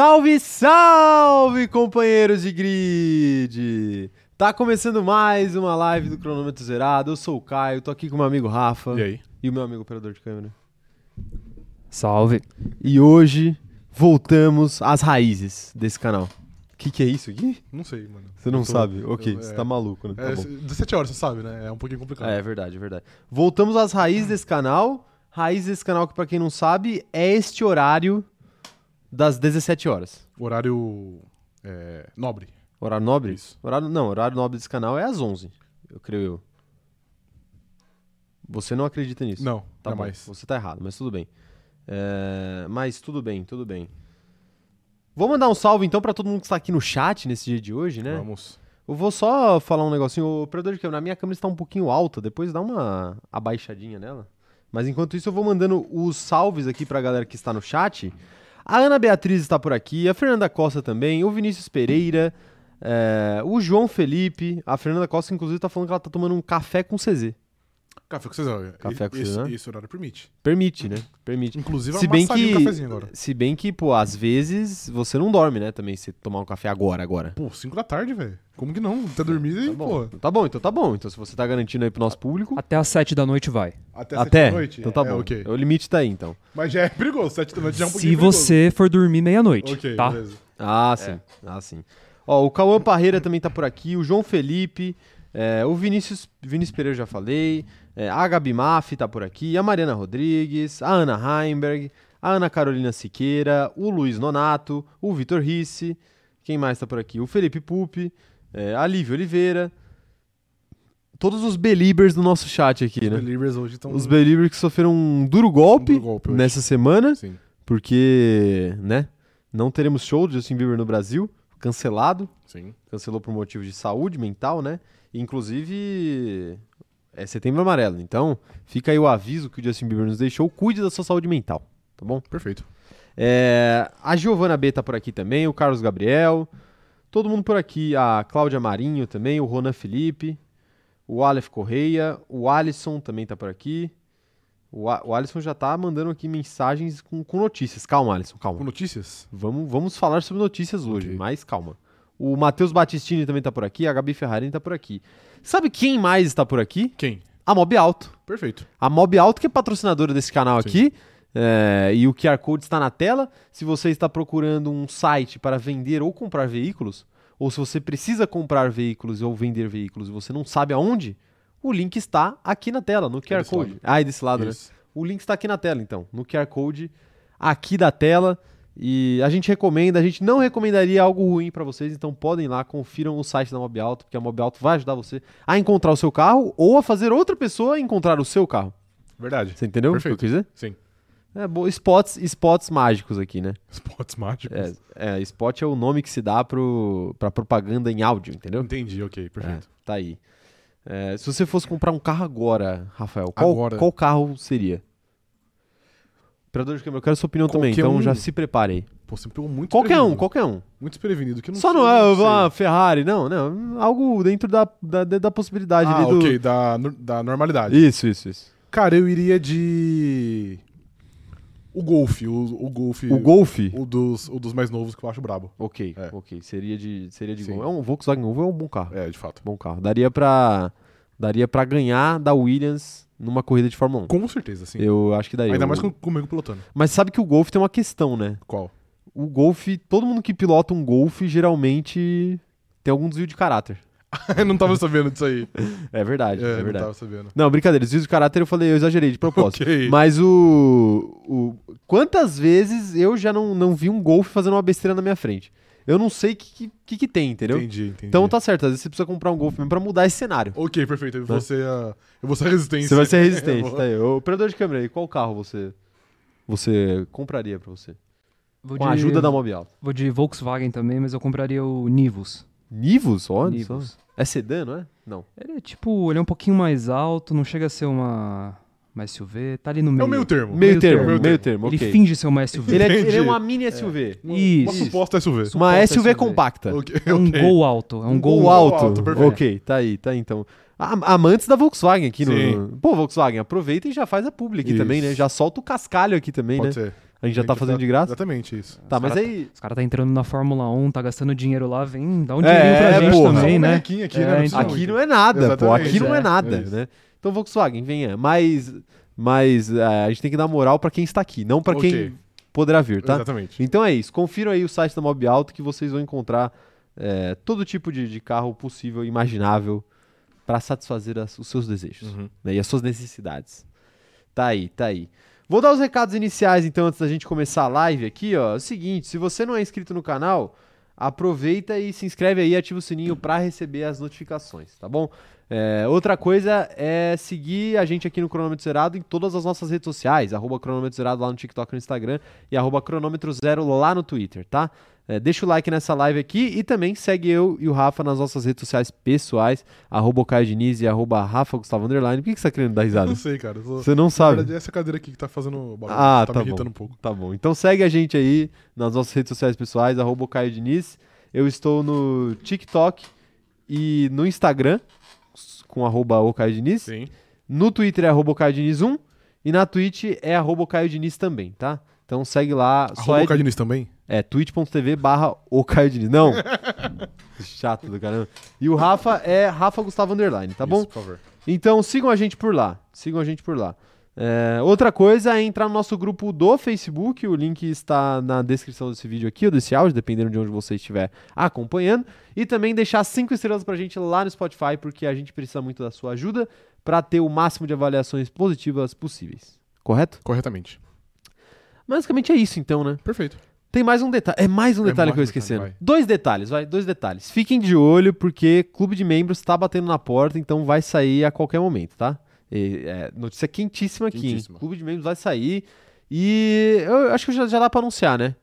Salve, salve, companheiros de grid! Tá começando mais uma live do Cronômetro Zerado. Eu sou o Caio, tô aqui com o meu amigo Rafa E aí? e o meu amigo operador de câmera. Salve. E hoje voltamos às raízes desse canal. O que, que é isso aqui? Não sei, mano. Você não Eu tô- sabe? Ok, eu- você é- tá maluco, né? Tá É, bom. 17 horas, você sabe, né? É um pouquinho complicado. É, é verdade, é verdade. Voltamos às raízes desse canal. Raiz desse canal, que pra quem não sabe, é este horário das 17 horas. Horário é, nobre. Horário nobre? Isso. Horário, não, horário nobre desse canal é às 11, eu creio eu. Você não acredita nisso? Não, tá bom. jamais. Você tá errado, mas tudo bem. É, Mas tudo bem, tudo bem. Vou mandar um salve então pra todo mundo que está aqui no chat nesse dia de hoje, né? Vamos. Eu vou só falar um negocinho. O operador de câmera, a minha câmera está um pouquinho alta, depois dá uma abaixadinha nela. Mas enquanto isso, eu vou mandando os salves aqui pra galera que está no chat. A Ana Beatriz está por aqui, a Fernanda Costa também, o Vinícius Pereira, é, o João Felipe. A Fernanda Costa, inclusive, tá falando que ela tá tomando um café com CZ. Café com César. Café com esse, César. Esse horário permite. Permite, né? Permite. Inclusive, Se bem que- um cafezinho agora. Se bem que, pô, às vezes você não dorme, né? Também se tomar um café agora, agora. Pô, 5 da tarde, velho. Como que não? Até dormir Tá e, bom. pô. Tá bom, então tá bom. Então se você tá garantindo aí pro nosso público. Até às 7 da noite vai. Até 7 Até? da noite? Então tá é, bom. ok. O limite tá aí, então. Mas já é perigoso. 7 da noite já é um Se pouquinho perigoso. você for dormir meia-noite, Ok, tá? beleza. Ah, sim. Ah, sim. Ó, o Cauã Parreira também tá por aqui, o João Felipe, é, o Vinícius, Vinícius Pereira eu já falei, é, a Gabi Maff tá por aqui, a Mariana Rodrigues, a Ana Heimberg, a Ana Carolina Siqueira, o Luiz Nonato, o Vitor Risse, quem mais tá por aqui? O Felipe Pupi, é, a Lívia Oliveira, todos os believers do nosso chat aqui, Os né? Believers hoje estão... Os believers que sofreram um duro golpe, Um duro golpe nessa semana, Sim. porque, né, não teremos show de Justin Bieber no Brasil, cancelado, Sim. cancelou por motivos de saúde mental, né? Inclusive, é setembro amarelo, então fica aí o aviso que o Justin Bieber nos deixou, cuide da sua saúde mental, tá bom? Perfeito. É, a Giovana B tá por aqui também, o Carlos Gabriel, todo mundo por aqui, a Cláudia Marinho também, o Ronan Felipe, o Aleph Correia, o Alisson também tá por aqui. O, A- o Alisson já tá mandando aqui mensagens com, com notícias. Calma, Alisson, calma. Com notícias? Vamos, vamos falar sobre notícias hoje, Ok. mas calma. O Matheus Battistini também tá por aqui, a Gabi Ferrarini tá por aqui. Sabe quem mais está por aqui? Quem? A Mob Alto. Perfeito. A Mob Alto, que é patrocinadora desse canal Sim. aqui, é, e o QR Code está na tela. Se você está procurando um site para vender ou comprar veículos, ou se você precisa comprar veículos ou vender veículos e você não sabe aonde, o link está aqui na tela, no QR desse Code. lado. Ah, é desse lado, né? Isso. O link está aqui na tela, então, no QR Code aqui da tela. E a gente recomenda, a gente não recomendaria algo ruim para vocês, então podem ir lá, confiram o site da Mob Alto, porque a Mob Alto vai ajudar você a encontrar o seu carro ou a fazer outra pessoa encontrar o seu carro. Verdade. Você entendeu Perfeito. o que eu quis dizer? Sim. É, bo- spots, spots mágicos aqui, né? Spots mágicos. É, é, spot é o nome que se dá pro, pra propaganda em áudio, entendeu? Entendi, ok. Perfeito. É, tá aí. É, se você fosse comprar um carro agora, Rafael, qual, Agora. qual carro seria? Operador de câmera, eu quero sua opinião também, Qualquer então um. já se prepare aí. Pô, você me pegou muito Qualquer um, desprevenido. qualquer um. Muito desprevenido. Que não Só sei, não é uma Ferrari, não, não. Algo dentro da, da, da possibilidade Ah, ali do. ok. Da, da normalidade. Isso, isso, isso. Cara, eu iria de... O Golf. O, o Golf... O Golf? O dos, o dos mais novos que eu acho brabo. Ok, É. ok. Seria de, seria de Sim. Gol. É um Volkswagen Golf, é um bom carro. É, de fato. Bom carro. Daria pra, daria pra ganhar da Williams numa corrida de Fórmula 1. Com certeza, sim. Eu acho que daria. Ainda mais com, comigo pilotando. Mas sabe que o Golf tem uma questão, né? Qual? O Golf, todo mundo que pilota um Golf geralmente tem algum desvio de caráter. eu não tava sabendo disso aí. É verdade, é, É, não verdade. tava sabendo. Não, brincadeira, desvio de caráter eu falei, eu exagerei de propósito. Ok. Mas o, o. Quantas vezes eu já não, não vi um Golf fazendo uma besteira na minha frente? Eu não sei o que, que, que tem, entendeu? Entendi, entendi. Então tá certo, às vezes você precisa comprar um Golf mesmo pra mudar esse cenário. Ok, perfeito. Eu vou ser a... Eu vou ser a resistência. Você vai ser resistente, vou- tá aí. Ô, operador de câmera aí, qual carro você você compraria pra você? Vou Com a ajuda da Mob Alto. Vou de Volkswagen também, mas eu compraria o Nivus. Nivus? Olha Nivus. só. É sedã, não é? Não. Ele é tipo, ele é um pouquinho mais alto, não chega a ser uma, uma SUV, tá ali no É meio. o meio termo. Meio, Meio termo, termo. meio termo, Ele ok. finge ser uma SUV. Ele é, ele é uma mini SUV. Uma Isso. suposta SUV. Uma Suposta SUV SUV. compacta. Ok, É um ok. gol alto. É um, Um gol, Gol alto. alto, perfeito. ok, tá aí, tá aí então. amantes da Volkswagen aqui Sim. no. Pô, Volkswagen, aproveita e já faz a publi aqui Isso. também, né? Já solta o cascalho aqui também, Pode né? ser. A gente já A tá fazendo de graça. Exatamente isso. Tá, Os mas cara aí. Os caras tá entrando na Fórmula 1, tá gastando dinheiro lá, vem, dá um dinheirinho pra É, gente porra. também, um né? bonequinho aqui, É, né? Não precisa então. Aqui não é nada, pô. Exatamente, Aqui não é é, nada, é isso. né? Então, Volkswagen, venha. Mas, mas é, a gente tem que dar moral pra quem está aqui, não pra Ok. quem poderá vir, tá? Exatamente. Então é isso. Confiram aí o site da Mob Alto que vocês vão encontrar é, todo tipo de, de carro possível, imaginável, pra satisfazer as- os seus desejos Uhum. né, e as suas necessidades. Tá aí, tá aí. Vou dar os recados iniciais então antes da gente começar a live aqui, ó. É o seguinte, se você não é inscrito no canal, aproveita e se inscreve aí, ativa o sininho pra receber as notificações, tá bom? É, outra coisa é seguir a gente aqui no Cronômetro Zerado em todas as nossas redes sociais, arroba Cronômetro Zerado lá no TikTok e no Instagram e arroba Cronômetro Zero lá no Twitter, tá? É, deixa o like nessa live aqui e também segue eu e o Rafa nas nossas redes sociais pessoais, arroba Caio Diniz e arroba Rafa Gustavo Underline. Por que, que você tá querendo dar risada? Não sei, cara. eu Você não sabe? verdade, é essa cadeira aqui que tá fazendo barulho. Ah, tá, tá me bom. irritando um pouco. Tá bom. Então segue a gente aí nas nossas redes sociais pessoais, arroba Caio Diniz. Eu estou no TikTok e no Instagram, com arroba Diniz. Sim. No Twitter é arroba o Caio Diniz 1. E na Twitch é arroba Diniz também, tá? Então segue lá. Arroba é, Cadinês também? é twitch.tv barra Diniz. Não. Chato do caramba. E o Rafa é Rafa Gustavo Underline, tá bom? Isso, por favor. Então sigam a gente por lá. Sigam a gente por lá. É, outra coisa é entrar no nosso grupo do Facebook. O link está na descrição desse vídeo aqui ou desse áudio, dependendo de onde você estiver acompanhando. E também deixar cinco estrelas pra gente lá no Spotify, porque a gente precisa muito da sua ajuda para ter o máximo de avaliações positivas possíveis. Correto? Corretamente. Basicamente é isso então, né? Perfeito. Tem mais um detalhe. É mais um É detalhe que eu esquecendo. detalhe. Dois detalhes, vai. Dois detalhes. Fiquem de olho, porque clube de membros tá batendo na porta, então vai sair a qualquer momento, tá? E, é, notícia quentíssima aqui, Quentíssima. hein? Clube de membros vai sair. E eu acho que já, já dá pra anunciar, né?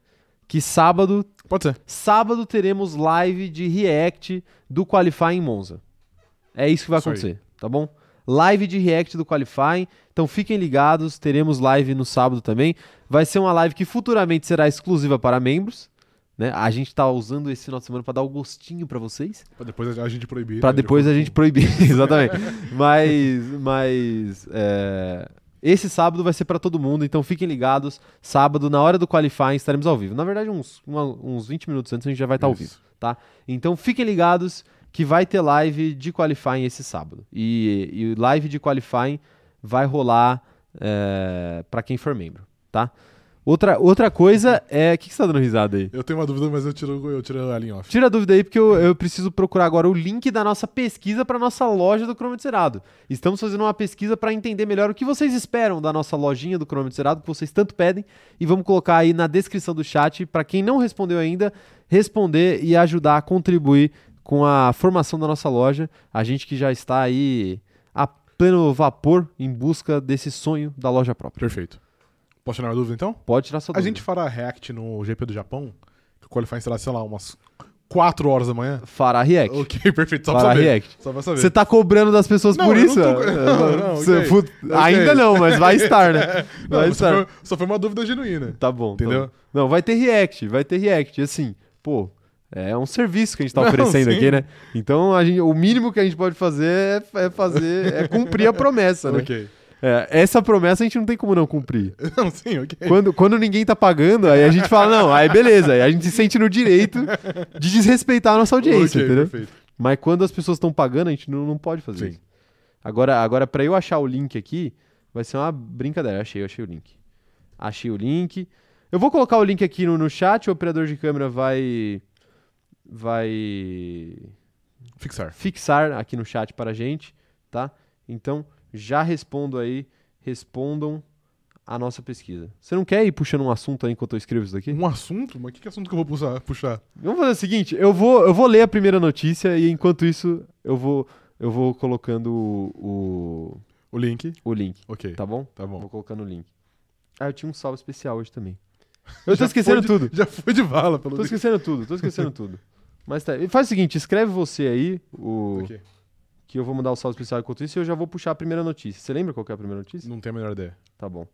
Que sábado, Pode ser. sábado teremos live de react do Qualify em Monza. É isso que vai Isso aí. acontecer, tá bom? Live de react do Qualify. Então fiquem ligados, teremos live no sábado também. Vai ser uma live que futuramente será exclusiva para membros. Né? A gente tá usando esse final de semana para dar o gostinho para vocês. Pra depois a gente proibir. Pra né, depois de a gente proibir, exatamente. Mas, mas é, esse sábado vai ser pra todo mundo, então fiquem ligados. Sábado, na hora do qualifying, estaremos ao vivo. Na verdade, uns, uma- uns 20 minutos antes a gente já vai estar ao Isso. vivo, tá? Então fiquem ligados que vai ter live de qualifying esse sábado. E, e live de qualifying vai rolar é, para quem for membro, tá? Outra, outra coisa é. O que, que você tá dando risada aí? Eu tenho uma dúvida, mas eu tiro, eu tiro ela em off. Tira a dúvida aí, porque eu, eu preciso procurar agora o link da nossa pesquisa para nossa loja do cronômetro zerado. Estamos fazendo uma pesquisa para entender melhor o que vocês esperam da nossa lojinha do cronômetro zerado, que vocês tanto pedem, e vamos colocar aí na descrição do chat para quem não respondeu ainda, responder e ajudar a contribuir com a formação da nossa loja. A gente que já está aí a pleno vapor em busca desse sonho da loja própria. Perfeito. Posso tirar uma dúvida então? Pode tirar sua A dúvida. gente fará react no GP do Japão, que o qualifying será, sei lá, umas 4 horas da manhã. fará react. Ok, perfeito. Só pra fará saber. react. Só pra saber. Você tá cobrando das pessoas Não, por isso? não tô- Não, não, você- ok. fut- Ok. Ainda não, mas vai estar, né? Vai só, estar. foi, só foi uma dúvida genuína. Tá bom. tá Entendeu? bom. Não, vai ter react, vai ter react. Assim, pô, é um serviço que a gente tá oferecendo aqui, né? Então a gente, o mínimo que a gente pode fazer é, é fazer, é cumprir a promessa, né? Ok. É, essa promessa a gente não tem como não cumprir. Não, sim, ok. Quando, quando ninguém tá pagando, aí a gente fala, não, aí beleza, aí a gente se sente no direito de desrespeitar a nossa audiência, Ok, entendeu? perfeito. Mas quando as pessoas estão pagando, a gente não, não pode fazer Sim. isso. Agora, agora para eu achar o link aqui, vai ser uma brincadeira. Achei, achei o link. Achei o link. Eu vou colocar o link aqui no, no chat, o operador de câmera vai vai Fixar. fixar aqui no chat para a gente, tá? Então, já respondo aí, respondam a nossa pesquisa. Você não quer ir puxando um assunto aí enquanto eu escrevo isso daqui? Um assunto? Mas que, assunto que eu vou puxar? puxar? Vamos fazer o seguinte, eu vou, eu vou ler a primeira notícia e enquanto isso eu vou, eu vou colocando o, O link. o, o link, Ok. tá bom? Tá bom. Vou colocando o link. Ah, eu tinha um salve especial hoje também. Eu tô esquecendo de- tudo. Já foi de vala, pelo Tô menos. esquecendo tudo, tô esquecendo tudo. Mas tá. Faz o seguinte, escreve você aí, o, Ok. Que eu vou mandar o salve especial enquanto isso e eu já vou puxar a primeira notícia. Você lembra qual é a primeira notícia? Não tenho a menor ideia. Tá bom.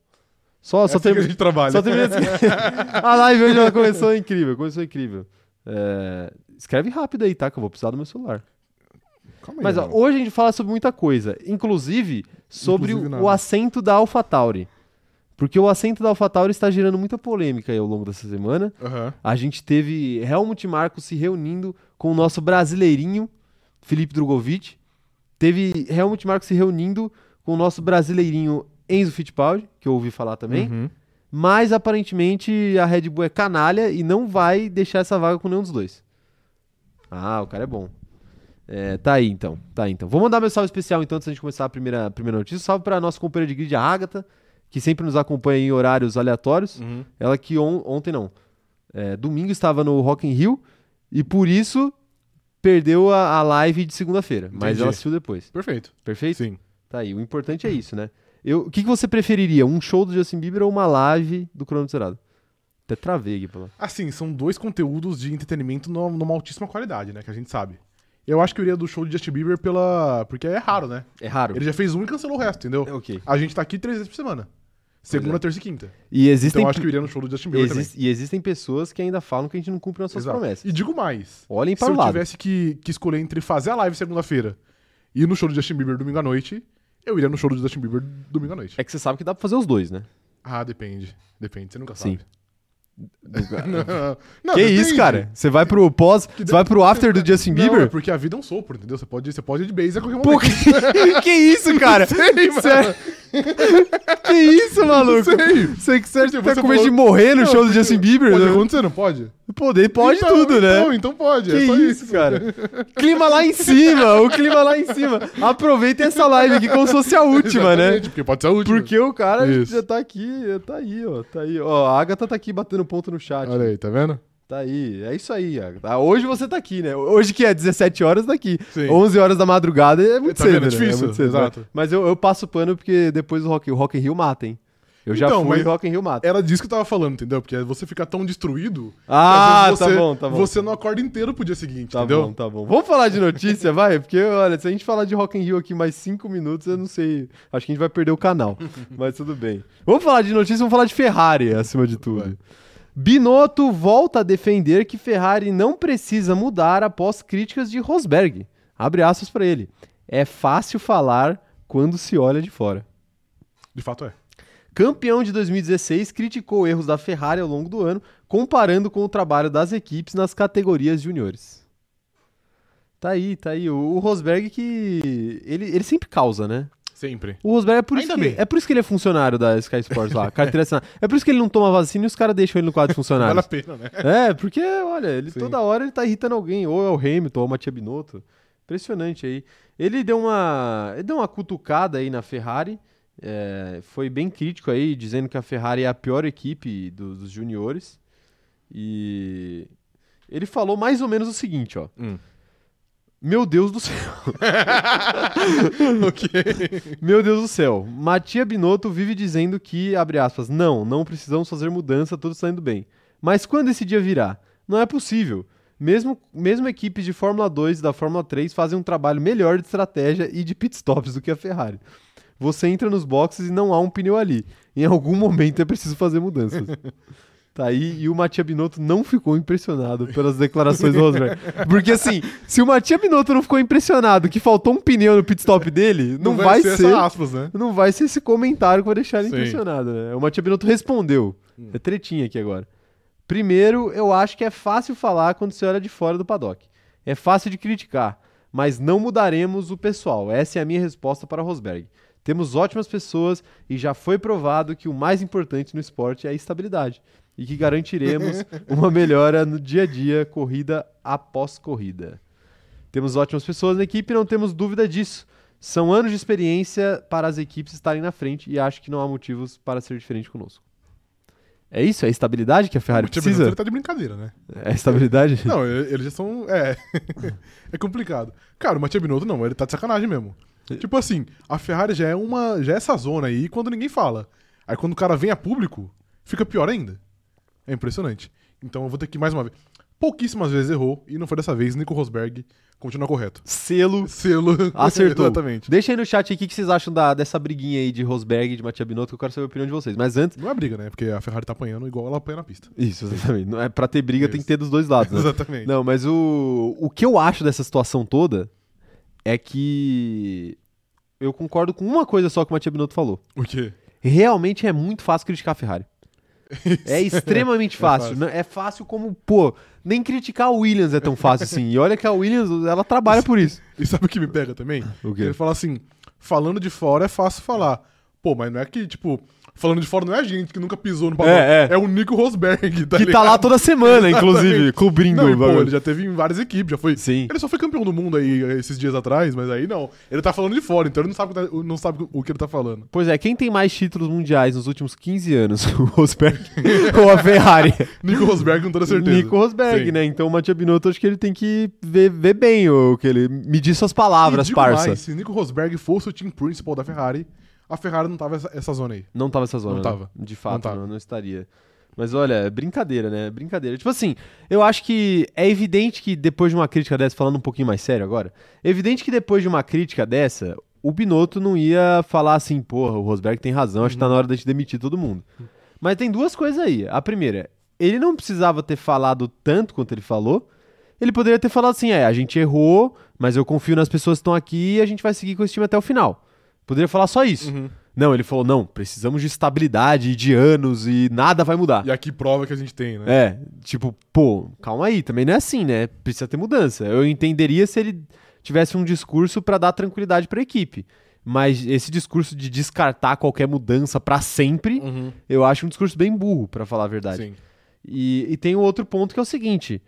Só, É só assim que tem. a gente trabalha. Só termina assim. A live hoje ela começou incrível, começou incrível. É, Escreve rápido aí, tá? Que eu vou precisar do meu celular. Calma aí, Mas ó, mano. hoje a gente fala sobre muita coisa, inclusive sobre Inclusive o, assento da AlphaTauri. Porque o assento da AlphaTauri está gerando muita polêmica aí ao longo dessa semana. Aham. A gente teve Helmut Marko se reunindo com o nosso brasileirinho, Felipe Drogovic. Teve Helmut Marko se reunindo com o nosso brasileirinho Enzo Fittipaldi, que eu ouvi falar também. Uhum. Mas aparentemente a Red Bull é canalha e não vai deixar essa vaga com nenhum dos dois. Ah, o cara é bom. É, tá aí então, tá aí então. Vou mandar meu salve especial então antes da gente começar a primeira, a primeira notícia. Salve pra nossa companheira de grid, a Agatha, que sempre nos acompanha em horários aleatórios. Uhum. Ela que on- ontem não, é, domingo estava no Rock in Rio e por isso perdeu a, a live de segunda-feira. Mas ela assistiu depois. Perfeito. Perfeito? Sim. Tá aí. O importante é isso, né? Eu, o que, que você preferiria? Um show do Justin Bieber ou uma live do cronômetro zerado? Até travei aqui, pô. Assim, são dois conteúdos de entretenimento no- numa altíssima qualidade, né? Que a gente sabe. Eu acho que eu iria do show de Justin Bieber pela. Porque é raro, né? É raro. Ele já fez um e cancelou o resto, entendeu? É ok. A gente tá aqui três vezes por semana. Segunda, é. terça e quinta. E existem, Então eu acho que eu iria no show do Justin Bieber exis- e existem pessoas que ainda falam que a gente não cumpre também. nossas Exato. promessas. E digo mais. Olhem Se para o eu lado. tivesse que, que escolher entre fazer a live segunda-feira e ir no show do Justin Bieber domingo à noite, eu iria no show do Justin Bieber domingo à noite. É que você sabe que dá pra fazer os dois, né? Ah, depende. Depende, você nunca Sim. sabe. Não, não, que depende. isso, cara? Você vai pro pós, você vai pro after do Justin Não, é Bieber? porque a vida é um sopro, entendeu? Você pode, você pode ir de base a qualquer momento. Pô, que, que isso, cara? Sério? que isso, maluco? sei. Você que você Você tá com medo de morrer no Não, show do Justin Bieber? Pode né? acontecer, não pode? Poder, pode Então- tudo, né? Então, então pode, Que é só isso, isso. cara? Clima lá em cima, o clima lá em cima. Aproveitem essa live aqui como se fosse a última, né? Exatamente, Porque pode ser a última. Porque o cara Isso. já tá aqui, tá aí, ó. Tá aí, ó. A Agatha tá aqui batendo ponto no chat. Olha aí, tá vendo? Tá aí. É isso aí. Ah, Hoje você tá aqui, né? Hoje que é 17 horas, tá aqui. Sim. 11 horas da madrugada é muito Tá cedo, vendo? É né? difícil, muito cedo, exato. né? Mas eu, eu passo pano porque depois do Rock, o Rock in Rio mata, hein? Eu já Então, fui Rock in Rio mata. Era disso que eu tava falando, entendeu? Porque você fica tão destruído. Ah, tá você- bom, tá bom. Você não acorda inteiro pro dia seguinte, Tá entendeu? bom, tá bom. Vamos falar de notícia, vai? Porque, olha, se a gente falar de Rock in Rio aqui mais cinco minutos, eu não sei. Acho que a gente vai perder o canal. mas tudo bem. Vamos falar de notícia, vamos falar de Ferrari, acima de tudo. Vai. Binotto volta a defender que Ferrari não precisa mudar após críticas de Rosberg. Abre aspas pra ele. É fácil falar quando se olha de fora. De fato é. Campeão de 2016 criticou erros da Ferrari ao longo do ano, comparando com o trabalho das equipes nas categorias juniores. Tá aí, tá aí. O, o Rosberg que. Ele, ele sempre causa, né? Sempre. O Rosberg é por, isso que, é por isso que ele é funcionário da Sky Sports lá, carteira assinada. É por isso que ele não toma vacina e os caras deixam ele no quadro de Vale a funcionários. pena, né? É, porque, olha, ele Sim. toda hora ele tá irritando alguém, ou é o Hamilton, ou o Matia Binotto. Impressionante aí. Ele deu uma, ele deu uma cutucada aí na Ferrari, é, foi bem crítico aí, dizendo que a Ferrari é a pior equipe do- dos juniores. E ele falou mais ou menos o seguinte, ó. Hum. Meu Deus do céu. Meu Deus do céu. Matia Binotto vive dizendo que, abre aspas, não, não precisamos fazer mudança, tudo está indo bem. Mas quando esse dia virá? Não é possível. Mesmo, mesmo equipes de Fórmula 2 e da Fórmula 3 fazem um trabalho melhor de estratégia e de pitstops do que a Ferrari. Você entra nos boxes e não há um pneu ali. Em algum momento é preciso fazer mudanças. Tá aí, e o Matia Binotto não ficou impressionado pelas declarações do Rosberg. Porque assim, se o Matia Binotto não ficou impressionado que faltou um pneu no pit stop dele, não, vai, ser, essa aspas, né? não vai ser esse comentário que vai deixar ele Sim. impressionado, né? O Matia Binotto respondeu. É tretinha aqui agora. Primeiro, eu acho que é fácil falar quando você olha de fora do paddock. É fácil de criticar, mas não mudaremos o pessoal. Essa é a minha resposta para Rosberg. Temos ótimas pessoas e já foi provado que o mais importante no esporte é a estabilidade e que garantiremos uma melhora no dia a dia, corrida após corrida. Temos ótimas pessoas na equipe, não temos dúvida disso. São anos de experiência para as equipes estarem na frente e acho que não há motivos para ser diferente conosco. É isso? É a estabilidade que a Ferrari O Tia precisa? Ele tá de brincadeira, né? É a estabilidade? Não, eles já são. É. é complicado. Cara, o Matia Binotto não, ele tá de sacanagem mesmo. Tipo assim, a Ferrari já é uma. Já é essa zona aí quando ninguém fala. Aí quando o cara vem a público, fica pior ainda. É impressionante. Então eu vou ter que mais uma vez. Pouquíssimas vezes errou, e não foi dessa vez, Nico Rosberg continua correto. Selo. Selo. Acertou. Exatamente. Deixa aí no chat aí o que que vocês acham da- dessa briguinha aí de Rosberg e de Matia Binotto, que eu quero saber a opinião de vocês. Mas antes. Não é briga, né? Porque a Ferrari tá apanhando igual ela apanha na pista. Isso, exatamente. Não é pra ter briga, tem Isso. que ter dos dois lados. Né? Exatamente. Não, mas o, o que eu acho dessa situação toda é que eu concordo com uma coisa só que o Matia Binotto falou. O quê? Realmente é muito fácil criticar a Ferrari. É extremamente fácil. fácil. Não- É fácil como, pô, nem criticar a Williams é tão fácil assim. E olha que a Williams, ela trabalha por isso. E sabe o que me pega também? Ele fala assim: falando de fora é fácil falar. Pô, mas não é que, tipo, falando de fora não é a gente que nunca pisou no balão. É, é. o Nico Rosberg, tá Que tá ligado? lá toda semana, inclusive, cobrindo Não, e, o pô, bagulho. ele já teve em várias equipes, já foi. Sim. Ele só foi campeão do mundo aí esses dias atrás, mas aí não. Ele tá falando de fora, então ele não sabe, o que tá- não sabe o que ele tá falando. Pois é, quem tem mais títulos mundiais nos últimos 15 anos? O Rosberg ou a Ferrari? Nico Rosberg com toda certeza. Nico Rosberg, Sim. né? Então o Matia Binotto, acho que ele tem que ver, ver bem o que ele medir suas palavras, parça. mais, se Nico Rosberg fosse o team principal da Ferrari, a Ferrari não tava essa, essa zona aí. Não tava essa zona. Não né? tava. De fato, Não tava. Não, não estaria. Mas olha, é brincadeira, né? Brincadeira. Tipo assim, eu acho que é evidente que depois de uma crítica dessa, falando um pouquinho mais sério agora, é evidente que depois de uma crítica dessa, o Binotto não ia falar assim, porra, o Rosberg tem razão, acho que tá Uhum. na hora de demitir todo mundo. Mas tem duas coisas aí. A primeira, ele não precisava ter falado tanto quanto ele falou. Ele poderia ter falado assim: é, a gente errou, mas eu confio nas pessoas que estão aqui e a gente vai seguir com esse time até o final. Poderia falar só isso. Uhum. Não, ele falou: não, precisamos de estabilidade, de anos e nada vai mudar. E aqui prova que a gente tem, né? É, tipo, pô, calma aí, também não é assim, né? Precisa ter mudança. Eu entenderia se ele tivesse um discurso pra dar tranquilidade pra equipe. Mas esse discurso de descartar qualquer mudança pra sempre, Uhum. eu acho um discurso bem burro, pra falar a verdade. Sim. E, e tem um outro ponto que é o seguinte: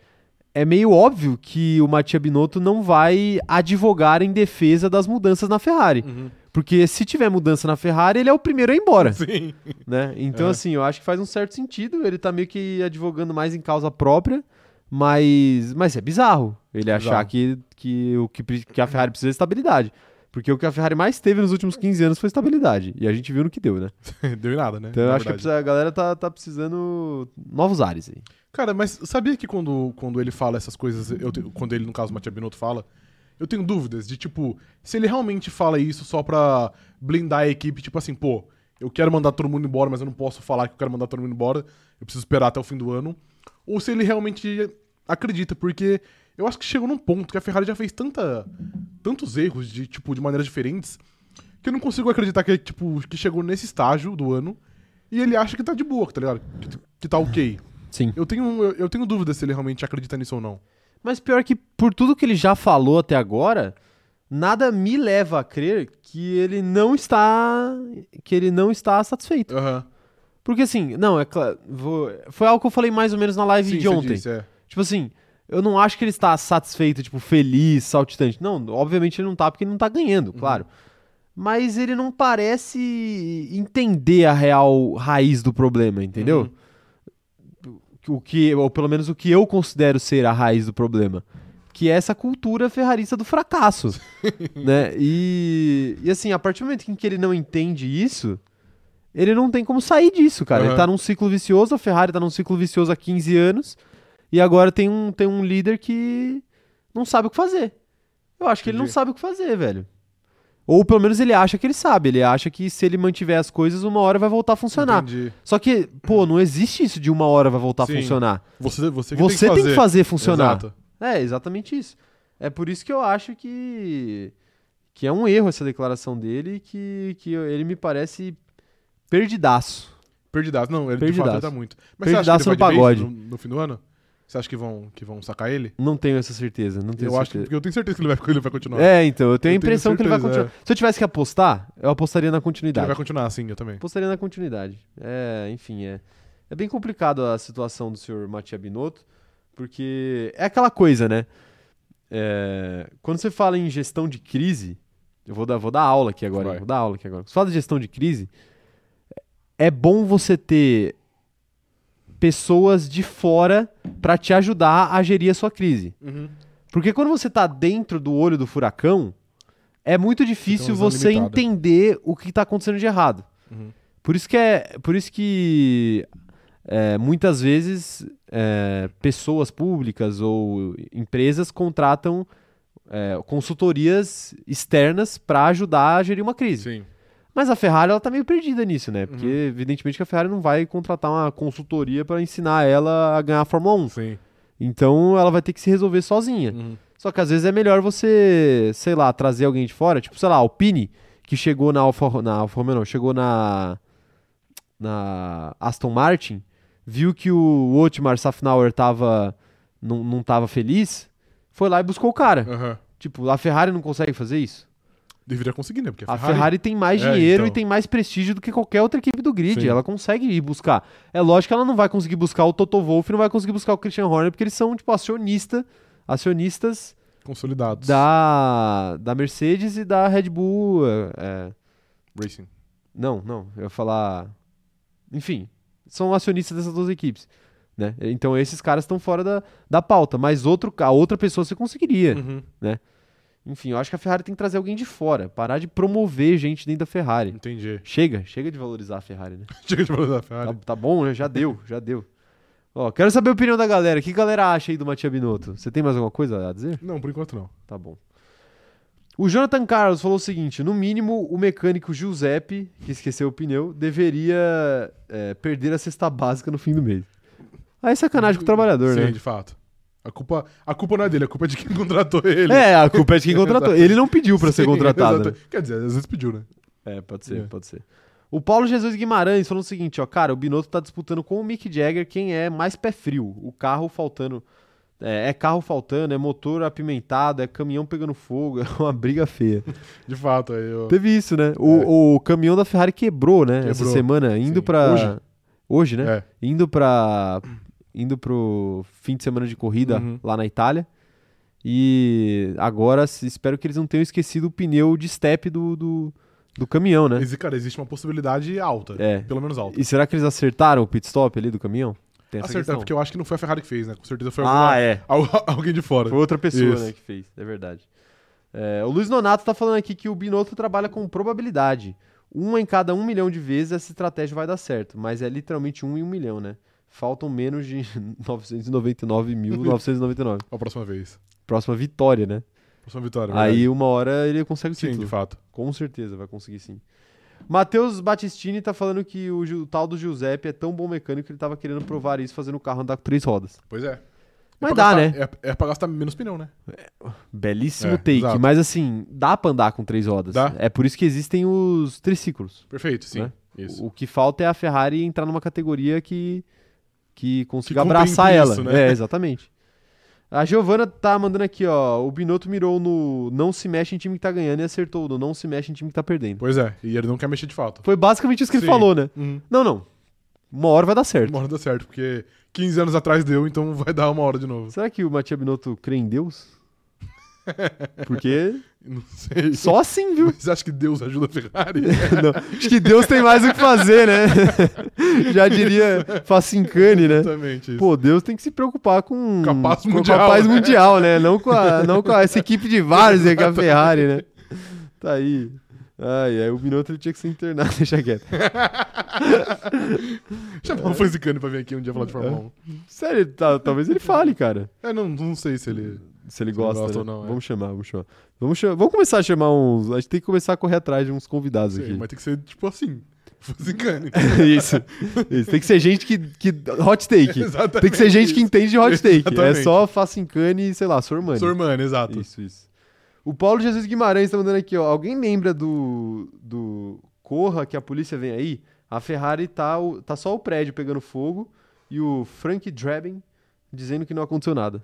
é meio óbvio que o Mattia Binotto não vai advogar em defesa das mudanças na Ferrari. Uhum. Porque se tiver mudança na Ferrari, ele é o primeiro a ir embora, Sim. né? Então, É. assim, eu acho que faz um certo sentido. Ele tá meio que advogando mais em causa própria, mas, mas é bizarro ele achar Bizarro. que, que, o que, que a Ferrari precisa de estabilidade. Porque o que a Ferrari mais teve nos últimos 15 anos foi estabilidade. E a gente viu no que deu, né? Deu em nada, né? Então eu acho que a verdade. precisa- a galera tá, tá precisando novos ares aí. Cara, mas sabia que quando, quando ele fala essas coisas, eu quando ele, no caso, o Matia Binotto fala, eu tenho dúvidas de, tipo, se ele realmente fala isso só pra blindar a equipe, tipo assim, pô, eu quero mandar todo mundo embora, mas eu não posso falar que eu quero mandar todo mundo embora, eu preciso esperar até o fim do ano, ou se ele realmente acredita, porque eu acho que chegou num ponto que a Ferrari já fez tanta, tantos erros de, tipo, de maneiras diferentes, que eu não consigo acreditar que, tipo, que chegou nesse estágio do ano e ele acha que tá de boa, tá ligado? Que, que tá ok. Sim. Eu tenho, eu, eu tenho dúvida se ele realmente acredita nisso ou não. Mas pior que por tudo que ele já falou até agora, nada me leva a crer que ele não está que ele não está satisfeito. Aham. Porque assim, não, é claro, vou- foi algo que eu falei mais ou menos na live Sim, de ontem. disse, é. Tipo assim, eu não acho que ele está satisfeito, tipo, feliz, saltitante. Não, obviamente ele não tá porque ele não tá ganhando, claro. Mas ele não parece entender a real raiz do problema, entendeu? O que, ou pelo menos o que eu considero ser a raiz do problema. Que é essa cultura ferrarista do fracasso. né? E, e assim, a partir do momento em que ele não entende isso, ele não tem como sair disso, cara. Ele Aham. tá num ciclo vicioso, a Ferrari tá num ciclo vicioso há 15 anos, e agora tem um, tem um líder que não sabe o que fazer. Eu acho que ele não Entendi. sabe o que fazer, velho. Ou pelo menos ele acha que ele sabe. Ele acha que se ele mantiver as coisas, uma hora vai voltar a funcionar. Entendi. Só que, pô, não existe isso de uma hora vai voltar Sim. a funcionar. Você, você que Você tem que fazer. funcionar. Exato. É, exatamente isso. É por isso que eu acho que que é um erro essa declaração dele e que, que ele me parece perdidaço. Perdidaço. Não, ele de Perdidaço. fato ele tá muito. Mas você acha Perdidaço que ele no vai de vez pagode. no, no fim do ano? Você acha que vão, que vão sacar ele? Não tenho essa certeza, não tenho Eu acho que, certeza. porque eu tenho certeza que ele vai, que ele vai continuar. É, então, eu tenho a Eu tenho impressão que ele vai certeza, continuar. Se eu tivesse que apostar, eu apostaria na Que ele continuidade. vai continuar assim, eu também. Apostaria na continuidade. É, enfim, é. É bem complicado a situação do senhor Matia Binotto, porque é aquela coisa, né? É, quando você fala em gestão de crise, eu vou dar, vou dar aula aqui agora, Vai. vou dar aula aqui agora. Quando você fala de gestão de crise, é bom você ter pessoas de fora para te ajudar a gerir a sua crise. Uhum. Porque quando você tá dentro do olho do furacão, é muito difícil visão você limitada. entender o que tá acontecendo de errado. Uhum. Por isso que é, por isso que é, muitas vezes é, pessoas públicas ou empresas contratam é, consultorias externas para ajudar a gerir uma crise. Sim. Mas a Ferrari ela tá meio perdida nisso, né? Porque Uhum. evidentemente que a Ferrari não vai contratar uma consultoria para ensinar ela a ganhar a Fórmula 1. Sim. Então ela vai ter que se resolver sozinha. Uhum. Só que às vezes é melhor você, sei lá, trazer alguém de fora, tipo, sei lá, o Pini, que chegou na Alfa, na Alfa Romeo, não, chegou na na Aston Martin, viu que o Otmar Safnauer tava não, não tava feliz, foi lá e buscou o cara. Aham. Tipo, a Ferrari não consegue fazer isso? Deveria conseguir, né? Porque A Ferrari tem mais É, dinheiro então. e tem mais prestígio do que qualquer outra equipe do grid. Sim. Ela consegue ir buscar. É lógico que ela não vai conseguir buscar o Toto Wolff, não vai conseguir buscar o Christian Horner, porque eles são, tipo, acionista, acionistas Consolidados. da, da Mercedes e da Red Bull. é, é, Racing. não, não, eu ia falar. Enfim, são acionistas dessas duas equipes. Né? Então esses caras estão fora da, da pauta, mas outro, a outra pessoa você conseguiria. Uhum. Enfim, eu acho que a Ferrari tem que trazer alguém de fora, parar de promover gente dentro da Ferrari. Entendi. Chega, chega de valorizar a Ferrari, né? Chega de da Tá, Ferrari. tá bom, né? Já deu, já deu. Ó, quero saber a opinião da galera. O que a galera acha aí do Matia Binotto? Você tem mais alguma coisa a dizer? Não, por enquanto não. Tá bom. O Jonathan Carlos falou o seguinte: no mínimo, o mecânico Giuseppe, que esqueceu o pneu, deveria é, perder a cesta básica no fim do mês. Aí é sacanagem com o trabalhador, Sim, né? de fato. A culpa, a culpa não é dele, a culpa é de quem contratou ele. É, a culpa é de quem contratou. Ele não pediu pra ser contratado. né? Quer dizer, às vezes pediu, né? É, pode ser, É. pode ser. O Paulo Jesus Guimarães falou o seguinte, ó, cara, o Binotto tá disputando com o Mick Jagger quem é mais pé frio. O carro faltando. É, é carro faltando, é motor apimentado, é caminhão pegando fogo, é uma briga feia. De fato, aí eu... Teve isso, né? O, o caminhão da Ferrari quebrou, né? Essa Quebrou. semana, indo pra. Hoje? Hoje, né? É. Indo pra. Indo pro fim de semana de corrida Uhum. lá na Itália. E agora espero que eles não tenham esquecido o pneu de step do, do, do caminhão, né? Cara, existe uma possibilidade alta. É. Pelo menos alta. E será que eles acertaram o pit stop ali do caminhão? Tem Acertaram, porque eu acho que não foi a Ferrari que fez, né? Com certeza foi alguma- Ah, é. al- alguém de fora. Foi outra pessoa, né, que fez. É verdade. É, o Luiz Nonato tá falando aqui que o Binotto trabalha com probabilidade. Uma em cada um milhão de vezes essa estratégia vai dar certo. Mas é literalmente um em um milhão, né? Faltam menos de 999.999. A próxima vez. Próxima vitória, né? Próxima vitória. Aí verdade. uma hora ele consegue o Sim, título. de fato. Com certeza vai conseguir sim. Matheus Battistini tá falando que o, o tal do Giuseppe é tão bom mecânico que ele tava querendo provar isso fazendo o carro andar com três rodas. Pois é. Mas É dá, gastar- né? É, é pra gastar menos pneu, né? Belíssimo É, take. exato. Mas assim, dá pra andar com três rodas. Dá. É por isso que existem os triciclos. Perfeito, sim. Né? Isso. O, o que falta é a Ferrari entrar numa categoria que, que consiga Que abraçar ela. isso, né? É, exatamente. A Giovana tá mandando aqui, ó. O Binotto mirou no não se mexe em time que tá ganhando e acertou no não se mexe em time que tá perdendo. Pois é. E ele não quer mexer de fato. Foi basicamente isso que ele Sim. falou, né? Uhum. Não, não. Uma hora vai dar certo. Uma hora dá certo, porque 15 anos atrás deu, então vai dar uma hora de novo. Será que o Matia Binotto crê em Deus? Porque Não sei. só assim, viu? Mas acha que Deus ajuda a Ferrari? Não, acho que Deus tem mais o que fazer, né? Já diria Facincani, né? Exatamente. isso. Pô, Deus tem que se preocupar com, Com a paz com mundial, a paz né? mundial, né? Não com, a, não com a- essa equipe de várzea que é a Ferrari, né? Tá aí. Ai, ai, o Binotto ele tinha que ser internado, deixa quieto. Chamar o Franciscano pra vir aqui um dia falar de Fórmula 1. Sério, tá- talvez ele fale, cara. É, não, não sei se ele. Se ele gosta, gosta né? não, é. Vamos chamar, vamos chamar. Vamos, chamar. vamos começar a chamar uns... A gente tem que começar a correr atrás de uns convidados Sei, aqui. mas tem que ser tipo assim. Franciscano. isso, isso. Tem que ser gente que... que hot take. Exatamente. Tem que ser gente que isso. entende de hot take. É Exatamente. só Facincani e, sei lá, Sormani. Sormani, exato. Isso, isso. O Paulo Jesus Guimarães tá mandando aqui, ó. Alguém lembra do, do Corra que a polícia vem aí? A Ferrari tá, tá só o prédio pegando fogo e o Frank Draben dizendo que não aconteceu nada.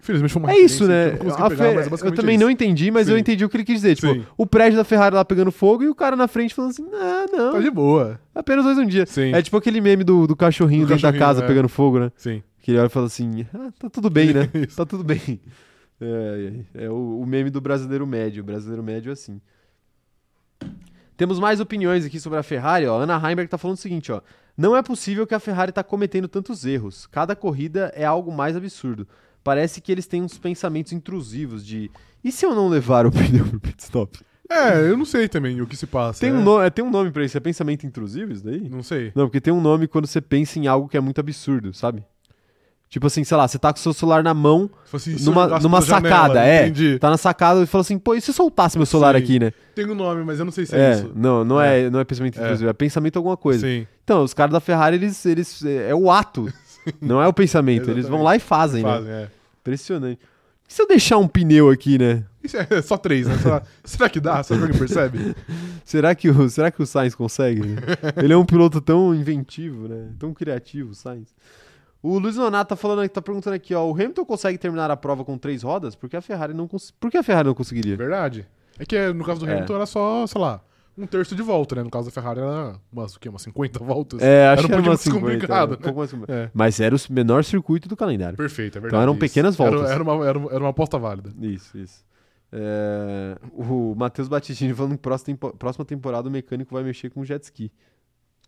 Infelizmente foi uma É isso, né? eu pegar, é eu também não entendi, mas eu Sim. entendi o que ele quis dizer. Tipo, Sim. o prédio da Ferrari lá pegando fogo e o cara na frente falando assim: ah, não, Tá de boa. apenas mais um dia. Sim. É tipo aquele meme do, do cachorrinho Do dentro da cachorrinho, casa é. pegando fogo, né? Sim. Que ele olha e fala assim: ah, tá tudo bem, né? Tá tudo bem. É, é, é o, o meme do brasileiro médio. O brasileiro médio é assim. Temos mais opiniões aqui sobre a Ferrari. Ó. Ana Heimberg tá falando o seguinte: ó. Não é possível que a Ferrari tá cometendo tantos erros. Cada corrida é algo mais absurdo. Parece que eles têm uns pensamentos intrusivos de. E se eu não levar o pneu pro pit stop? É, eu não sei também o que se passa. Tem é. um, no- é, tem um nome pra isso? É pensamento intrusivo isso daí? Não sei. Não, porque tem um nome quando você pensa em algo que é muito absurdo, sabe? Tipo assim, sei lá, você tá com o seu celular na mão, Tipo assim, numa, numa janela, sacada, é. Entendi. Tá na sacada e fala assim, pô, e se eu soltasse meu celular Sim. aqui, né? Tem um nome, mas eu não sei se é, É, isso. não, não é. não é pensamento É. intrusivo, é pensamento alguma coisa. Sim. Então, os caras da Ferrari, eles, eles é, é o ato, não é o pensamento. Eles vão lá e fazem, né? Fazem, é. Impressionante. E se eu deixar um pneu aqui, né? Isso é só três, né? Será, será que dá? Será que alguém percebe? Será que o, será que o Sainz consegue? né? Ele é um piloto tão inventivo, né? Tão criativo, o Sainz. O Luiz Nonato tá falando, tá perguntando aqui, ó, o Hamilton consegue terminar a prova com três rodas? Por que a Ferrari não cons... Por que a Ferrari não conseguiria? Verdade. É que no caso do É. Hamilton era só, sei lá, um terço de volta, né? No caso da Ferrari era umas, o quê? Umas 50 voltas? É, acho Era um que era pouquinho uma mais 50, complicado, né? pouco mais. É. Mas era o menor circuito do calendário. Perfeito, é verdade. Então eram isso. pequenas Era- voltas. Era, uma, era, uma, era uma aposta válida. Isso, isso. É, O Matheus Battistini falando que próxima, tempo- próxima temporada o mecânico vai mexer com jet ski.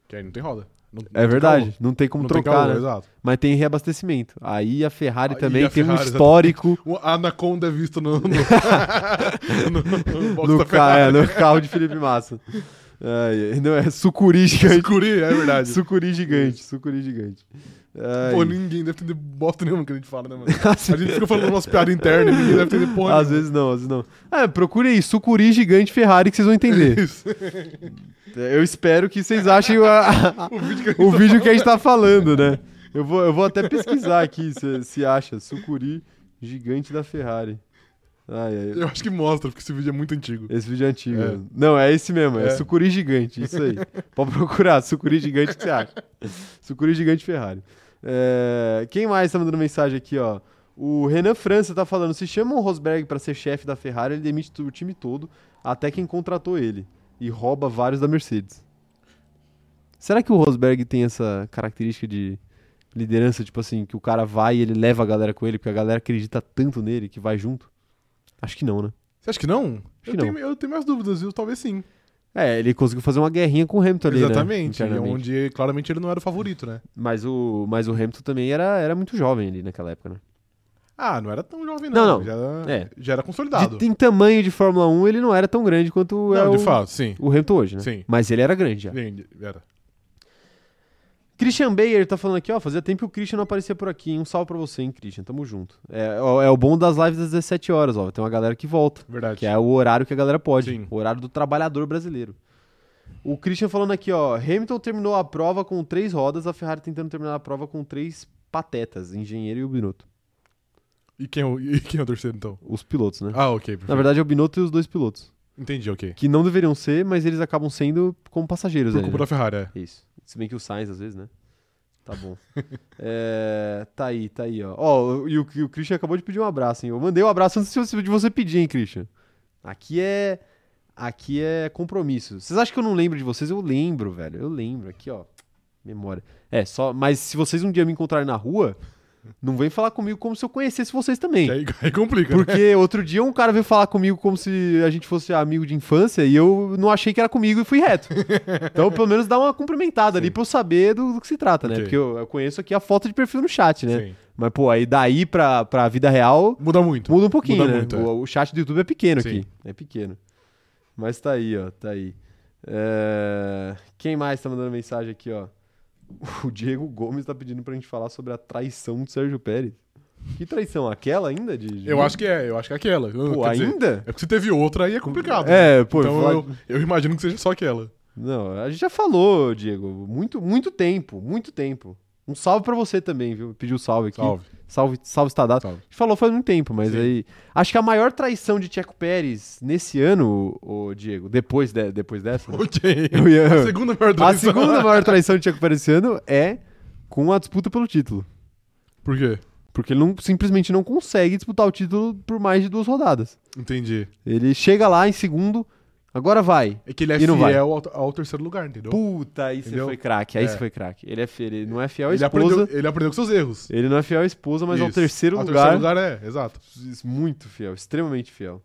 Que aí não tem roda. Não- não É tem verdade, calor. não tem como Não tem trocar, calor, né? Mas tem reabastecimento. Aí a Ferrari Aí também a tem um histórico O Anaconda é visto no. No, no, no no, da ca- é, no carro de Felipe Massa. Ai, não é sucuri gigante. Sucuri, é verdade. Sucuri gigante, sucuri gigante. Ai. Pô, ninguém deve entender bosta nenhuma que a gente fala, né, mano? A gente fica falando umas piadas internas e ninguém deve entender porra Às vezes não, às vezes não. É, procure aí, sucuri gigante Ferrari que vocês vão entender. Isso. Eu espero que vocês achem a- a- O vídeo que a gente o tá vídeo que a gente tá falando, né? Eu vou, eu vou até pesquisar aqui se, se acha. Sucuri gigante da Ferrari. Ai, ai. Eu acho que mostra, porque esse vídeo é muito antigo. Esse vídeo é antigo. É. Não, é esse mesmo. É, É. sucuri gigante. Isso aí. Pode procurar. Sucuri gigante que você acha. Sucuri gigante Ferrari. É, Quem mais tá mandando mensagem aqui, ó? O Renan França tá falando: se chama o Rosberg pra ser chefe da Ferrari, ele demite o time todo, até quem contratou ele. E rouba vários da Mercedes. Será que o Rosberg tem essa característica de liderança, tipo assim, que o cara vai e ele leva a galera com ele, porque a galera acredita tanto nele que vai junto? Acho que não, né? Você acha que não? Acho eu, que tenho, eu tenho minhas dúvidas, viu? Talvez sim. É, ele conseguiu fazer uma guerrinha com o Hamilton ali, né? Exatamente. Internamente. onde claramente ele não era o favorito, né? Mas o, mas o Hamilton também era, era muito jovem ali naquela época, né? Ah, não era tão jovem, não. Não, não. Já, era, É. já era consolidado. De, em tamanho de Fórmula 1, ele não era tão grande quanto é Não, o, de fato, o Hamilton hoje, né? Sim. Mas ele era grande já. Sim, Era. Christian Bayer tá falando aqui, ó, fazia tempo que o Christian não aparecia por aqui, hein? Um salve pra você, hein, Christian, tamo junto. É, é o bom das lives das 17 horas, ó, tem uma galera que volta, Verdade. que é o horário que a galera pode, Sim. o horário do trabalhador brasileiro. O Christian falando aqui, ó, Hamilton terminou a prova com três rodas, a Ferrari tentando terminar a prova com três patetas, engenheiro e o Binotto. E quem, é o, e quem é o terceiro, então? Os pilotos, né? Ah, ok. Perfeito. Na verdade é o Binotto e os dois pilotos. Entendi, ok. Que não deveriam ser, mas eles acabam sendo como passageiros Por ali, culpa né? da Ferrari, é. Isso. Se bem que o Sainz, às vezes, né? Tá bom. É, tá aí, tá aí, ó. Ó, e o, o Christian acabou de pedir um abraço, hein? Eu mandei um abraço antes de você pedir, hein, Christian? Aqui é. Aqui é compromisso. Vocês acham que eu não lembro de vocês? Eu lembro, velho. Eu lembro. Aqui, ó. Memória. É, só. Mas se vocês um dia me encontrarem na rua, não vem falar comigo como se eu conhecesse vocês também. Aí, aí complica, né? Porque outro dia um cara veio falar comigo como se a gente fosse amigo de infância e eu não achei que era comigo e fui reto. Então, pelo menos dá uma cumprimentada ali Sim. pra eu saber do, do que se trata, né? Ok. Porque eu, eu conheço aqui a foto de perfil no chat, né? Sim. Mas, pô, aí daí pra, pra vida real Muda muito. muda um pouquinho, Muda né? muito, é. o, o chat do YouTube é pequeno Sim. aqui. É pequeno. Mas tá aí, ó. Tá aí. É, Quem mais tá mandando mensagem aqui, ó? O Diego Gomes tá pedindo pra gente falar sobre a traição do Sérgio Pérez. Que traição? Aquela ainda? De, de- Eu acho que é, eu acho que é aquela. Pô, Quer dizer, ainda? é porque se teve outra aí é complicado. né? É, pô, então falar- eu, eu imagino que seja só aquela. Não, a gente já falou, Diego. Muito, muito tempo, muito tempo. Um salve pra você também, viu? Pediu salve aqui. Salve. Salve, salve Stadato. Salve. A gente falou faz muito tempo, mas Sim. aí. Acho que a maior traição de Tcheco Pérez nesse ano, o Diego, depois, de- depois dessa. né? Ia- A segunda maior A traição. segunda maior traição de Tcheco Pérez esse ano é com a disputa pelo título. Por quê? Porque ele não, simplesmente não consegue disputar o título por mais de duas rodadas. Entendi. Ele chega lá em segundo, agora vai. É que ele é fiel ao, ao terceiro lugar, entendeu? Puta, aí você foi craque, aí É. você foi craque. Ele é fiel, ele não é fiel à Ele esposa. aprendeu, ele aprendeu com seus erros. Ele não é fiel à esposa, mas ao terceiro Ao lugar. terceiro lugar é, exato. Muito fiel, extremamente fiel.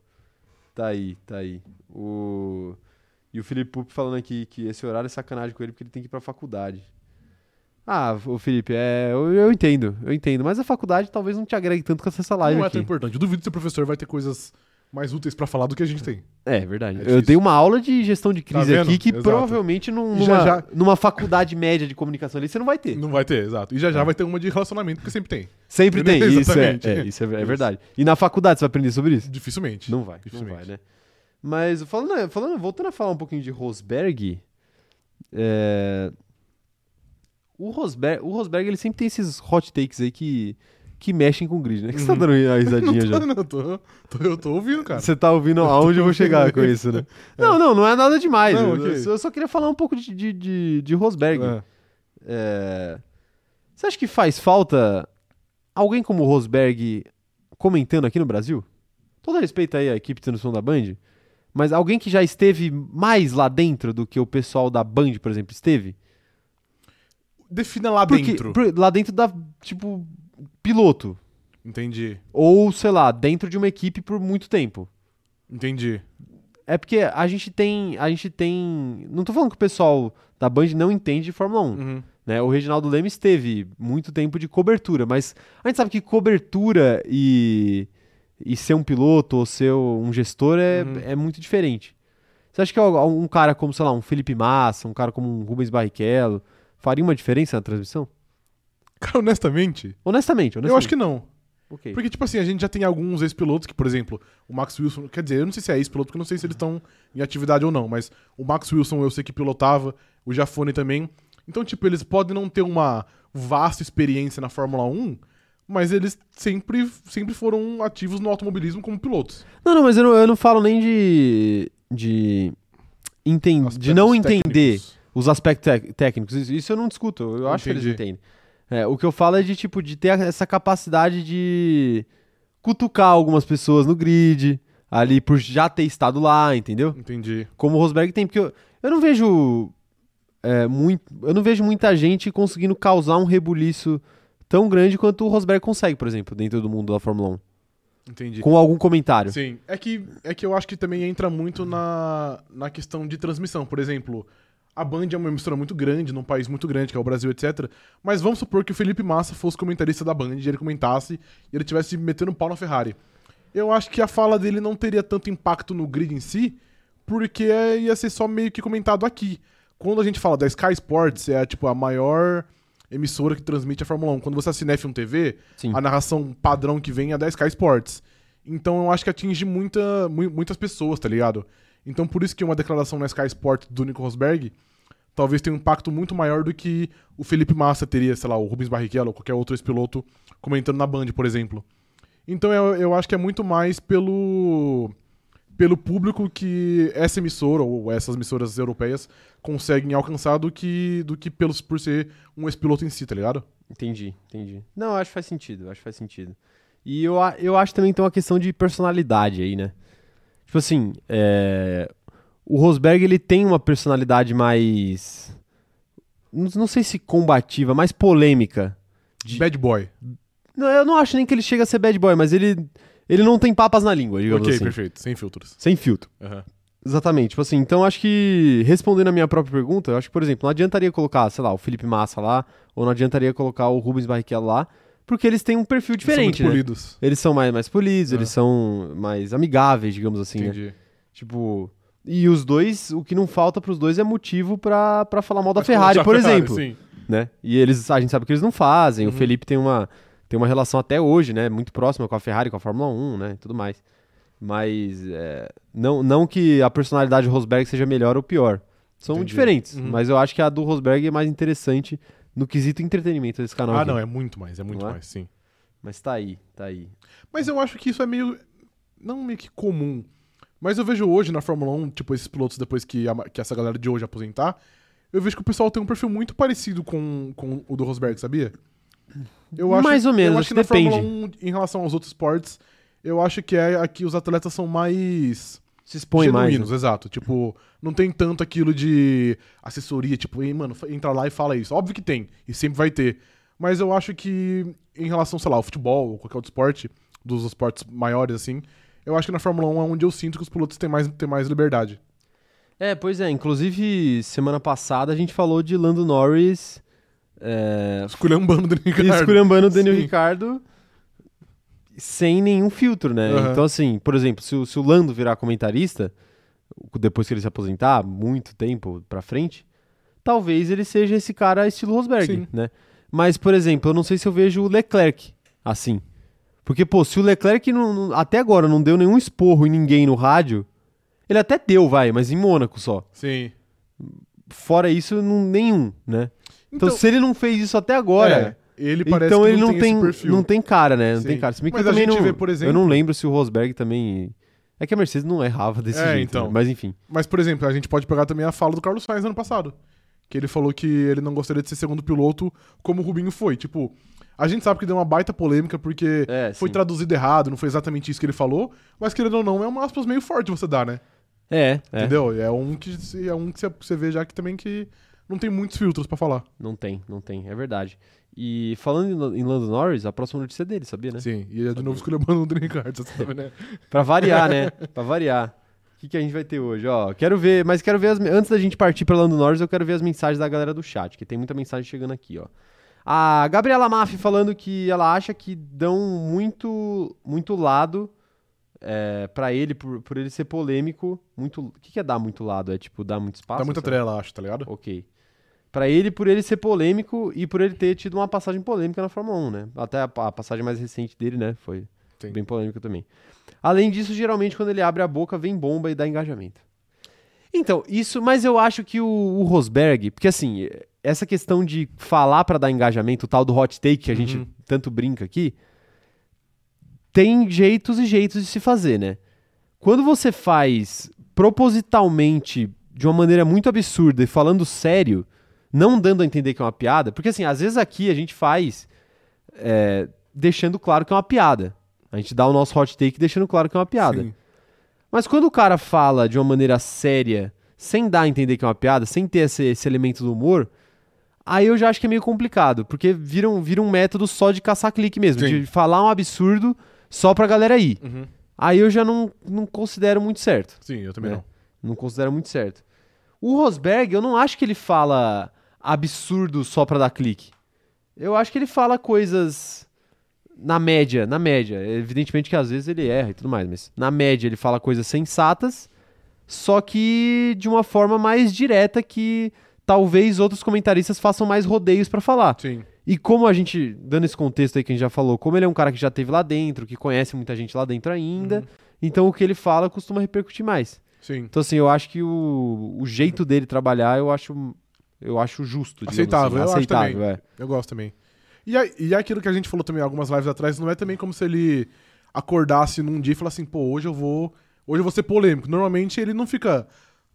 Tá aí, tá aí. O... E o Felipe Pup falando aqui que esse horário é sacanagem com ele porque ele tem que ir pra faculdade. Ah, o Felipe, é, eu, eu entendo, eu entendo. Mas a faculdade talvez não te agregue tanto com essa live Não é aqui. tão importante. Eu duvido que seu professor vai ter coisas mais úteis pra falar do que a gente tem. É verdade. É eu tenho uma aula de gestão de crise Tá aqui que Exato. provavelmente num- numa, já, já- numa faculdade média de comunicação ali você não vai ter. Não vai ter, exato. E já já É. vai ter uma de relacionamento, porque sempre tem. Sempre tem, isso é, é, isso é, é verdade. E na faculdade você vai aprender sobre isso? Dificilmente. Não vai, não Dificilmente. vai, né? Mas falando, falando, voltando a falar um pouquinho de Rosberg, é, o Rosberg, o Rosberg ele sempre tem esses hot takes aí que, que mexem com o grid, né? Que você tá Uhum. dando a risadinha Não já? tô, não, tô, tô- eu tô ouvindo, cara. Você tá ouvindo aonde eu vou chegar com isso, né? Não, não, não é nada demais. Não, eu, ok. eu só queria falar um pouco de, de, de, de Rosberg. É. É, Você acha que faz falta alguém como o Rosberg comentando aqui no Brasil? Todo respeito aí à equipe de transmissão da Band, mas alguém que já esteve mais lá dentro do que o pessoal da Band, por exemplo, esteve? Defina lá Porque- dentro. por- lá dentro da, tipo, piloto. Entendi. Ou, sei lá, dentro de uma equipe por muito tempo. Entendi. É porque a gente tem. A gente tem. Não tô falando que o pessoal da Band não entende de Fórmula 1. Uhum. né? O Reginaldo Lemes teve muito tempo de cobertura, mas a gente sabe que cobertura e, e ser um piloto ou ser um gestor é, Uhum. é muito diferente. Você acha que um cara como, sei lá, um Felipe Massa, um cara como um Rubens Barrichello, faria uma diferença na transmissão? Cara, honestamente, Honestamente, honestamente. eu acho que não. Ok. Porque, tipo assim, a gente já tem alguns ex-pilotos que, por exemplo, o Max Wilson. Quer dizer, eu não sei se é ex-piloto, porque eu não sei se eles estão em atividade ou não, mas o Max Wilson eu sei que pilotava, o Jafone também. Então, tipo, eles podem não ter uma vasta experiência na Fórmula 1, mas eles sempre, sempre foram ativos no automobilismo como pilotos. Não, não, mas eu não, eu não falo nem de. de. enten- de não entender técnicos. os aspectos técnicos. Isso, eu não discuto. Eu acho que eles Entendi. entendem. É, o que eu falo é de tipo de ter essa capacidade de cutucar algumas pessoas no grid, ali por já ter estado lá, entendeu? Entendi. Como o Rosberg tem, porque eu, eu não vejo é, muito, eu não vejo muita gente conseguindo causar um rebuliço tão grande quanto o Rosberg consegue, por exemplo, dentro do mundo da Fórmula 1, Entendi. com algum comentário. Sim, é que, é que eu acho que também entra muito na, na questão de transmissão. Por exemplo, a Band é uma emissora muito grande, num país muito grande, que é o Brasil, etc. Mas vamos supor que o Felipe Massa fosse comentarista da Band e ele comentasse e ele tivesse metendo pau na Ferrari. Eu acho que a fala dele não teria tanto impacto no grid em si, porque é- ia ser só meio que comentado aqui. Quando a gente fala da Sky Sports, é tipo a maior emissora que transmite a Fórmula 1. Quando você assina F1 TV, Sim. a narração padrão que vem é da Sky Sports. Então eu acho que atinge muita, mu- muitas pessoas, tá ligado? Então por isso que uma declaração na Sky Sports do Nico Rosberg talvez tenha um impacto muito maior do que o Felipe Massa teria, sei lá, o Rubens Barrichello ou qualquer outro ex-piloto comentando na Band, por exemplo. Então eu, eu acho que é muito mais pelo pelo público que essa emissora ou essas emissoras europeias conseguem alcançar do que do que pelos por ser um ex-piloto em si, tá ligado? Entendi, entendi. Não, acho que faz sentido, acho que faz sentido. E eu, eu acho também que tem uma questão de personalidade aí, né? Tipo assim, é, o Rosberg ele tem uma personalidade mais. Não, sei se combativa, mais polêmica. De- Bad boy. Não, eu não acho nem que ele chega a ser bad boy, mas ele, ele não tem papas na língua, digamos ok, assim. perfeito, sem filtros. Sem filtro. Aham. Exatamente. Tipo assim, então acho que, respondendo a minha própria pergunta, eu acho que, por exemplo, não adiantaria colocar, sei lá, o Felipe Massa lá, ou não adiantaria colocar o Rubens Barrichello lá, porque eles têm um perfil Eles são diferente, né? Eles são mais, mais polidos, É. eles são mais amigáveis, digamos assim, né? Entendi. Tipo. E os dois, o que não falta pros dois é motivo pra falar mal da Mas Ferrari, por Ferrari, exemplo. Sim. Né? E eles, a gente sabe que eles não fazem. O Uhum. Felipe tem uma, tem uma relação até hoje, né? Muito próxima com a Ferrari, com a Fórmula 1, né? E tudo mais. Mas é, não, não que a personalidade do Rosberg seja melhor ou pior. São Entendi. diferentes. Uhum. Mas eu acho que a do Rosberg é mais interessante no quesito entretenimento desse canal. Ah, aqui. não, é muito mais, é muito Não é? mais, sim. Mas tá aí, tá aí. Mas eu acho que isso é meio. Não meio que comum. Mas eu vejo hoje na Fórmula 1, tipo, esses pilotos depois que, a- que essa galera de hoje aposentar, eu vejo que o pessoal tem um perfil muito parecido com, com o do Rosberg, sabia? Eu Mais ou menos, eu acho acho que na Fórmula depende. 1, em relação aos outros esportes, eu acho que é aqui os atletas são mais Se expõe mais. né? exato. Tipo, não tem tanto aquilo de assessoria, tipo, Ei, mano, entra lá e fala isso. Óbvio que tem, e sempre vai ter. Mas eu acho que em relação, sei lá, ao futebol ou qualquer outro esporte, dos esportes maiores, assim, eu acho que na Fórmula 1 é onde eu sinto que os pilotos têm mais, têm mais liberdade. É, pois é. Inclusive, semana passada a gente falou de Lando Norris. É, Esculhambando o Daniel Ricciardo. esculhambando o Daniel Sim. Ricardo sem nenhum filtro, né? Aham. Então, assim, por exemplo, se, o- se o Lando virar comentarista, depois que ele se aposentar, muito tempo pra frente, talvez ele seja esse cara estilo Rosberg, Sim. né? Mas, por exemplo, eu não sei se eu vejo o Leclerc assim. Porque, pô, se o Leclerc não- não- até agora não deu nenhum esporro em ninguém no rádio, ele até deu, vai, mas em Mônaco só. Sim. Fora isso, não, nenhum, né? Então, Então, se ele não fez isso até agora, É. Ele parece então que ele não, não tem, não tem cara, né? Não Sim. tem cara. Se bem que Mas eu a gente não, vê, por eu exemplo- não lembro se o Rosberg também... É que a Mercedes não errava desse É, jeito, então. né? Mas enfim. Mas, por exemplo, a gente pode pegar também a fala do Carlos Sainz ano passado. Que ele falou que ele não gostaria de ser segundo piloto como o Rubinho foi. Tipo, a gente sabe que deu uma baita polêmica porque É, foi traduzido errado, não foi exatamente isso que ele falou. Mas querendo ou não, é uma aspas meio forte você dar, né? É, é. Entendeu? É um que, é um que você- vê já que também que não tem muitos filtros pra falar. Não tem, não tem. É verdade. E falando em Lan- em Lando Norris, a próxima notícia é dele, sabia, né? Sim, e é de novo escolheu o Ricardo, você sabe, né? Pra variar, né? Pra variar. O que, que a gente vai ter hoje? Ó, quero ver, mas quero ver as, antes da gente partir pra Lando Norris, eu quero ver as mensagens da galera do chat, que tem muita mensagem chegando aqui, ó. A Gabriela Maff falando que ela acha que dão muito muito lado é, para ele por, por ele ser polêmico, muito, o que, que é dar muito lado? É tipo dar muito espaço? Tá muita trela, acho, tá ligado? Ok. Pra ele, por ele ser polêmico e por ele ter tido uma passagem polêmica na Fórmula 1, né? Até a, a passagem mais recente dele, né? Foi Sim. bem polêmica também. Além disso, geralmente quando ele abre a boca, vem bomba e dá engajamento. Então, isso, mas eu acho que o, o Rosberg, porque assim, essa questão de falar pra dar engajamento, o tal do hot take que a gente Uhum. tanto brinca aqui, tem jeitos e jeitos de se fazer, né? Quando você faz propositalmente de uma maneira muito absurda e falando sério, não dando a entender que é uma piada, porque assim, às vezes aqui a gente faz é, deixando claro que é uma piada. A gente dá o nosso hot take deixando claro que é uma piada. Sim. Mas quando o cara fala de uma maneira séria, sem dar a entender que é uma piada, sem ter esse, esse elemento do humor, aí eu já acho que é meio complicado, porque vira um, vira um método só de caçar clique mesmo, Sim. de falar um absurdo só pra galera ir. Uhum. Aí eu já não, não considero muito certo. Sim, eu também É. não. Não considero muito certo. O Rosberg, eu não acho que ele fala absurdo só pra dar clique. Eu acho que ele fala coisas na média, na média. Evidentemente que às vezes ele erra e tudo mais, mas na média ele fala coisas sensatas, só que de uma forma mais direta que talvez outros comentaristas façam mais rodeios pra falar. Sim. E como a gente, dando esse contexto aí que a gente já falou, como ele é um cara que já teve lá dentro, que conhece muita gente lá dentro ainda, Uhum. então o que ele fala costuma repercutir mais. Sim. Então, assim, eu acho que o, o jeito dele trabalhar, eu acho, eu acho justo. Aceitável, assim. eu acho Aceitável, também. é. Eu gosto também. E, a- e aquilo que a gente falou também algumas lives atrás, não é também como se ele acordasse num dia e falasse assim, pô, hoje eu vou. Hoje eu vou ser polêmico. Normalmente ele não fica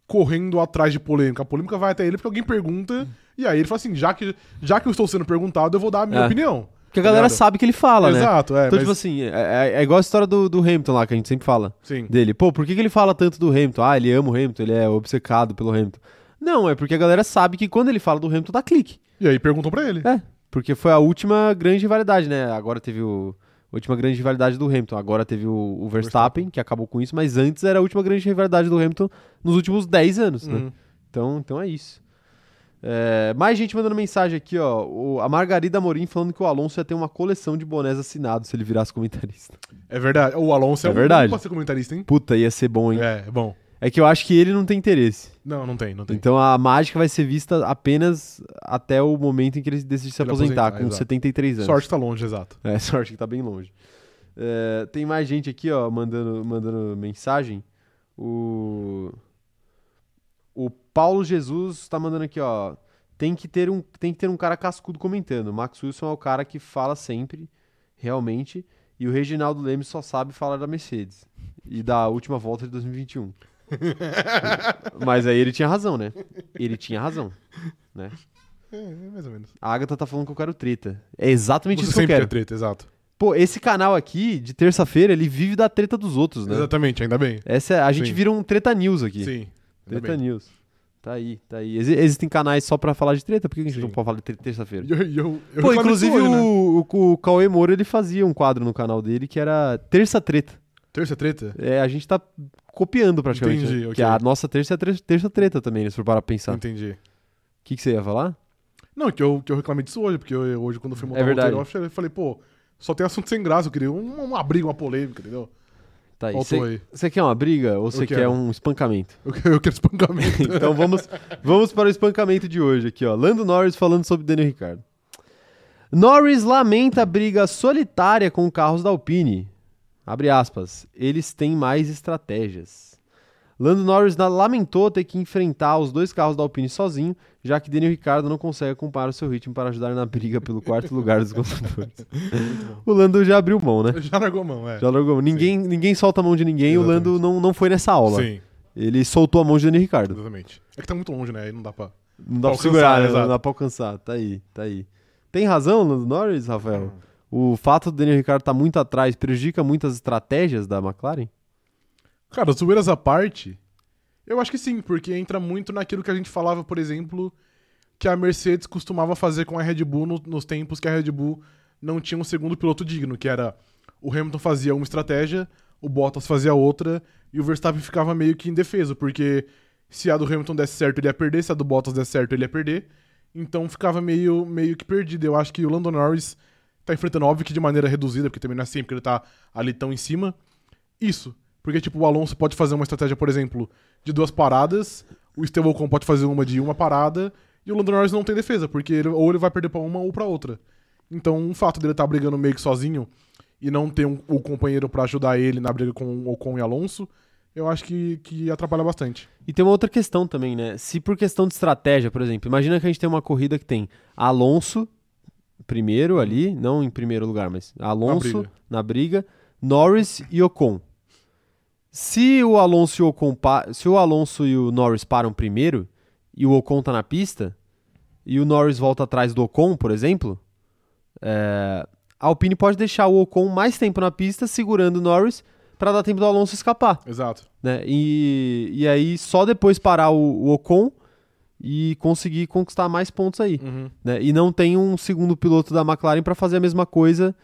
correndo atrás de polêmica. A polêmica vai até ele porque alguém pergunta. E aí ele fala assim: já que, já que eu estou sendo perguntado, eu vou dar a minha É. opinião. Porque a galera Ligado? sabe que ele fala, né? Exato, é. Então, mas- tipo assim, é, é- é igual a história do, do Hamilton lá, que a gente sempre fala Sim. dele. Pô, por que, que ele fala tanto do Hamilton? Ah, ele ama o Hamilton, ele é obcecado pelo Hamilton. Não, é porque a galera sabe que quando ele fala do Hamilton, dá clique. E aí perguntam pra ele. É, porque foi a última grande rivalidade, né? Agora teve o, a última grande rivalidade do Hamilton. Agora teve o, o Verstappen, que acabou com isso, mas antes era a última grande rivalidade do Hamilton nos últimos 10 anos, né? Uhum. Então, então é isso. É, mais gente mandando mensagem aqui, ó. O- a Margarida Morim falando que o Alonso ia ter uma coleção de bonés assinados se ele virasse comentarista. É verdade. O Alonso é, É um verdade. bom pra ser comentarista, hein? Puta, ia ser bom, hein? É bom. É que eu acho que ele não tem interesse. Não, não tem, não tem. Então a mágica vai ser vista apenas até o momento em que ele decide se Ele aposentar, aposentar, com exato. 73 anos. Sorte tá longe, exato. É, sorte que tá bem longe. É, tem mais gente aqui, ó, mandando, mandando mensagem. O. O Paulo Jesus tá mandando aqui, ó. Tem que ter um, tem que ter um cara cascudo comentando. O Max Wilson é o cara que fala sempre, realmente. E o Reginaldo Leme só sabe falar da Mercedes. E da última volta de 2021. Mas aí ele tinha razão, né? Ele tinha razão. Né? É, é mais ou menos. A Agatha tá falando que eu quero treta. É exatamente Você isso que eu sempre quero. quer treta, exato. Pô, esse canal aqui, de terça-feira, ele vive da treta dos outros, né? Exatamente, ainda bem. Essa é- a gente Sim. vira um treta news aqui. Sim. Treta bem. news. Tá aí, tá aí. Exi- existem canais só pra falar de treta? Por que a gente Sim. não pode falar de treta terça-feira? Pô, inclusive né? o, o, o Cauê Moura, ele fazia um quadro no canal dele que era Terça Treta. Terça treta? É, a gente tá copiando praticamente. Entendi, né? ok. Que a nossa terça é a terça treta também, né? Se for parar pra pensar. O Entendi. que, que você ia falar? Não, que eu, que eu reclamei disso hoje, porque eu- hoje quando eu fui montar É o verdade. roteiro, eu falei, pô, só tem assunto sem graça, eu queria um- uma briga, uma polêmica, entendeu? Tá aí. Você quer uma briga ou você quer um espancamento? Eu, quero- eu quero espancamento. Então vamos, vamos para o espancamento de hoje aqui, ó. Lando Norris falando sobre Daniel Ricciardo. Norris lamenta a briga solitária com carros da Alpine. Abre aspas. Eles têm mais estratégias. Lando Norris lamentou ter que enfrentar os dois carros da Alpine sozinho, já que Daniel Ricciardo não consegue acompanhar o seu ritmo para ajudar na briga pelo quarto lugar dos construtores. o Lando já abriu mão, né? Já largou a mão, é. Já largou. Ninguém, ninguém solta a mão de ninguém, o Exatamente. Lando não, não foi nessa aula. Sim, Ele soltou a mão de Daniel Ricciardo. exatamente. É que tá muito longe, né? Aí não dá pra. Não dá pra, Pra segurar, alcançar, né? exato. Não dá pra alcançar. Tá aí, tá aí. Tem razão, Lando Norris, Rafael? O fato do Daniel Ricciardo estar muito atrás prejudica muitas estratégias da McLaren? Cara, zoeiras à parte, eu acho que sim, porque entra muito naquilo que a gente falava, por exemplo, que a Mercedes costumava fazer com a Red Bull no- nos tempos que a Red Bull não tinha um segundo piloto digno, que era o Hamilton fazia uma estratégia, o Bottas fazia outra, e o Verstappen ficava meio que indefeso, porque se a do Hamilton desse certo ele ia perder, se a do Bottas desse certo ele ia perder, então ficava meio, meio que perdido. Eu acho que o Lando Norris tá enfrentando, óbvio que de maneira reduzida, porque também não é sempre que ele tá ali tão em cima, isso. Porque, tipo, o Alonso pode fazer uma estratégia, por exemplo, de duas paradas, o Esteban Ocon pode fazer uma de uma parada, e o Lando Norris não tem defesa, porque ele- ou ele vai perder pra uma ou pra outra. Então, o fato dele estar brigando meio que sozinho e não ter um, o companheiro pra ajudar ele na briga com o Ocon e Alonso, eu acho que, que atrapalha bastante. E tem uma outra questão também, né? Se por questão de estratégia, por exemplo, imagina que a gente tem uma corrida que tem Alonso primeiro ali, não em primeiro lugar, mas Alonso briga. na briga, Norris e Ocon. Se o Alonso e o Ocon, se o Alonso e o Norris param primeiro e o Ocon tá na pista e o Norris volta atrás do Ocon, por exemplo, é, a Alpine pode deixar o Ocon mais tempo na pista segurando o Norris para dar tempo do Alonso escapar Exato. né? E, e aí só depois parar o, o Ocon e conseguir conquistar mais pontos aí, Uhum. né? E não tem um segundo piloto da McLaren para fazer a mesma coisa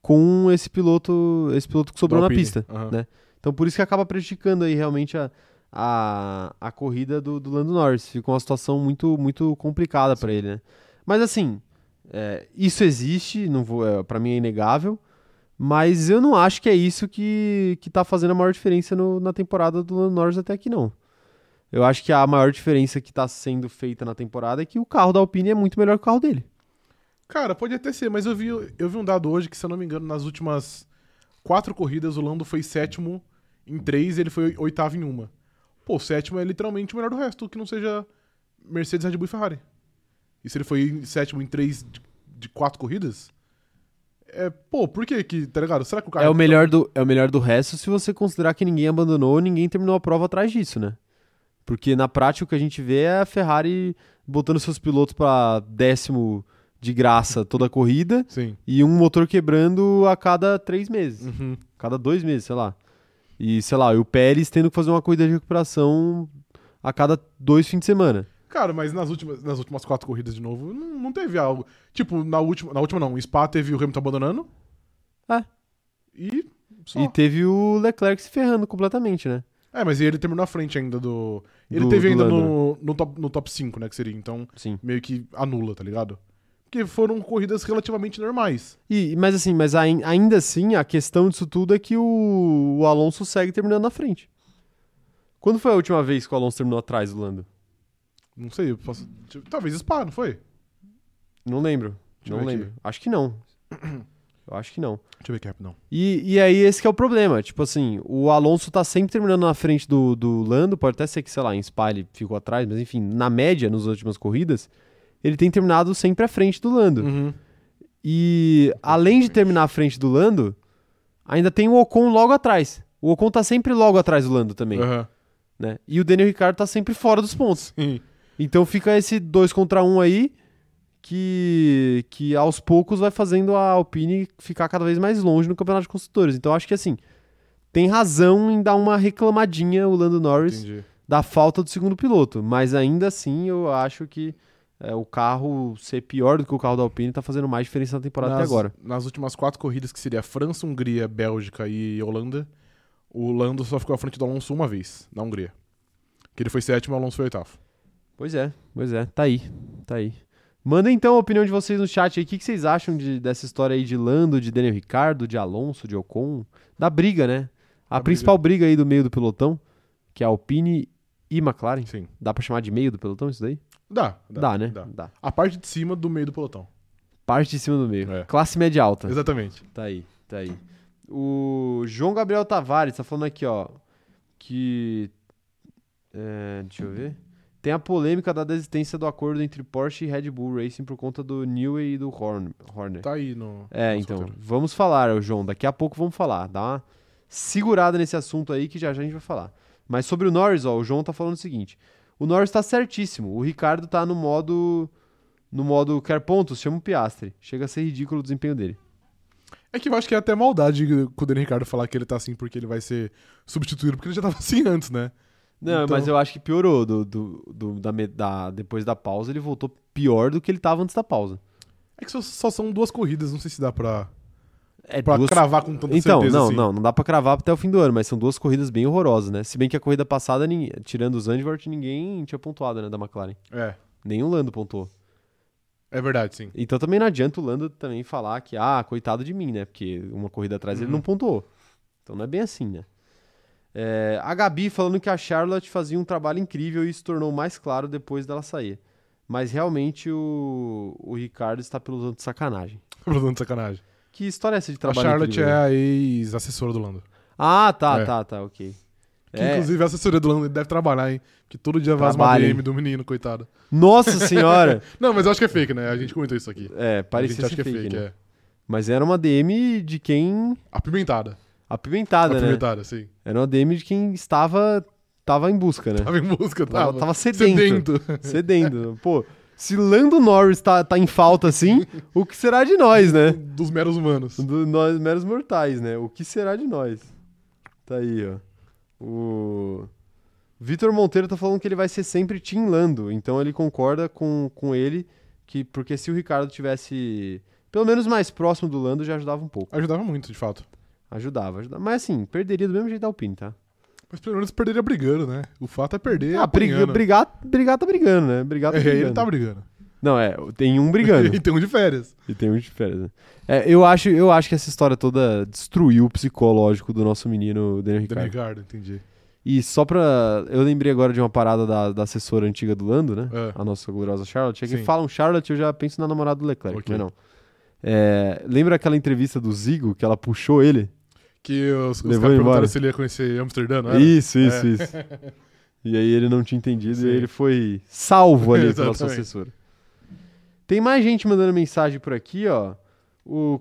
com esse piloto, esse piloto que sobrou na pista, Aham. né? Então por isso que acaba prejudicando aí realmente a, a, a corrida do, do Lando Norris. Fica uma situação muito muito complicada para ele, né? Mas assim, é, isso existe, não vou, é, para mim é inegável. Mas eu não acho que é isso que, que tá fazendo a maior diferença no- na temporada do Lando Norris até aqui, não. Eu acho que a maior diferença que tá sendo feita na temporada é que o carro da Alpine é muito melhor que o carro dele. Cara, pode até ser, mas eu vi, eu vi um dado hoje que, se eu não me engano, nas últimas quatro corridas, o Lando foi sétimo em três e ele foi oitavo em uma. Pô, o sétimo é literalmente o melhor do resto, que não seja Mercedes, Red Bull e Ferrari. E se ele foi sétimo em três de, de quatro corridas? É, pô, por que que, tá ligado? Será que o cara... É o, melhor do, é o melhor do resto se você considerar que ninguém abandonou, ninguém terminou a prova atrás disso, né? Porque na prática o que a gente vê é a Ferrari botando seus pilotos para décimo de graça toda a corrida Sim. e um motor quebrando a cada três meses. Uhum. cada dois meses, sei lá. E, sei lá, e o Pérez tendo que fazer uma corrida de recuperação a cada dois fins de semana. Cara, mas nas últimas, nas últimas quatro corridas de novo, não, não teve algo. Tipo, na última, na última não, em Spa teve o Hamilton abandonando. É. E só. E teve o Leclerc se ferrando completamente, né? É, mas ele terminou à frente ainda do. Ele Do- teve do ainda no, no, top, no top 5, né? Que seria. Então, Sim. meio que anula, tá ligado? Porque foram corridas relativamente normais. E, mas assim, mas ai- ainda assim, a questão disso tudo é que o, o Alonso segue terminando na frente. Quando foi a última vez que o Alonso terminou atrás do Lando? Não sei, eu posso. tipo, Talvez Spa, não foi? Não lembro. Deixa não lembro. aqui. Acho que não. Eu acho que não. Deixa eu ver aqui rapidão. E, e aí esse que é o problema. Tipo assim, o Alonso tá sempre terminando na frente do, do Lando. Pode até ser que, sei lá, em Spa ele ficou atrás. Mas enfim, na média, nas últimas corridas, ele tem terminado sempre à frente do Lando. Uhum. E além de terminar à frente do Lando, ainda tem o Ocon logo atrás. O Ocon tá sempre logo atrás do Lando também, Aham. né? E o Daniel Ricciardo tá sempre fora dos pontos. Sim. Então fica esse dois contra um aí que, que aos poucos vai fazendo a Alpine ficar cada vez mais longe no campeonato de construtores. Então acho que assim, tem razão em dar uma reclamadinha o Lando Norris Entendi. da falta do segundo piloto, mas ainda assim eu acho que é, o carro ser pior do que o carro da Alpine tá fazendo mais diferença na temporada nas, até agora. Nas últimas quatro corridas, que seria França, Hungria, Bélgica e Holanda, o Lando só ficou à frente do Alonso uma vez, na Hungria. Que ele foi sétimo e o Alonso foi oitavo. Pois é, pois é, tá aí, tá aí. Manda então a opinião de vocês no chat aí. O que, que vocês acham de- dessa história aí de Lando, de Daniel Ricardo, de Alonso, de Ocon? Da briga, né? A Da principal briga. aí do meio do pelotão, que é a Alpine e McLaren. Sim. Dá pra chamar de meio do pelotão isso daí? Dá, Dá, né? Dá. Dá. A parte de cima do meio do pelotão. Parte de cima do meio. É. Classe média alta. Exatamente. Tá aí, tá aí. O João Gabriel Tavares tá falando aqui, ó, que É, deixa eu ver. Tem a polêmica da desistência do acordo entre Porsche e Red Bull Racing por conta do Newey e do Horn, Horner. Tá aí no. É, no então, roteiro. vamos falar, João. Daqui a pouco vamos falar. Dá uma segurada nesse assunto aí que já já a gente vai falar. Mas sobre o Norris, ó, o João tá falando o seguinte: o Norris tá certíssimo. O Ricardo tá no modo. No modo quer pontos, chama o Piastre. Chega a ser ridículo o desempenho dele. É que eu acho que é até maldade com o Daniel Ricardo falar que ele tá assim porque ele vai ser substituído, porque ele já tava assim antes, né? Não, Então- mas eu acho que piorou. Do, do, do- da, da- depois da pausa, ele voltou pior do que ele tava antes da pausa. É que só, só são duas corridas, não sei se dá pra, É pra duas- cravar com tanta Então, certeza não, assim. não, não dá pra cravar até o fim do ano, mas são duas corridas bem horrorosas, né? Se bem que a corrida passada, ninguém- tirando o Zandvoort, ninguém tinha pontuado, né, da McLaren. É, Nem o Lando pontuou. é verdade, sim. Então também não adianta o Lando também falar que, ah, coitado de mim, né? Porque uma corrida atrás ele Uhum. não pontuou. Então não é bem assim, né? É, a Gabi falando que a Charlotte fazia um trabalho incrível e isso tornou mais claro depois dela sair. Mas realmente o, o Ricardo está pelo lado de sacanagem. Falando de sacanagem. Que história é essa de A trabalho Charlotte incrível? é a ex-assessora do Lando. Ah, tá, É. tá, tá, ok. Que, É, inclusive, a assessoria do Lando deve trabalhar, hein? Que todo dia vaza uma DM do menino, coitado. Nossa senhora! Não, mas eu acho que é fake, né? A gente comentou isso aqui. É, a parecia ser que é fake, fake, né? é. Mas era uma DM de quem... Apimentada. Apimentada, né? Apimentada, sim. Era uma DM de quem estava, estava em busca, né? Tava em música, Tava, tava. tava sedento. Sedento. Pô, se Lando Norris tá, tá em falta assim, o que será de nós, né? Dos meros humanos. Do, nós meros mortais, né? O que será de nós? Tá aí, ó. O Vitor Monteiro tá falando que ele vai ser sempre Team Lando, então ele concorda com, com ele que porque se o Ricardo tivesse pelo menos mais próximo do Lando já ajudava um pouco. Ajudava muito, de fato. Ajudava, ajudava. Mas assim, perderia do mesmo jeito da Alpine, tá? Mas pelo menos perderia brigando, né? O fato é perder. Ah, briga, brigar, brigar tá brigando, né? Brigar tá É, brigando. ele tá brigando. Não, é, tem um brigando. e tem um de férias. e tem um de férias. né? É, eu, acho, eu acho que essa história toda destruiu o psicológico do nosso menino Daniel Daniel Ricciardo. Ricardo, entendi. E só pra. Eu lembrei agora de uma parada da, da assessora antiga do Lando, né? É. A nossa gloriosa Charlotte. É que Sim. falam Charlotte, eu já penso na namorada do Leclerc, Ok. mas não. É, lembra aquela entrevista do Zigo que ela puxou ele? Que os, os caras perguntaram se ele ia conhecer Amsterdã, não era? Isso, isso, É. isso. E aí ele não tinha entendido Sim. e aí ele foi salvo ali pela sua assessora. Tem mais gente mandando mensagem por aqui, ó. O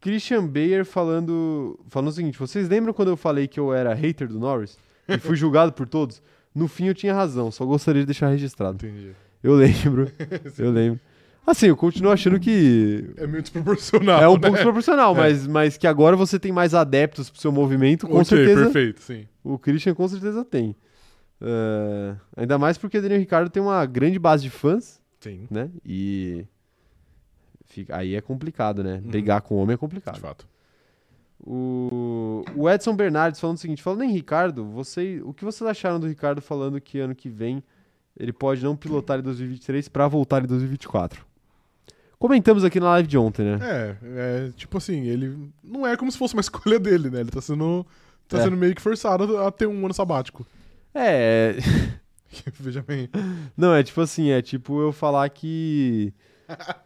Christian Bayer falando, falando o seguinte: vocês lembram quando eu falei que eu era hater do Norris? E fui julgado por todos? No fim eu tinha razão, só gostaria de deixar registrado. Entendi. Eu lembro, eu lembro. Assim, eu continuo achando que É meio desproporcional. é um né? pouco desproporcional, É. mas, mas que agora você tem mais adeptos pro seu movimento, com Ok, certeza. perfeito, sim. O Christian com certeza tem. É, ainda mais porque o Daniel Ricardo tem uma grande base de fãs, Sim, né? E fica- aí é complicado, né? Uhum. Brigar com o homem é de complicado. fato. O, o Edson Bernardes falando o seguinte: falando em Ricardo, você, o que vocês acharam do Ricardo falando que ano que vem ele pode não pilotar em 2023 para voltar em 2024? Comentamos aqui na live de ontem, né? É, é, tipo assim, ele não é como se fosse uma escolha dele, né? Ele tá sendo, tá É. sendo meio que forçado a ter um ano sabático. É, Veja bem. não, é tipo assim, é tipo eu falar que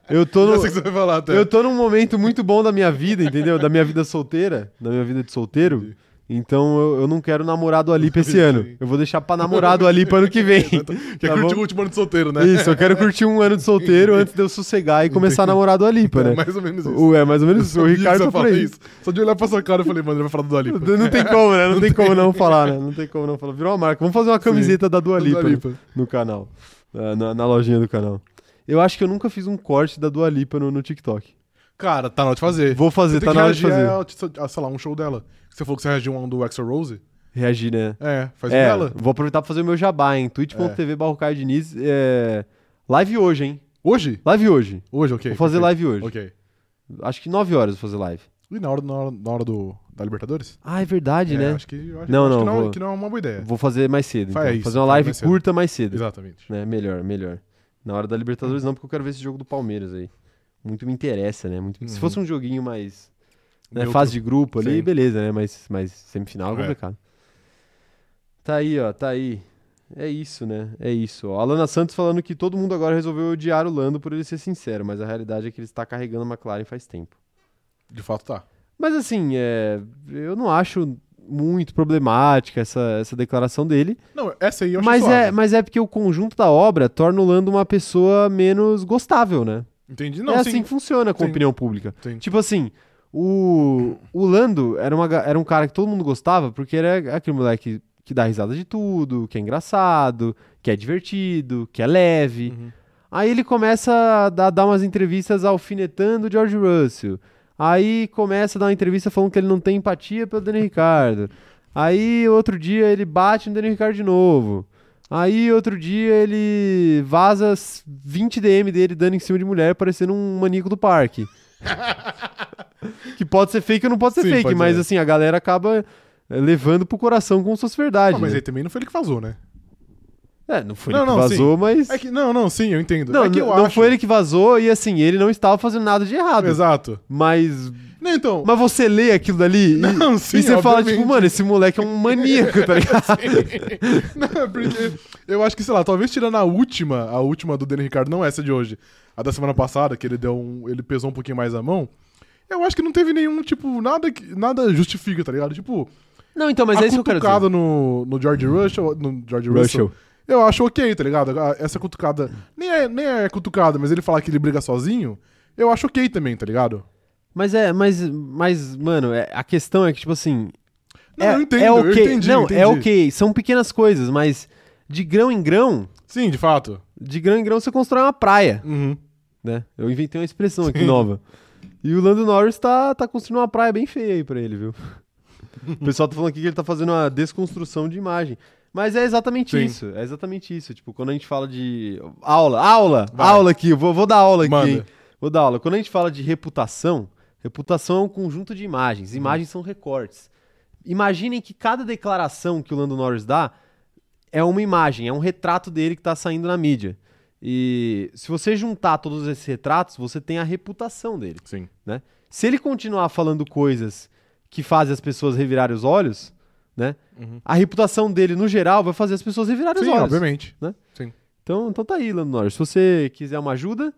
eu tô no, falar. Eu tô num momento muito bom da minha vida, entendeu? Da minha vida solteira, da minha vida de solteiro. Entendi. Então eu, eu não quero namorar do Alipa esse Sim. ano. Eu vou deixar pra namorar do Alipa ano que vem. Quer Tá curtir bom? o último ano de solteiro, né? Isso, eu quero curtir um ano de solteiro antes de eu sossegar e começar a namorar do Alipa, É né? mais ou menos isso. O, é mais ou menos isso. O Ricardo aí. isso. Só de olhar pra sua cara eu falei, mano, ele vai falar do Dua Lipa. Não tem como, né? Não, tem como não falar, né? Não tem como não falar. Virou uma marca. Vamos fazer uma camiseta da Dua Do Lipa, Dua né? No canal. Na, na- na lojinha do canal. Eu acho que eu nunca fiz um corte da Dua Lipa no, no TikTok. Cara, tá na hora de fazer. Vou fazer, tá na hora de fazer. a, a, sei lá, um show dela. Você falou que você reagiu a um do Axel Rose? Reagir, né? É, faz é, dela. vou aproveitar pra fazer o meu jabá, hein? twitch.tv Caio Diniz. É... Live hoje, hein? Hoje? Live hoje. Hoje, ok. vou fazer live hoje. Ok. Acho que 9 horas vou fazer live. E na hora, na hora, na hora do, da Libertadores? Ah, é verdade, É, né? Acho que, acho, Não, acho não, que, não, vou- que não é uma boa ideia. Vou fazer mais cedo. Então. isso, fazer uma live mais curta mais cedo. Exatamente. Né? Melhor, melhor. Na hora da Libertadores não, porque eu quero ver esse jogo do Palmeiras aí. Muito me interessa, né? Muito... Se Uhum. fosse um joguinho mais... Né? Neutro. Fase de grupo ali, Sim. beleza, né? Mas, mas semifinal é É. complicado. Tá aí, ó, tá aí. É isso, né? É isso. Ó. Alana Santos falando que todo mundo agora resolveu odiar o Lando por ele ser sincero, mas a realidade é que ele está carregando a McLaren faz tempo. De fato tá. Mas assim, é, eu não acho muito problemática essa, essa declaração dele. Não, essa aí eu achei Mas suave. é, mas é porque o conjunto da obra torna o Lando uma pessoa menos gostável, né? Entendi? Não, é sim. assim que funciona com a Sim. opinião pública. Sim. Tipo assim, o, o Lando era, uma, era um cara que todo mundo gostava porque era aquele moleque que dá risada de tudo, que é engraçado, que é divertido, que é leve. Uhum. Aí ele começa a dar, dar umas entrevistas alfinetando o George Russell. Aí começa a dar uma entrevista falando que ele não tem empatia pelo Daniel Ricardo. Aí outro dia ele bate no Daniel Ricardo de novo. Aí outro dia ele vaza s- 20 DM dele dando em cima de mulher parecendo um maníaco do parque. que pode ser fake ou não pode ser Sim, fake, pode mas ser. assim, a galera acaba eh, levando pro coração como se fosse verdade. Ah, mas né? aí também não foi ele que vazou, né? É, não foi Não, ele que não, vazou, mas... É que, não, não, sim, eu entendo. Não, é que eu não acho... foi ele que vazou e assim, ele não estava fazendo nada de errado. Exato. Mas. Não, então... Mas você lê aquilo dali e, Não, sim, e você fala, obviamente. tipo, mano, esse moleque é um maníaco, tá ligado? não, porque eu acho que, sei lá, talvez tirando a última, a última do Daniel Ricardo, não essa de hoje, a da semana passada, que ele deu um, ele pesou um pouquinho mais a mão, eu acho que não teve nenhum, tipo, nada, que- nada justifica, tá ligado? Tipo, Não, então, mas é isso que eu quero dizer. no, no George Russell, no George Russell, Russell. Eu acho ok, tá ligado? Essa cutucada, nem é, nem é cutucada, mas ele falar que ele briga sozinho, eu acho ok também, tá ligado? Mas é, mas, mas mano, é- a questão é que, tipo assim. Não, é, eu entendo, é eu ok. entendi, não, eu entendi. é ok. São pequenas coisas, mas de grão em grão, Sim, de fato. de grão em grão você constrói uma praia, Uhum. né? Eu inventei uma expressão aqui Sim. nova. E o Lando Norris tá, tá construindo uma praia bem feia aí pra ele, viu? O pessoal tá falando aqui que ele tá fazendo uma desconstrução de imagem. Mas é exatamente Sim. isso. É exatamente isso. Tipo, quando a gente fala de. Aula, aula, Vai. aula aqui. eu Vou, vou dar aula aqui, Manda. Vou dar aula. Quando a gente fala de reputação, reputação é um conjunto de imagens. Imagens são recortes. Imaginem que cada declaração que o Lando Norris dá é uma imagem, é um retrato dele que tá saindo na mídia. E se você juntar todos esses retratos, você tem a reputação dele. Sim. Se ele continuar falando coisas que fazem as pessoas revirarem os olhos, né? Uhum. A reputação dele, no geral, vai fazer as pessoas revirarem Sim, os olhos. obviamente. Então, então tá aí, Lando Norris. Se você quiser uma ajuda,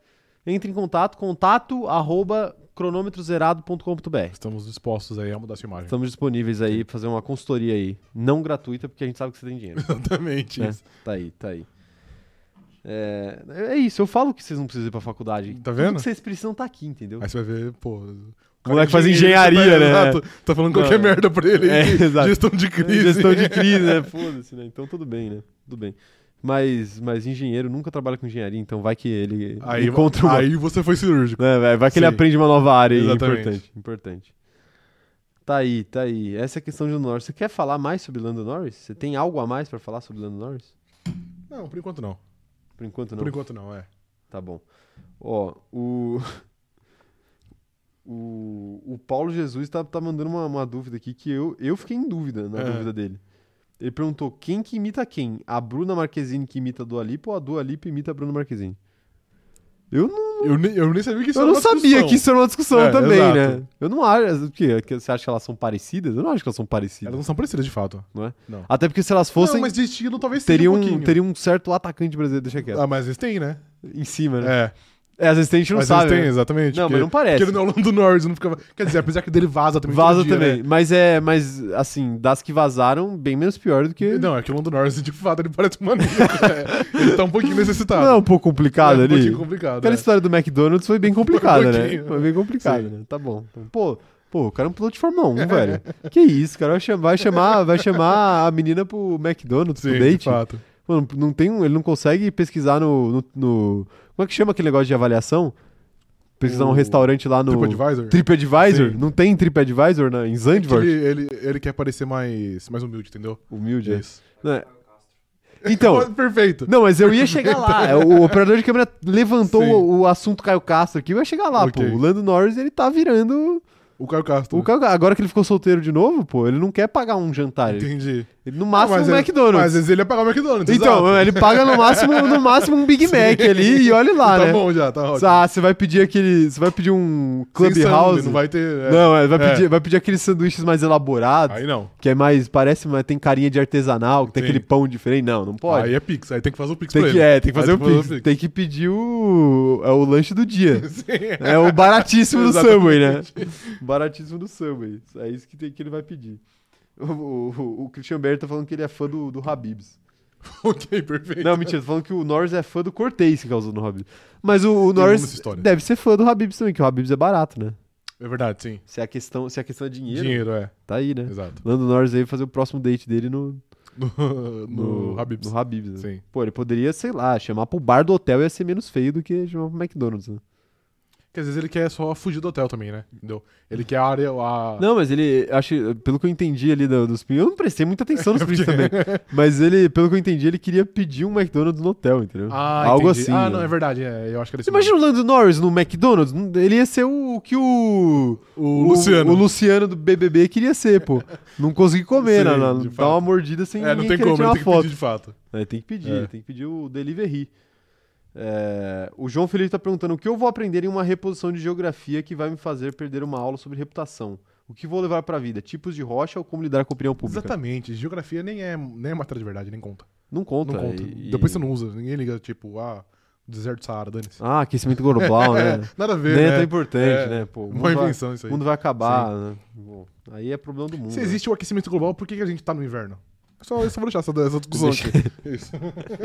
entre em contato, contato arroba cronômetrozerado.com.br. Estamos dispostos aí a mudar essa imagem. Estamos disponíveis aí pra fazer uma consultoria aí. Não gratuita, porque a gente sabe que você tem dinheiro. Exatamente né? isso. Tá aí, tá aí. É, é isso, eu falo que vocês não precisam ir pra faculdade. Tá Tudo vendo? que vocês precisam tá aqui, entendeu? Aí você vai ver, pô. O moleque faz engenharia, né? Exato. Tá falando qualquer Não. merda pra ele. É, exato. Gestão de crise. Gestão de crise, né? Foda-se, né? Então tudo bem, né? Tudo bem. Mas, mas engenheiro nunca trabalha com engenharia, então vai que ele Aí, encontra uma... aí você foi cirúrgico. né, vai- que ele Sim. aprende uma nova área aí, Exatamente. importante, importante. Tá aí, tá aí. Essa é a questão de Lando Norris. Você quer falar mais sobre Lando Norris? Você tem algo a mais pra falar sobre Lando Norris? Não, por enquanto não. Por enquanto não. Por enquanto não, é. Tá bom. Ó, o. O, o Paulo Jesus tá, tá mandando uma, uma dúvida aqui que eu, eu fiquei em dúvida na É. dúvida dele. Ele perguntou quem que imita quem? A Bruna Marquezine que imita a Dua Lipa ou a Dua Lipa imita a Bruna Marquezine? Eu não, Eu nem, eu nem sabia que isso eu era não uma sabia discussão. que isso era uma discussão É, também, exato. né? Eu não acho. O quê? Que Você acha que elas são parecidas? Eu não acho que elas são parecidas. Elas não são parecidas de fato. Não é? Não. Até porque se elas fossem, Não, mas de estilo talvez teria, um um, teria um certo atacante brasileiro, deixa quieto. Ah, mas eles têm, né? Em cima, né? É. É, às vezes a gente não mas sabe. eles têm, né? exatamente. Não, porque- mas não parece. Porque ele não é o Lando Norris, não ficava... Quer dizer, apesar que dele vaza também Vaza dia, também. né? Mas é, mas assim, das que vazaram, bem menos pior do que. Não, é que o Lando Norris, de fato, ele parece um maníaco. é. Ele tá um pouquinho necessitado. Não é um pouco complicado é um ali. pouquinho complicado. Aquela é. história do McDonald's foi bem complicada, né? pouquinho. Foi bem complicada, Sim. né? Tá bom. Então, pô, pô, o cara é um piloto de Fórmula 1, velho. Que isso, cara? Vai chamar, vai chamar, vai chamar a menina pro McDonald's, Sim, pro de date. fato. Mano, não tem um, ele não consegue pesquisar no, no, no- Como é que chama aquele negócio de avaliação? Pesquisar um restaurante lá no. TripAdvisor? TripAdvisor? Sim. Não tem TripAdvisor na, em É que Zandvoort? ele, ele, ele quer parecer mais, mais humilde, entendeu? Humilde. é. Isso. Né? Então, Perfeito. Não, mas eu ia chegar lá. O operador de câmera levantou Sim. o, assunto Caio Castro aqui, eu ia chegar lá, Ok. pô. O Lando Norris, ele tá virando O Caio Castro. o Caio Castro. Agora que ele ficou solteiro de novo, pô, ele não quer pagar um jantar. Entendi. ele no máximo mas um é- McDonald's. Mas às vezes ele ia pagar o McDonald's. então, exato. ele paga no máximo, no máximo um Big Mac ali e olha lá, tá né? bom já, tá ótimo. Ah, você vai pedir aquele. Você vai pedir um Clubhouse. Não vai ter... é. Não, é, vai, É. pedir, vai pedir aqueles sanduíches mais elaborados, Aí não. que é mais. Parece, mas tem carinha de artesanal, que tem aquele pão diferente. Não, não pode. Aí é Pix. Aí tem que fazer o Pix Tem pra que, ele. é, tem que fazer o Pix. Tem que pedir o, é o lanche do dia. Sim. É o baratíssimo do. Subway, né? Baratíssimo do Subway. É isso que, tem, que ele vai pedir. O, o, o Christian Berger tá falando que ele é fã do, do Habibs. ok, perfeito. Não, mentira, tô falando que o Norris é fã do Cortez que causou no Habibs. Mas o, o Norris deve ser fã do Habibs também, que o Habibs é barato, né? É verdade, sim. Se a questão, se a questão é dinheiro, Dinheiro, é. tá aí, né? Exato. Lando Norris aí fazer o próximo date dele no, No, no, Habib's. No Habibs, né? Sim. Pô, ele poderia, sei lá, chamar pro bar do hotel ia ser menos feio do que chamar pro McDonald's, né? Que às vezes ele quer só fugir do hotel também, né? Entendeu? Ele quer a área. A... Não, mas ele, acho, pelo que eu entendi ali do- dos prints, eu não prestei muita atenção nos prints também. Mas ele, pelo que eu entendi, ele queria pedir um McDonald's no hotel, entendeu? Ah, Algo entendi. assim. Ah, não, é verdade. É, eu acho que ele Você imagina o Lando Norris no McDonald's? Ele ia ser o, o que o. O Luciano. O, Luciano do BBB queria ser, pô. Não consegui comer, Sim, né? Dá uma mordida sem É, não tem como, ele tem que foto. pedir de fato. É, tem que pedir, É. tem que pedir o delivery. É, o João Felipe tá perguntando o que eu vou aprender em uma reposição de geografia que vai me fazer perder uma aula sobre reputação. O que vou levar pra vida? Tipos de rocha ou como lidar com a opinião pública? Exatamente. Geografia nem é, nem é matéria de verdade, nem conta. Não conta. Não conta. e- Depois você não usa. Ninguém liga, tipo, ah, deserto do Saara, dane-se. Ah, aquecimento global, né? Nada a ver, Nem é né? tão importante, É, né? Pô, o Uma mundo vai, invenção isso o aí. mundo vai acabar, né? Bom, aí é problema do mundo. Se né? existe o aquecimento global, por que, que a gente tá no inverno? Só, vou deixar essa, essa discussão aqui. Isso.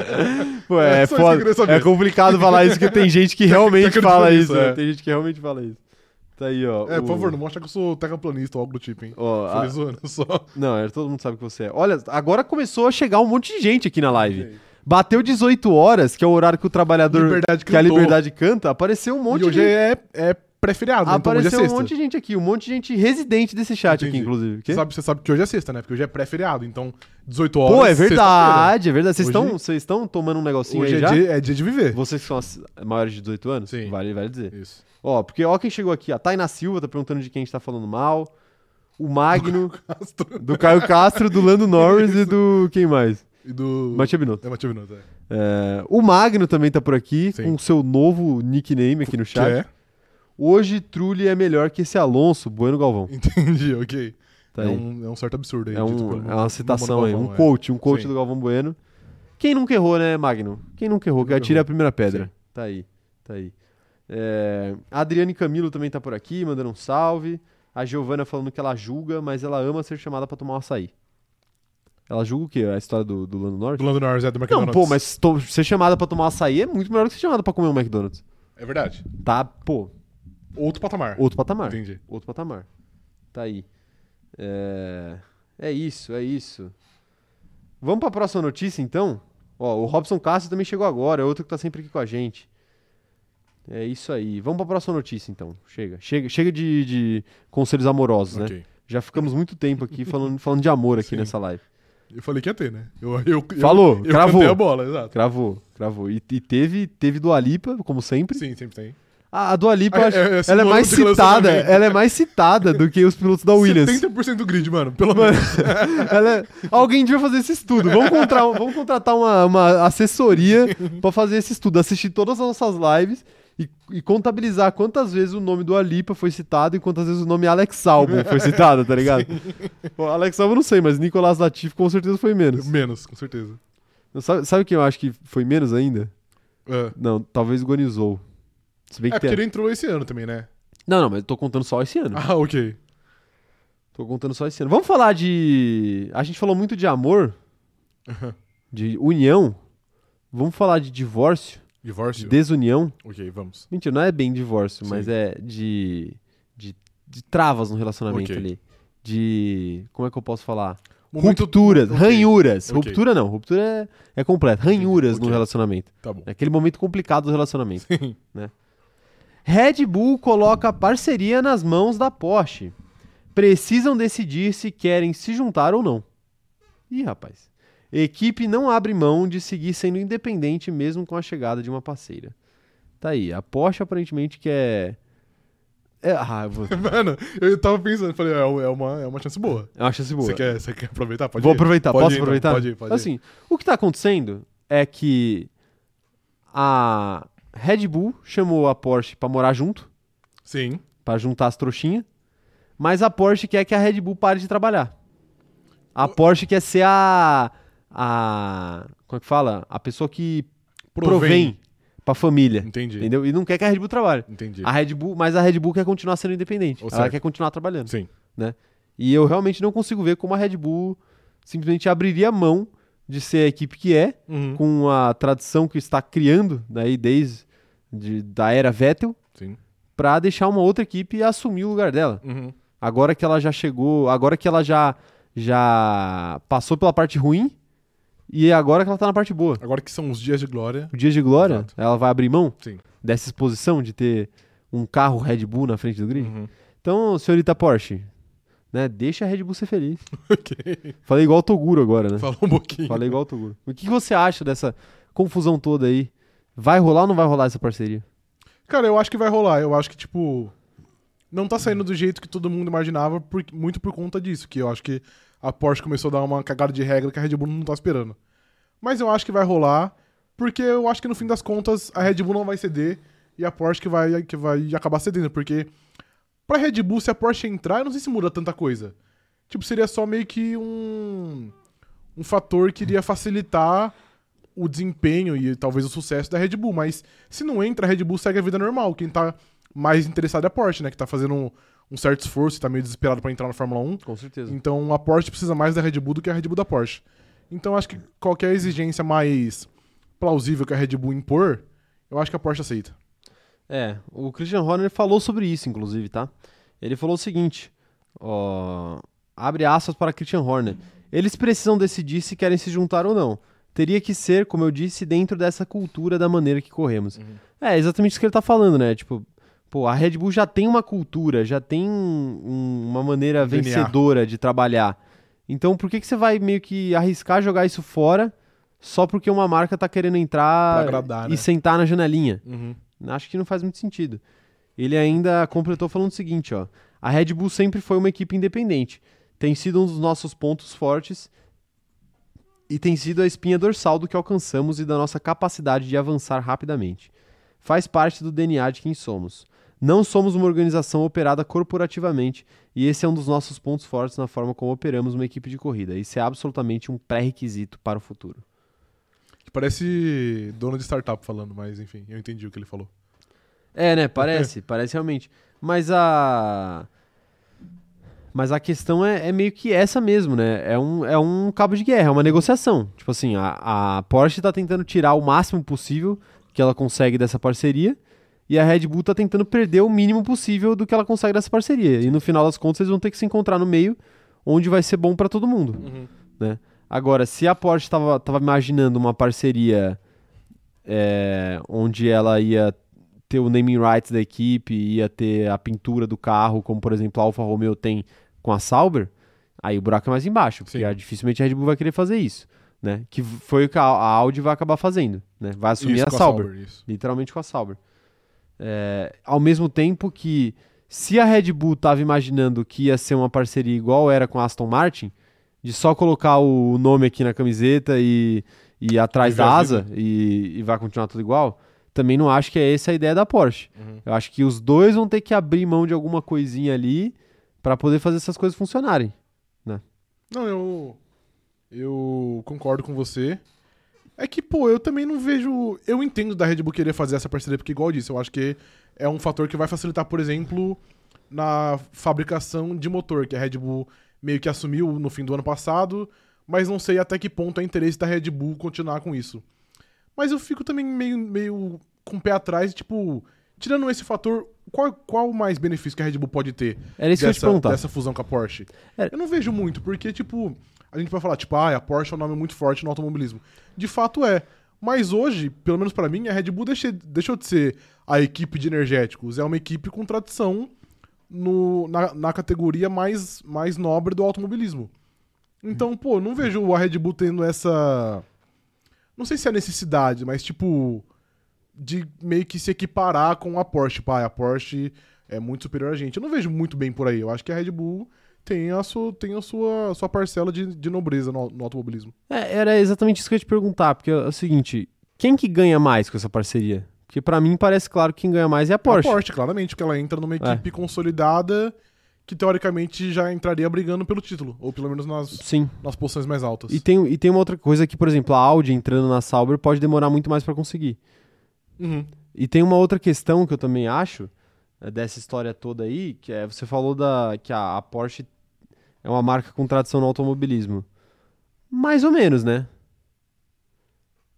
Pô, é, É que foda. saber. É complicado falar isso, porque tem gente que realmente acredita fala isso. né? é. Tem gente que realmente fala isso. Tá aí, ó. É, o- por favor, não mostra que eu sou terraplanista ou algo do tipo, hein? Ó, a- zoando só. Não, é, todo mundo sabe que você é. Olha, agora começou a chegar um monte de gente aqui na live. Bateu 18 horas, que é o horário que o trabalhador. Liberdade que a. Liberdade canta, apareceu um monte e hoje de. é, é pré-feriado, né? então hoje é Apareceu um monte de gente aqui, um monte de gente residente desse chat aqui, Entendi. inclusive. Quê? Você sabe, você sabe que hoje é sexta, né? Porque hoje é pré-feriado, então 18 horas. Pô, é verdade, é verdade. Vocês Hoje- estão vocês estão tomando um negocinho Hoje aí é já? dia, é dia de viver. Vocês que são maiores de 18 anos? Sim. Vale, vale dizer. Isso. Ó, porque ó quem chegou aqui. A Taina Silva tá perguntando de quem a gente tá falando mal. O Magno, do Caio Castro, do Lando Norris e do. Quem mais? E do. Matia Binotto. É Matia Binotto, é. É, o Magno também tá por aqui, Sim. com o seu novo nickname aqui no Que chat. é? Hoje Trulli é melhor que esse Alonso, Bueno Galvão. Entendi, ok. Tá é, um, é um certo absurdo aí. É, um- pelo- é uma citação aí, um é. coach, um coach Sim. do Galvão Bueno. Quem nunca errou, né, Magno? Quem nunca errou, que atire a primeira pedra. Sim. Tá aí, tá aí. É, a Adriane Camilo também tá por aqui, mandando um salve. A Giovana falando que ela julga, mas ela ama ser chamada pra tomar um açaí. Ela julga o quê? A história do, do Lando Norris? Do Lando Norris, é do Não, McDonald's. pô, mas to- ser chamada pra tomar um açaí é muito melhor do que ser chamada pra comer um McDonald's. É verdade. Tá, pô, Outro patamar. outro patamar. Entendi. Outro patamar. Tá aí. É... é isso, é isso. Vamos pra próxima notícia, então? Ó, o Robson Castro também chegou agora, é outro que tá sempre aqui com a gente. É isso aí. Vamos pra próxima notícia, então. Chega. Chega, chega de, de conselhos amorosos, né? Ok. Já ficamos muito tempo aqui falando, falando de amor aqui Sim. nessa live. Eu falei que ia ter, né? Eu, eu, Falou, eu, cravou. a bola, exato. Cravou, cravou. E, e teve, teve Dua Lipa, como sempre. Sim, sempre tem. A, a Dua Lipa, É, acho- é, ela é mais citada, ela é mais citada do que os pilotos da Williams. 70% do grid, mano. Pelo menos. Ela é- Alguém devia fazer esse estudo. Vamos contratar, vamos contratar uma, uma assessoria pra fazer esse estudo, assistir todas as nossas lives e, e contabilizar quantas vezes o nome do Alipa foi citado e quantas vezes o nome Alex Albon foi citado, tá ligado? Alex Albon não sei, mas Nicolas Latifi com certeza foi menos. menos, com certeza. Sabe, sabe quem eu acho que foi menos ainda? É, Não, talvez o Guanizou. Se bem é que porque tem... ele entrou esse ano também, né? Não, não, mas eu tô contando só esse ano. Ah, ok. Tô contando só esse ano. Vamos falar de. A gente falou muito de amor, de união. Vamos falar de divórcio, de Divórcio? desunião. Ok, vamos. Mentira, não é bem divórcio, Sim. mas é de, de, de travas no relacionamento Ok. ali. De. Como é que eu posso falar? Momento- Rupturas, ok, ranhuras. ok. Ruptura não, ruptura é, é completa. Ranhuras no relacionamento. Tá bom. É aquele momento complicado do relacionamento. Sim. Red Bull coloca parceria nas mãos da Porsche. Precisam decidir se querem se juntar ou não. Ih, rapaz. Equipe não abre mão de seguir sendo independente mesmo com a chegada de uma parceira. Tá aí. A Porsche aparentemente quer. É, ah, eu vou... Mano, eu tava pensando, falei, é, é uma, é uma chance boa. é uma chance boa. Você quer, você quer aproveitar? Pode Vou ir. aproveitar. Pode Posso ir, então. aproveitar? Pode ir, pode ir. assim, o que tá acontecendo é que a Red Bull chamou a Porsche pra morar junto. Sim. Pra juntar as trouxinhas. Mas a Porsche quer que a Red Bull pare de trabalhar. A Porsche quer ser a. a como é que fala? A pessoa que provém, pra família. Entendi. Entendeu? E não quer que a Red Bull trabalhe. Entendi. A Red Bull, mas a Red Bull quer continuar sendo independente. Ou Ela certo. quer continuar trabalhando. Sim. E eu realmente não consigo ver como a Red Bull simplesmente abriria mão de ser a equipe que é, Uhum. com a tradição que está criando daí desde de- da era Vettel, para deixar uma outra equipe assumir o lugar dela. Uhum. Agora que ela já chegou, agora que ela já já passou pela parte ruim e agora que ela tá na parte boa. Agora que são os dias de glória. Dias de Glória, Exato. ela vai abrir mão Sim. dessa exposição de ter um carro Red Bull na frente do grid. Uhum. Então, senhorita Porsche, né, deixa a Red Bull ser feliz. ok. Falei igual o Toguro agora, né? Falou um pouquinho. Falei igual o Toguro. O que você acha dessa confusão toda aí? Vai rolar ou não vai rolar essa parceria? Cara, eu acho que vai rolar. Eu acho que, tipo. Não tá saindo do jeito que todo mundo imaginava, por- muito por conta disso. Que eu acho que a Porsche começou a dar uma cagada de regra que a Red Bull não tá esperando. Mas eu acho que vai rolar, porque eu acho que no fim das contas a Red Bull não vai ceder e a Porsche que vai, que vai acabar cedendo. Porque pra Red Bull, se a Porsche entrar, eu não sei se muda tanta coisa. Tipo, seria só meio que um, um fator que iria facilitar o desempenho e talvez o sucesso da Red Bull. Mas se não entra, a Red Bull segue a vida normal. Quem tá mais interessado é a Porsche, né? Que tá fazendo um, um certo esforço e tá meio desesperado pra entrar na Fórmula 1. Com certeza. Então a Porsche precisa mais da Red Bull do que a Red Bull da Porsche. Então acho que qualquer exigência mais plausível que a Red Bull impor, eu acho que a Porsche aceita. É, o Christian Horner falou sobre isso, inclusive, tá? Ele falou o seguinte, ó, abre aspas para Christian Horner. Eles precisam decidir se querem se juntar ou não. Teria que ser, como eu disse, dentro dessa cultura da maneira que corremos. É, exatamente isso que ele tá falando, né? Tipo, pô, a Red Bull já tem uma cultura, já tem um- uma maneira DNA. vencedora de trabalhar. Então, por que, que você vai meio que arriscar jogar isso fora só porque uma marca tá querendo entrar agradar, e né? sentar na janelinha? Uhum. Acho que não faz muito sentido. Ele ainda completou falando o seguinte, ó. A Red Bull sempre foi uma equipe independente. Tem sido um dos nossos pontos fortes e tem sido a espinha dorsal do que alcançamos e da nossa capacidade de avançar rapidamente. Faz parte do DNA de quem somos. Não somos uma organização operada corporativamente e esse é um dos nossos pontos fortes na forma como operamos uma equipe de corrida. Isso é absolutamente um pré-requisito para o futuro. Parece dono de startup falando, mas enfim, eu entendi o que ele falou. É, né? Parece, parece realmente. Mas a. Mas a questão é, é meio que essa mesmo, né? É um, é um cabo de guerra, é uma negociação. Tipo assim, a, a Porsche tá tentando tirar o máximo possível que ela consegue dessa parceria. E a Red Bull tá tentando perder o mínimo possível do que ela consegue dessa parceria. E no final das contas, eles vão ter que se encontrar no meio, onde vai ser bom pra todo mundo. né? Agora, se a Porsche tava, tava imaginando uma parceria é, onde ela ia ter o naming rights da equipe, ia ter a pintura do carro, como por exemplo a Alfa Romeo tem com a Sauber, aí o buraco é mais embaixo, porque ah, dificilmente a Red Bull vai querer fazer isso, né? Que foi o que a, a Audi vai acabar fazendo, né? Vai assumir a Sauber, isso. literalmente com a Sauber. É, ao mesmo tempo que se a Red Bull tava imaginando que ia ser uma parceria igual era com a Aston Martin, de só colocar o nome aqui na camiseta e, e atrás Viver da a asa e, e vai continuar tudo igual, também não acho que é essa a ideia da Porsche. Uhum. Eu acho que os dois vão ter que abrir mão de alguma coisinha ali para poder fazer essas coisas funcionarem. Não, eu. Eu concordo com você. É que, pô, eu também não vejo. Eu entendo da Red Bull querer fazer essa parceria, porque, igual eu disse, eu acho que é um fator que vai facilitar, por exemplo, na fabricação de motor, que a Red Bull meio que assumiu no fim do ano passado, mas não sei até que ponto é interesse da Red Bull continuar com isso. Mas eu fico também meio, meio com o pé atrás, tipo, tirando esse fator, qual, qual mais benefício que a Red Bull pode ter Era isso que eu te dessa, perguntar. dessa fusão com a Porsche? É. Eu não vejo muito, porque, tipo, a gente vai falar, tipo, ah, a Porsche é um nome muito forte no automobilismo. De fato é. Mas hoje, pelo menos pra mim, a Red Bull deixe- deixou de ser a equipe de energéticos. É uma equipe com tradição no, na, na categoria mais, mais nobre do automobilismo. Então, pô, não vejo a Red Bull tendo essa. Não sei se é necessidade, mas tipo. De meio que se equiparar com a Porsche. Pai, a Porsche é muito superior a gente. Eu não vejo muito bem por aí. Eu acho que a Red Bull tem a sua, tem a sua, sua parcela de, de nobreza no, no automobilismo. É, era exatamente isso que eu ia te perguntar, porque é o seguinte, quem que ganha mais com essa parceria? Porque pra mim parece claro que quem ganha mais é a Porsche. A Porsche, claramente, porque ela entra numa É. equipe consolidada que teoricamente já entraria brigando pelo título. Ou pelo menos nas, Sim. nas posições mais altas. E tem, e tem uma outra coisa que, por exemplo, a Audi entrando na Sauber pode demorar muito mais pra conseguir. Uhum. E tem uma outra questão que eu também acho é, dessa história toda aí, que é você falou da que a, a Porsche é uma marca com tradição no automobilismo. Mais ou menos, né?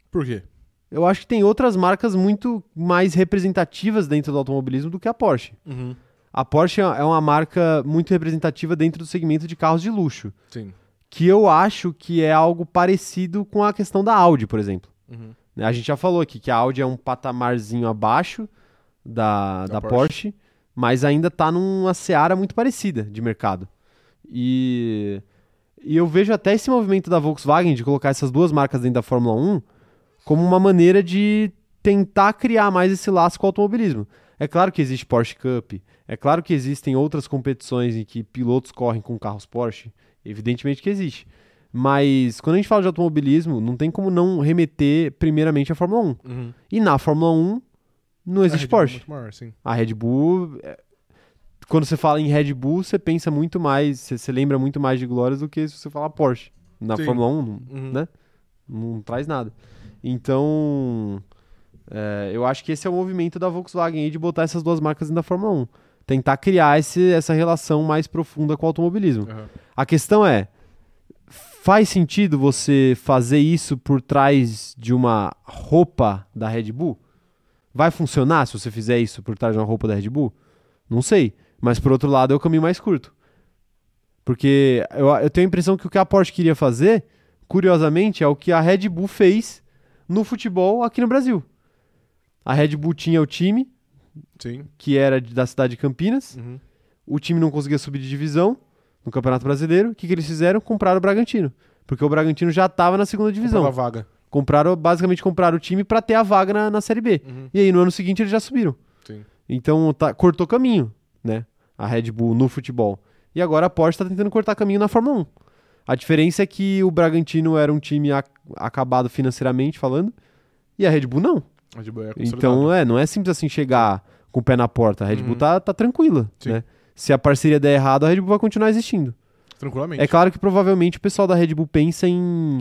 Por quê? Eu acho que tem outras marcas muito mais representativas dentro do automobilismo do que a Porsche. Uhum. A Porsche é uma marca muito representativa dentro do segmento de carros de luxo, Sim. que eu acho que é algo parecido com a questão da Audi, por exemplo. Uhum. Né, A gente já falou aqui que a Audi é um patamarzinho abaixo da, Da da, Porsche. Porsche. mas ainda tá numa seara muito parecida de mercado. E, e eu vejo até esse movimento da Volkswagen de colocar essas duas marcas dentro da Fórmula 1 como uma maneira de tentar criar mais esse laço com o automobilismo. É claro que existe Porsche Cup, é claro que existem outras competições em que pilotos correm com carros Porsche, evidentemente que existe. Mas quando a gente fala de automobilismo, não tem como não remeter primeiramente à Fórmula 1. Uhum. E na Fórmula 1 não A existe Bull é Porsche. maior. A Red Bull. é, Quando você fala em Red Bull, você pensa muito mais, você, você lembra muito mais de glórias do que se você falar Porsche. Na Sim. Fórmula 1, não- Uhum. né? Não traz nada. Então, é, eu acho que esse é o movimento da Volkswagen aí de botar essas duas marcas dentro da Fórmula 1. Tentar criar esse- essa relação mais profunda com o automobilismo. Uhum. A questão é: faz sentido você fazer isso por trás de uma roupa da Red Bull? Vai funcionar se você fizer isso por trás de uma roupa da Red Bull? Não sei. Mas por outro lado é o caminho mais curto. Porque eu, eu tenho a impressão que o que a Porsche queria fazer, curiosamente, é o que a Red Bull fez no futebol aqui no Brasil. A Red Bull tinha o time, Sim. que era da cidade de Campinas, Uhum. o time não conseguia subir de divisão no Campeonato Brasileiro. O que, que eles fizeram? Compraram o Bragantino. Porque o Bragantino já estava na segunda divisão. Comprava vaga. Compraram, basicamente compraram o time para ter a vaga na, na Série B. Uhum. E aí no ano seguinte eles já subiram. Sim. Então tá- cortou caminho, né? A Red Bull no futebol. E agora a Porsche está tentando cortar caminho na Fórmula 1. A diferença é que o Bragantino era um time ac- acabado financeiramente falando e a Red Bull não. A Red Bull é Então é, não é simples assim chegar com o pé na porta. A Red Bull Uhum. tá, tá tranquila, Sim. né? Se a parceria der errado, a Red Bull vai continuar existindo. Tranquilamente. É claro que provavelmente o pessoal da Red Bull pensa em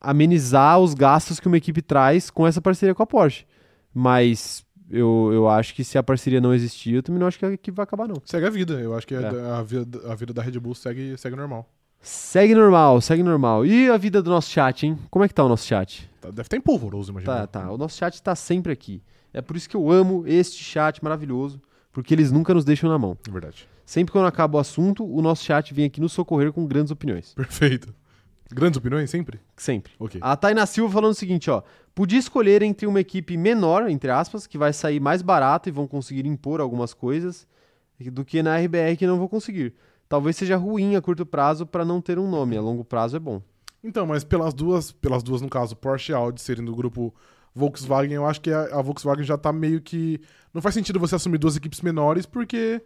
amenizar os gastos que uma equipe traz com essa parceria com a Porsche. Mas eu, eu acho que se a parceria não existir, eu também não acho que a equipe vai acabar, não. Segue a vida. Eu acho que a- É. a, vida, a vida da Red Bull segue, segue normal. Segue normal, segue normal. E a vida do nosso chat, hein? Como é que tá o nosso chat? Tá- Deve estar em polvoroso, imagina. Tá, tá. O nosso chat tá sempre aqui. É por isso que eu amo este chat maravilhoso, porque eles nunca nos deixam na mão. É verdade. Sempre quando acaba o assunto, o nosso chat vem aqui nos socorrer com grandes opiniões. Perfeito. Grandes opiniões sempre? Sempre. Ok. A Tainá Silva falando o seguinte, ó. Podia escolher entre uma equipe menor, entre aspas, que vai sair mais barato e vão conseguir impor algumas coisas, do que na RBR que não vou conseguir. Talvez seja ruim a curto prazo para não ter um nome, a longo prazo é bom. Então, mas pelas duas, pelas duas, no caso, Porsche e Audi serem do grupo Volkswagen, eu acho que a, a Volkswagen já tá meio que. Não faz sentido você assumir duas equipes menores, porque.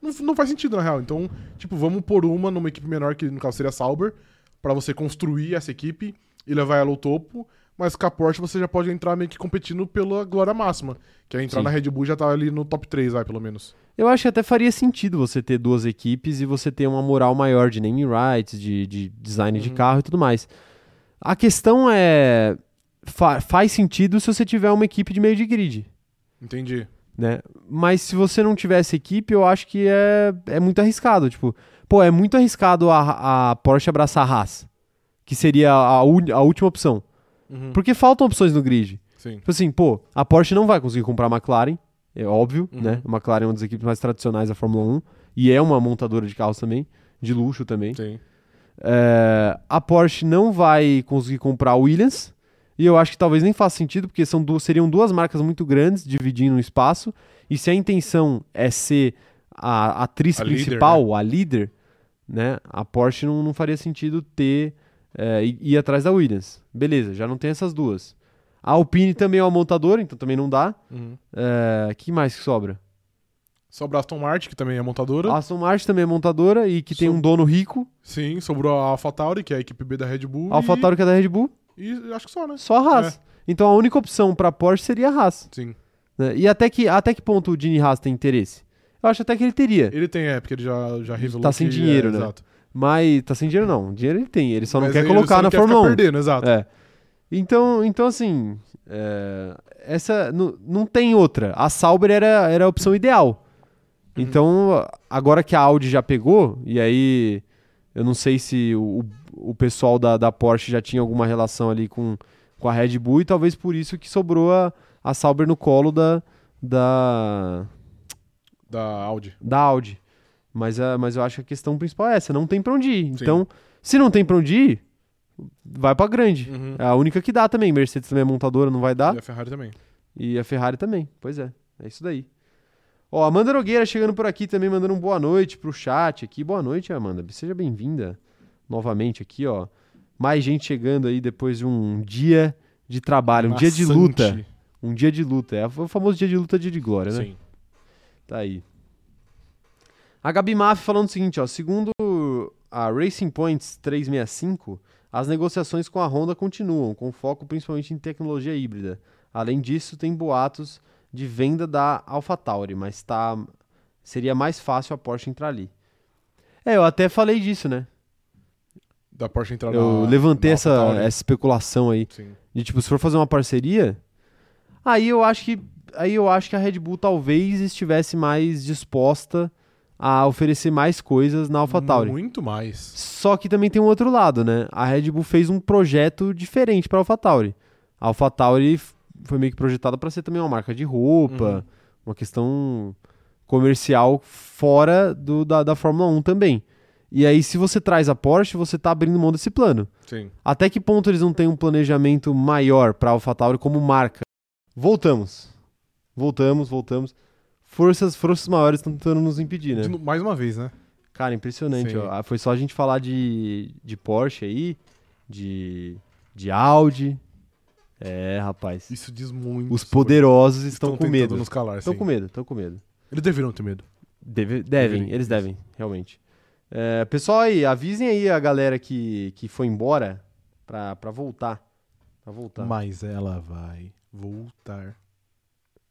Não, não faz sentido, na real. Então, tipo, vamos pôr uma numa equipe menor, que no caso seria a Sauber, pra você construir essa equipe e levar ela ao topo. Mas com a Porsche você já pode entrar meio que competindo pela glória máxima. Que é entrar Sim. na Red Bull já tá ali no top 3, vai, pelo menos. Eu acho que até faria sentido você ter duas equipes e você ter uma moral maior de naming rights, de, de design de Uhum. carro e tudo mais. A questão é. fa- faz sentido se você tiver uma equipe de meio de grid. Entendi. Né? Mas se você não tivesse equipe, eu acho que é, é muito arriscado. Tipo, pô, é muito arriscado a, a Porsche abraçar a Haas, que seria a, a última opção. Uhum. Porque faltam opções no grid. Sim. Tipo assim, pô, a Porsche não vai conseguir comprar a McLaren, é óbvio, Uhum. né? A McLaren é uma das equipes mais tradicionais da Fórmula 1 e é uma montadora de carros também, de luxo também. É, a Porsche não vai conseguir comprar a Williams. E eu acho que talvez nem faça sentido, porque são duas, seriam duas marcas muito grandes dividindo um espaço. E se a intenção é ser a atriz A líder, principal, a líder, né? A Porsche não, não faria sentido ter é, ir, atrás da Williams. Beleza, já não tem essas duas. A Alpine também é uma montadora, então também não dá. Uhum. É, que mais que sobra? Sobra a Aston Martin, que também é montadora. A Aston Martin também é montadora e que tem So- um dono rico. Sim, sobrou a AlphaTauri, que é a equipe B da Red Bull. A AlphaTauri que é da Red Bull, E, acho que só, né? só a Haas. Então a única opção para Porsche seria a Haas. Sim. né? E até que, até que ponto o Gene Haas tem interesse? Eu acho até que ele teria. Ele tem, é, porque ele já, já revelou Tá sem dinheiro, é, né? Exato. Mas tá sem dinheiro não. Dinheiro ele tem, ele só não Mas quer ele colocar não na quer Fórmula ficar 1. perdendo, exato. É. Então, então assim, é, essa não, não tem outra. A Sauber era, era a opção ideal. Uhum. Então, agora que a Audi já pegou, e aí Eu não sei se o, o pessoal da, da Porsche já tinha alguma relação ali com, com a Red Bull e talvez por isso que sobrou a, a Sauber no colo da, da, Da Audi. da Audi. Mas, a, mas eu acho que a questão principal é essa, não tem pra onde ir. Então, se não tem pra onde ir, vai pra grande. Uhum. É a única que dá também. Mercedes também é montadora, não vai dar. E a Ferrari também. E a Ferrari também. Pois é, é isso daí. Ó, Amanda Nogueira chegando por aqui também, mandando um boa noite pro chat aqui. Boa noite, Amanda. Seja bem-vinda novamente aqui, ó. Mais gente chegando aí depois de um dia de trabalho, um dia de Maçante. luta. Um dia de luta. É o famoso dia de luta, dia de glória, né? Sim. Tá aí. A Gabi Maff falando o seguinte, ó. Segundo a Racing Points 365, as negociações com a Honda continuam, com foco principalmente em tecnologia híbrida. Além disso, tem boatos de venda da AlphaTauri, mas tá seria mais fácil a Porsche entrar ali. É, eu até falei disso, né? Da Porsche entrar Eu na- levantei na essa, essa especulação aí. Sim. De tipo, se for fazer uma parceria, aí eu acho que aí eu acho que a Red Bull talvez estivesse mais disposta a oferecer mais coisas na AlphaTauri. Muito mais. Só que também tem um outro lado, né? A Red Bull fez um projeto diferente para a AlphaTauri. A AlphaTauri foi meio que projetada para ser também uma marca de roupa, Uhum. uma questão comercial fora do, da, da Fórmula 1 também. E aí, se você traz a Porsche, você tá abrindo mão desse plano. Sim. Até que ponto eles não têm um planejamento maior para AlphaTauri como marca? Voltamos. Voltamos, voltamos. Forças, forças maiores estão tentando nos impedir, né? Mais uma vez, né? Cara, impressionante. Ó. Ah, Foi só a gente falar de, de Porsche aí, de, de Audi. É, rapaz. Isso diz muito. Os poderosos estão, com tentando medo. nos calar, Estão sim. com medo, estão com medo. Eles deveriam ter medo. Deve- devem, Devem, eles devem, realmente. É, pessoal aí, avisem aí a galera que, que foi embora pra, pra voltar. Pra voltar. Mas ela vai voltar.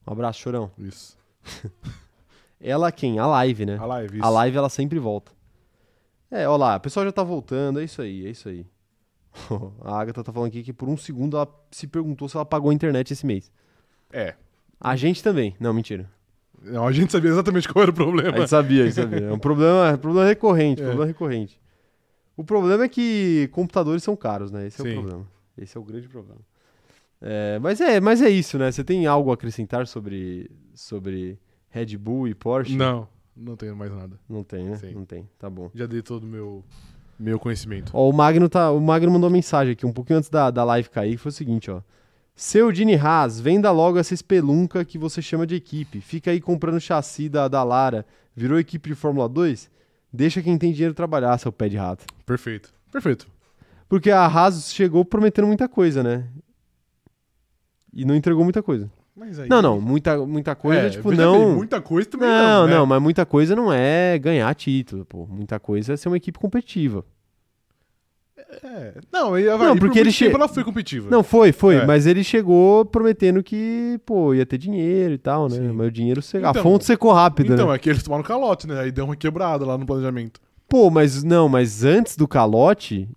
Um abraço, chorão. Isso. Ela quem? A live, né? A live, isso. A live ela sempre volta. É, ó lá, o pessoal já tá voltando, é isso aí, é isso aí. a Agatha tá falando aqui que por um segundo ela se perguntou se ela pagou a internet esse mês. É. A gente também. Não, mentira. Não, a gente sabia exatamente qual era o A problema. gente sabia, a gente sabia. É um problema, é problema recorrente, É. problema recorrente. O problema é que computadores são caros, né? Esse é Sim. o problema. Esse é o grande problema. É, mas, é, mas é isso, né? Você tem algo a acrescentar sobre, sobre Red Bull e Porsche? Não, não tenho mais nada. Não tem, né? Sim. Não tem. Tá bom. Já dei todo o meu, meu conhecimento. Ó, o Magno, tá, o Magno mandou uma mensagem aqui, um pouquinho antes da, da live cair, que foi o seguinte, ó. Seu Dini Haas, venda logo essa espelunca que você chama de equipe. Fica aí comprando chassi da, da Lara. Virou equipe de Fórmula 2? Deixa quem tem dinheiro trabalhar, seu pé de rato. Perfeito. Perfeito. Porque a Haas chegou prometendo muita coisa, né? E não entregou muita coisa. Aí... Não, não, muita, muita coisa, É, tipo, não... bem, muita coisa também não, não, não, né? mas muita coisa não é ganhar título, pô. Muita coisa é ser uma equipe competitiva. É. Não, e a Não, por porque ele muito tempo che- ela foi competitiva. Não, foi, foi. É. Mas ele chegou prometendo que, pô, ia ter dinheiro e tal, né? Sim. Mas o dinheiro, se... a Então- fonte secou rápido, Então, né? é que eles tomaram calote, né? Aí deu uma quebrada lá no planejamento. Pô, mas não, mas antes do calote...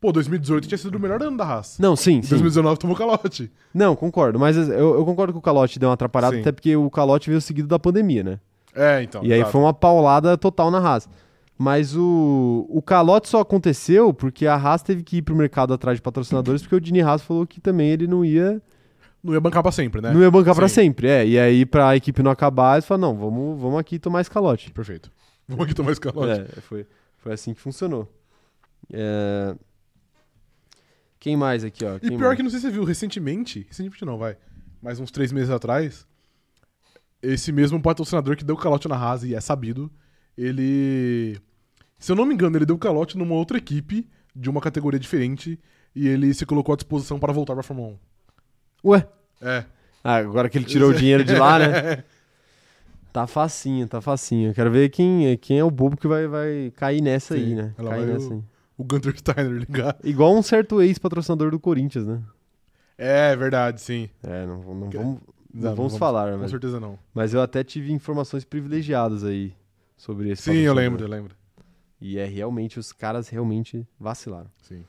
Pô, 2018 tinha sido o melhor ano da raça. Não, sim, sim. 2019 tomou calote. Não, concordo. Mas eu, eu concordo que o calote deu uma atrapalhada, Sim. até porque o calote veio seguido da pandemia, né? É, então. e aí foi uma paulada total na Haas. Mas o, o calote só aconteceu porque a Haas teve que ir pro mercado atrás de patrocinadores, porque o Dini Haas falou que também ele não ia, Não ia bancar pra sempre, né? não ia bancar pra Sim. sempre. É, e aí pra equipe não acabar, eles falaram, não, vamos, vamos aqui tomar esse calote. Perfeito. Vamos aqui tomar esse calote. É, foi, foi assim que funcionou. É, Quem mais aqui, ó? E Quem pior mais? que não sei se você viu, recentemente, recentemente não, vai, mas uns três meses atrás, esse mesmo patrocinador que deu calote na Haas, e é sabido, ele, se eu não me engano, ele deu calote numa outra equipe de uma categoria diferente e ele se colocou à disposição para voltar pra Fórmula Ué? 1. É. Ah, agora que ele tirou o dinheiro de lá, né? Tá facinho, tá facinho. Eu quero ver quem, quem é o bobo que vai, vai cair nessa aí, Sim, né? ela Cair nessa o- aí. O Gunter Steiner ligar. Igual um certo ex-patrocinador do Corinthians, né? É verdade, sim. É, não, não vamos, não Não, não vamos falar, Com mas, certeza não. mas eu até tive informações privilegiadas aí sobre esse Sim, eu lembro, eu lembro. E é realmente, os caras realmente vacilaram. Sim.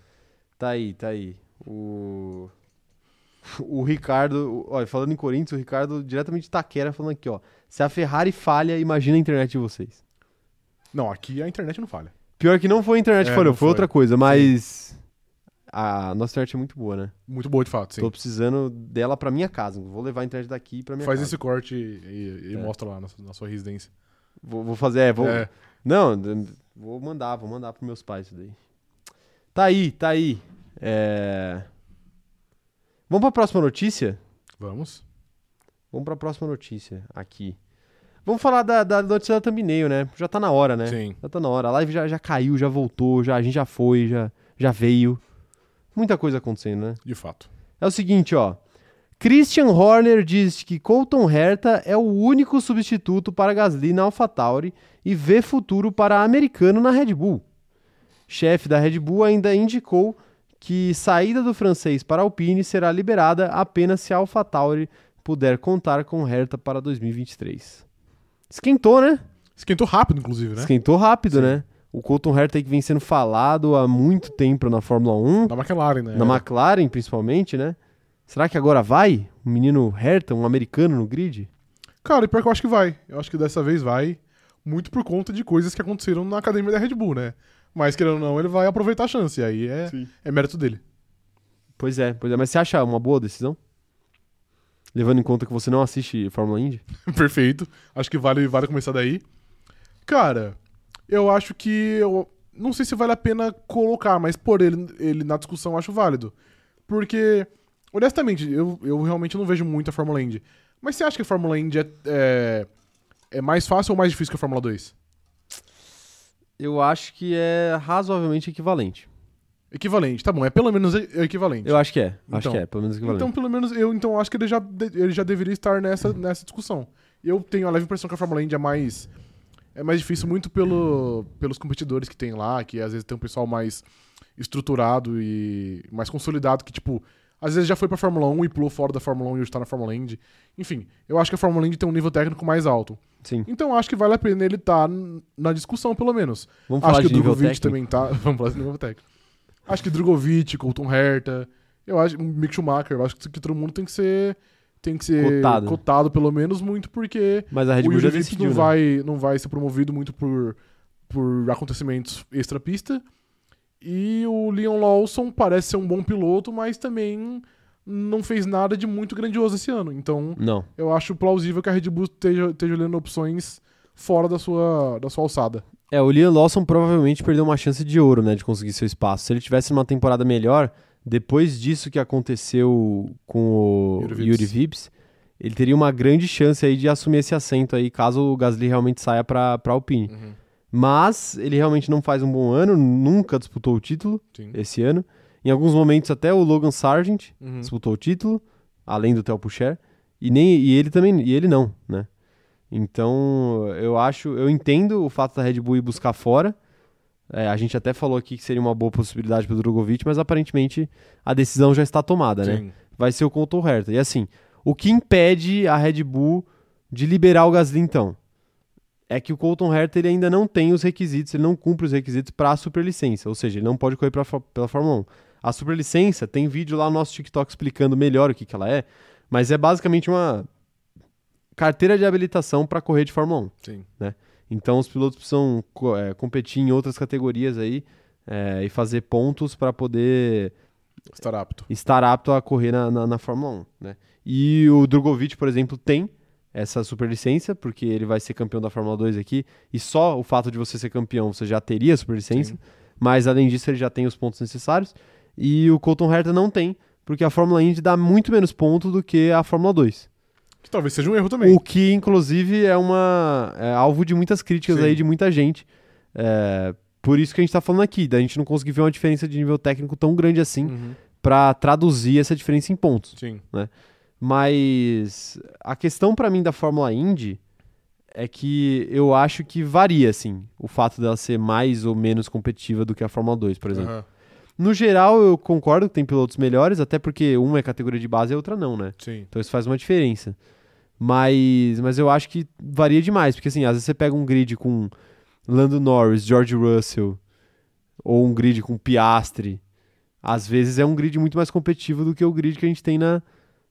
Tá aí, tá aí. O. O Ricardo, olha, falando em Corinthians, o Ricardo diretamente de Taquera falando aqui, ó. Se a Ferrari falha, imagina a internet de vocês. Não, aqui a internet não falha. Pior que não foi a internet É, que falhou, foi foi. outra coisa, mas a nossa internet é muito boa, né? Muito boa, de fato, sim. Tô precisando dela pra minha casa. Vou levar a internet daqui pra minha Faz casa. esse corte e, e É. mostra lá na, na sua residência. Vou, vou fazer, é, vou. É. Não, vou mandar, vou mandar pros meus pais isso daí. Tá aí, tá aí. É... Vamos pra próxima notícia? Vamos. Vamos pra próxima notícia aqui. Vamos falar da, da notícia da thumbnail, né? Já tá na hora, né? Sim. Já tá na hora. A live já, já caiu, já voltou, já, a gente já foi, já, já veio. Muita coisa acontecendo, né? De fato. É o seguinte, ó. Christian Horner diz que Colton Herta é o único substituto para Gasly na AlphaTauri e vê futuro para americano na Red Bull. Chefe da Red Bull ainda indicou que saída do francês para a Alpine será liberada apenas se a AlphaTauri puder contar com Herta para 2023. Esquentou, né? Esquentou rápido, inclusive, né? Esquentou rápido, Sim. né? O Colton Herta que vem sendo falado há muito tempo na Fórmula 1 Da McLaren, né? na McLaren principalmente, né? Será que agora vai? Um menino Herta, um americano no grid? Cara, e pior que eu acho que vai. Eu acho que dessa vez vai. Muito por conta de coisas que aconteceram na academia da Red Bull, né? Mas querendo ou não, ele vai aproveitar a chance. E aí é, é mérito dele. Pois é, pois é. Mas você acha uma boa decisão? Levando em conta que você não assiste Fórmula Indy? Perfeito. Acho que vale, vale começar daí. Cara, eu acho que. Eu, não sei se vale a pena colocar, mas por ele, ele na discussão eu acho válido. Porque, honestamente, eu, eu realmente não vejo muito a Fórmula Indy. Mas você acha que a Fórmula Indy é, é, é mais fácil ou mais difícil que a Fórmula 2? Eu acho que é razoavelmente equivalente. Equivalente, tá bom, é pelo menos equivalente. Eu acho que é. Acho Então. que é, pelo menos equivalente. Então, pelo menos, eu então acho que ele já, ele já deveria estar nessa, nessa discussão. Eu tenho a leve impressão que a Fórmula Indy é mais. É mais difícil muito pelo, pelos competidores que tem lá, que às vezes tem um pessoal mais estruturado e mais consolidado, que, tipo, às vezes já foi pra Fórmula 1 e pulou fora da Fórmula 1 e hoje tá na Fórmula Indy. Enfim, eu acho que a Fórmula Indy tem um nível técnico mais alto. Sim. Então acho que vale a pena ele estar na discussão, pelo menos. Vamos Acho falar que de o nível Drogovic técnico. também tá. Vamos falar de nível técnico. Acho que Drogovic, Colton Herta. Eu acho. Mick Schumacher. Eu acho que, que todo mundo tem que ser. Tem que ser Cotado. pelo menos, muito, porque Mas a Red o Bull já Yuri decidiu, não, né? vai, não vai ser promovido muito por, por acontecimentos extra-pista. E o Leon Lawson parece ser um bom piloto, mas também não fez nada de muito grandioso esse ano. Então, Não. eu acho plausível que a Red Bull esteja, esteja olhando opções fora da sua, da sua alçada. É, o Liam Lawson provavelmente perdeu uma chance de ouro, né, de conseguir seu espaço. Se ele tivesse uma temporada melhor, depois disso que aconteceu com o Yuri Vips. Yuri Vips, ele teria uma grande chance aí de assumir esse assento aí, caso o Gasly realmente saia pra, pra Alpine. Mas ele realmente não faz um bom ano, nunca disputou o título Sim. esse ano. Em alguns momentos até o Logan Sargent Uhum. disputou o título, além do Theo Pucher, e nem e ele também, e ele não, né? Então, eu acho, eu entendo o fato da Red Bull ir buscar fora. É, a gente até falou aqui que seria uma boa possibilidade para o Drogovic, mas aparentemente a decisão já está tomada, né? Sim. Vai ser o Colton Herta. E assim, o que impede a Red Bull de liberar o Gasly então? É que o Colton Herta ele ainda não tem os requisitos, ele não cumpre os requisitos para a superlicença, ou seja, ele não pode correr pra, pela Fórmula 1. A superlicença tem vídeo lá no nosso TikTok explicando melhor o que, que ela é, mas é basicamente uma carteira de habilitação para correr de Fórmula 1. Sim. Então os pilotos precisam é, competir em outras categorias aí é, e fazer pontos para poder Estar apto. estar apto a correr na, na, na Fórmula 1. Né? E o Drogovic, por exemplo, tem essa superlicença, porque ele vai ser campeão da Fórmula 2 aqui, e só o fato de você ser campeão você já teria a superlicença, Sim. mas além disso ele já tem os pontos necessários, e o Colton Herta não tem, porque a Fórmula Indy dá muito menos pontos do que a Fórmula 2. Que talvez seja um erro também. O que, inclusive, é uma é alvo de muitas críticas Sim. aí de muita gente. É, por isso que a gente tá falando aqui, da gente não conseguir ver uma diferença de nível técnico tão grande assim Uhum. pra traduzir essa diferença em pontos. Sim. Mas a questão pra mim da Fórmula Indy é que eu acho que varia, assim, o fato dela ser mais ou menos competitiva do que a Fórmula 2, por exemplo. Aham. No geral, eu concordo que tem pilotos melhores, até porque uma é categoria de base e a outra não, né? Sim. Então isso faz uma diferença. Mas, mas eu acho que varia demais, porque assim, às vezes você pega um grid com Lando Norris, George Russell, ou um grid com Piastri, às vezes é um grid muito mais competitivo do que o grid que a gente tem na,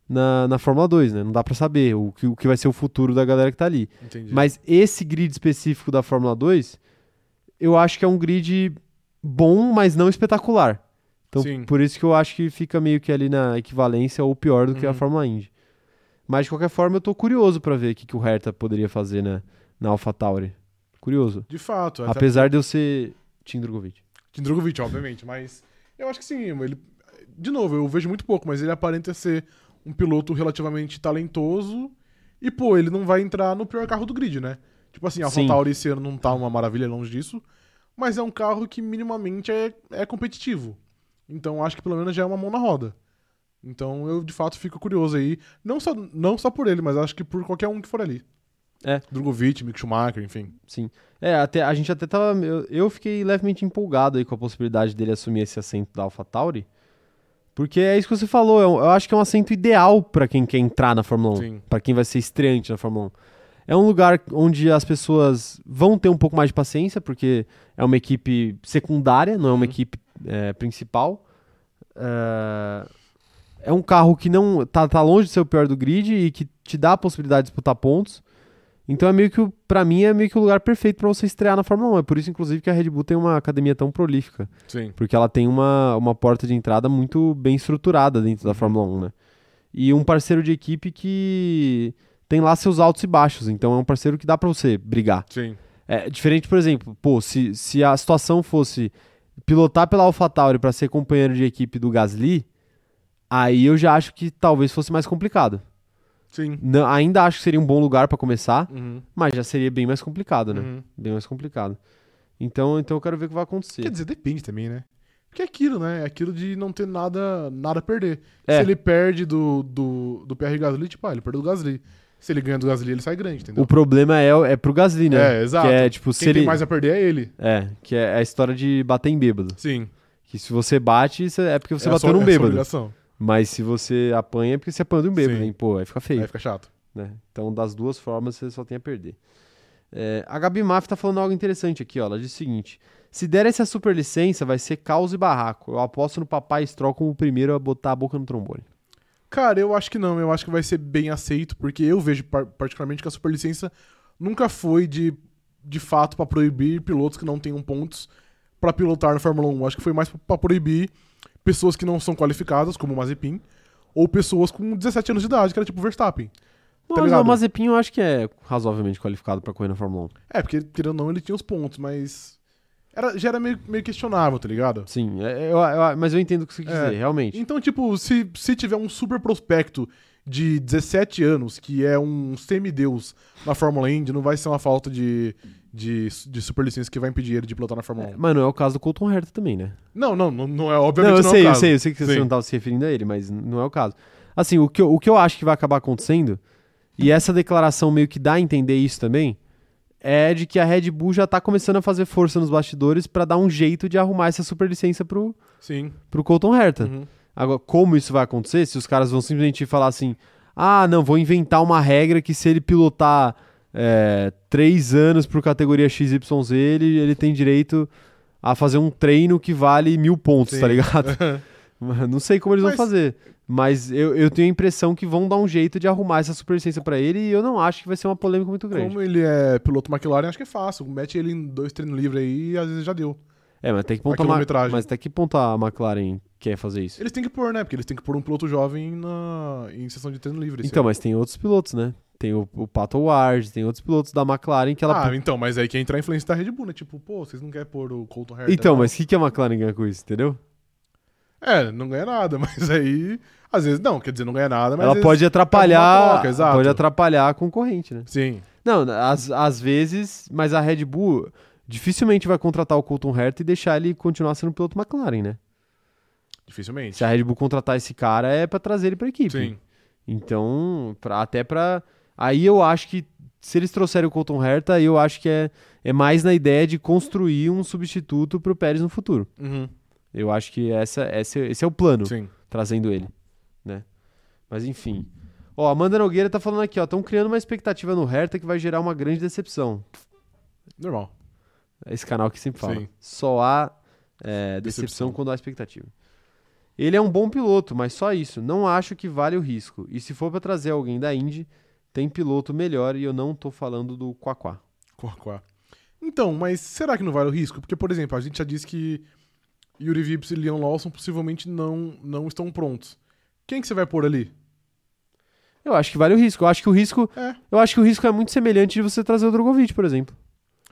na, na Fórmula 2, né? Não dá pra saber o que, o que vai ser o futuro da galera que tá ali. Entendi. Mas esse grid específico da Fórmula 2, eu acho que é um grid bom, mas não espetacular. Então, Sim. por isso que eu acho que fica meio que ali na equivalência ou pior do que a Uhum. Fórmula Indy. Mas, de qualquer forma, eu tô curioso pra ver o que, que o Hertha poderia fazer na, na AlphaTauri. Curioso. De fato. até- Apesar de eu ser Tim Drogovic. De Drogovic, obviamente, mas eu acho que sim, ele de novo, eu vejo muito pouco, mas ele aparenta ser um piloto relativamente talentoso e pô, ele não vai entrar no pior carro do grid, né? Tipo assim, a Sim. AlphaTauri esse ano não tá uma maravilha longe disso, mas é um carro que minimamente é, é competitivo. Então acho que pelo menos já é uma mão na roda. Então eu de fato fico curioso aí, não só, não só por ele, mas acho que por qualquer um que for ali. É. Drogovic, Mick Schumacher, enfim. Sim. É, até, a gente até tava. Eu, eu fiquei levemente empolgado aí com a possibilidade dele assumir esse assento da AlphaTauri. Porque é isso que você falou, é um- eu acho que é um assento ideal pra quem quer entrar na Fórmula 1. Sim. Pra quem vai ser estreante na Fórmula 1. É um lugar onde as pessoas vão ter um pouco mais de paciência, porque é uma equipe secundária, não é uma Uhum. equipe é, principal. É, é um carro que não tá, tá longe de ser o pior do grid e que te dá a possibilidade de disputar pontos. Então é meio que, pra mim, é meio que o lugar perfeito pra você estrear na Fórmula 1. É por isso, inclusive, que a Red Bull tem uma academia tão prolífica. Sim. Porque ela tem uma, uma porta de entrada muito bem estruturada dentro da Uhum. Fórmula 1, né? E um parceiro de equipe que tem lá seus altos e baixos. Então é um parceiro que dá pra você brigar. Sim. É diferente, por exemplo, pô, se, se a situação fosse pilotar pela AlphaTauri pra ser companheiro de equipe do Gasly, aí eu já acho que talvez fosse mais complicado. Sim. Não- ainda acho que seria um bom lugar pra começar, Uhum. mas já seria bem mais complicado, né? Uhum. Bem mais complicado. Então, então eu quero ver o que vai acontecer. Quer dizer, depende também, né? Porque é aquilo, né? É aquilo de não ter nada, nada a perder. É. Se ele perde do, do, do PR Gasly, tipo, ah, ele perdeu do Gasly. Se ele ganha do Gasly, ele sai grande, entendeu? O problema é, é pro Gasly, né? É, exato. Que é, tipo, se Quem ele... tem mais a perder é ele. É, que é a história de bater em bêbado. Sim. Que se você bate, é porque você é bateu sua- num é a sua bêbado. obrigação. Mas se você apanha, é porque você apanhou de um bêbado, hein? Pô, aí fica feio. Aí fica chato. né? Então, das duas formas, você só tem a perder. É, a Gabi Maff tá falando algo interessante aqui, ó. Ela diz o seguinte: se der essa super licença, vai ser caos e barraco. Eu aposto no papai Stroll como o primeiro a botar a boca no trombone. Cara, eu acho que não. Eu acho que vai ser bem aceito, porque eu vejo par- particularmente que a superlicença nunca foi de, de fato pra proibir pilotos que não tenham pontos pra pilotar na Fórmula 1. Acho que foi mais pra proibir pessoas que não são qualificadas, como o Mazepin, ou pessoas com 17 anos de idade, que era tipo Verstappen. Mas ligado? o Mazepin eu acho que é razoavelmente qualificado pra correr na Fórmula 1. É, porque querendo ou não, ele tinha os pontos, mas. Era, já era meio, meio questionável, tá ligado? Sim, é- eu- eu- mas eu entendo o que você quis É. dizer, realmente. Então, tipo, se, se tiver um super prospecto de 17 anos, que é um semideus na Fórmula Indy, não vai ser uma falta de, de, de superlicença que vai impedir ele de pilotar na Fórmula 1. É, mas não é o caso do Colton Herta também, né? Não, não, não, não é, Não, obviamente eu não, sei, é o eu sei, eu sei que você Sim. não tava se referindo a ele, mas não é o caso. Assim, o que, eu, o que eu acho que vai acabar acontecendo, e essa declaração meio que dá a entender isso também, é de que a Red Bull já tá começando a fazer força nos bastidores pra dar um jeito de arrumar essa superlicença pro, Sim. pro Colton Herta. Uhum. Agora, como isso vai acontecer? Se os caras vão simplesmente falar assim: ah, não, vou inventar uma regra que se ele pilotar é, três anos por categoria XYZ, ele, ele tem direito a fazer um treino que vale mil pontos, Sim. tá ligado? não sei como eles Mas- vão fazer. Mas eu, eu tenho a impressão que vão dar um jeito de arrumar essa superlicença pra ele e eu não acho que vai ser uma polêmica muito grande. Como ele é piloto McLaren, acho que é fácil. Mete ele em dois treinos livres aí e às vezes já deu. É, mas até que ponto a, Ma- mas até que ponto a McLaren quer fazer isso? Eles têm que pôr, né? Porque eles têm que pôr um piloto jovem na, em sessão de treino livre. Então, ano. mas tem outros pilotos, né? Tem o, o Pato Ward, tem outros pilotos da McLaren que ela Ah, então, mas aí que entra a influência da Red Bull, né? Tipo, pô, vocês não querem pôr o Colton Herta? Então, mas o que, que a McLaren ganha com isso, entendeu? É, não ganha nada, mas aí. Às vezes não, quer dizer, não ganha nada, mas. Ela pode atrapalhar. é troca, exato. pode atrapalhar a concorrente, né? Sim. Não, às, às vezes, mas a Red Bull dificilmente vai contratar o Colton Herta e deixar ele continuar sendo piloto McLaren, né? Dificilmente. Se a Red Bull contratar esse cara é pra trazer ele pra equipe. Sim. Então, pra, até pra. Aí eu acho que se eles trouxerem o Colton Herta, aí eu acho que é, é mais na ideia de construir um substituto pro Pérez no futuro. Uhum. Eu acho que essa, esse, esse é o plano. Sim. trazendo ele, né? Mas enfim. Ó, Amanda Nogueira tá falando aqui, ó, estão criando uma expectativa no Hertha que vai gerar uma grande decepção. Normal. É esse canal que sempre fala. Sim. Só há é, decepção, Decepção. quando há expectativa. Ele é um bom piloto, mas só isso. Não acho que vale o risco. E se for pra trazer alguém da Indy, tem piloto melhor e eu não tô falando do Quaquá. Quá, quá. Então, mas será que não vale o risco? Porque, por exemplo, a gente já disse que Yuri Vips e Leon Lawson possivelmente não, não estão prontos. Quem que você vai pôr ali? Eu acho que vale o risco. Eu acho que o risco, É. eu acho que o risco é muito semelhante de você trazer o Drogovic, por exemplo.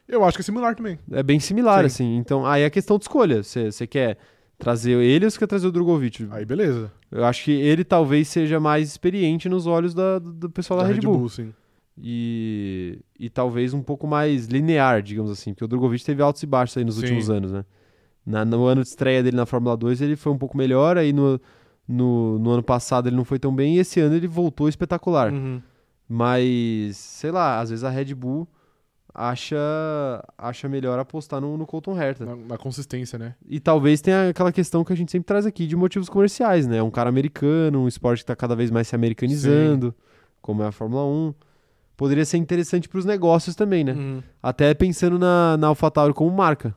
Eu acho que é similar também. É bem similar, Sim. assim. Então, aí é questão de escolha. Você quer trazer ele ou você quer trazer o Drogovic? Aí, beleza. Eu acho que ele talvez seja mais experiente nos olhos da- do, pessoal da, Red Bull. sim. E, e talvez um pouco mais linear, digamos assim. Porque o Drogovic teve altos e baixos aí nos Sim. últimos anos, né? Na- no ano de estreia dele na Fórmula 2 ele foi um pouco melhor, aí no, no, no ano passado ele não foi tão bem, e esse ano ele voltou espetacular. Uhum. Mas, sei lá, às vezes a Red Bull acha, acha melhor apostar no, no Colton Herta. Na, na consistência, né? E talvez tenha aquela questão que a gente sempre traz aqui de motivos comerciais, né? Um cara americano, um esporte que está cada vez mais se americanizando, como é a Fórmula 1. Poderia ser interessante para os negócios também, né? Uhum. Até pensando na, na AlphaTauri como marca.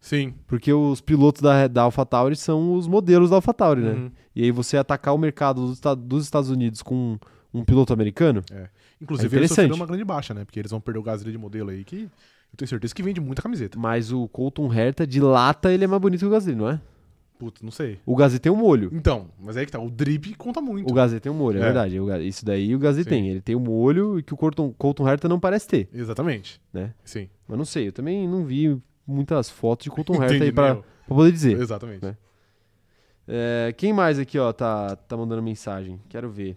Sim. Porque os pilotos da, da AlphaTauri são os modelos da AlphaTauri, né? Uhum. E aí você atacar o mercado dos, dos Estados Unidos com um piloto americano, Inclusive, É eles sofreram uma grande baixa, né? Porque eles vão perder o Gasly de modelo aí, que eu tenho certeza que vende muita camiseta. mas o Colton Herta de lata ele é mais bonito que o Gasly, não é? Putz, não sei. O Gasly tem um molho. Então, mas aí que tá. O drip conta muito. O Gasly tem um molho, é, É. verdade. Isso daí o Gasly Sim. tem. Ele tem um molho e que o Colton, Colton Herta não parece ter, Exatamente. né? Sim. Mas não sei, eu também não vi muitas fotos de Colton Herta aí pra, pra poder dizer. Exatamente. né? É, quem mais aqui, ó, tá, tá mandando mensagem? Quero ver.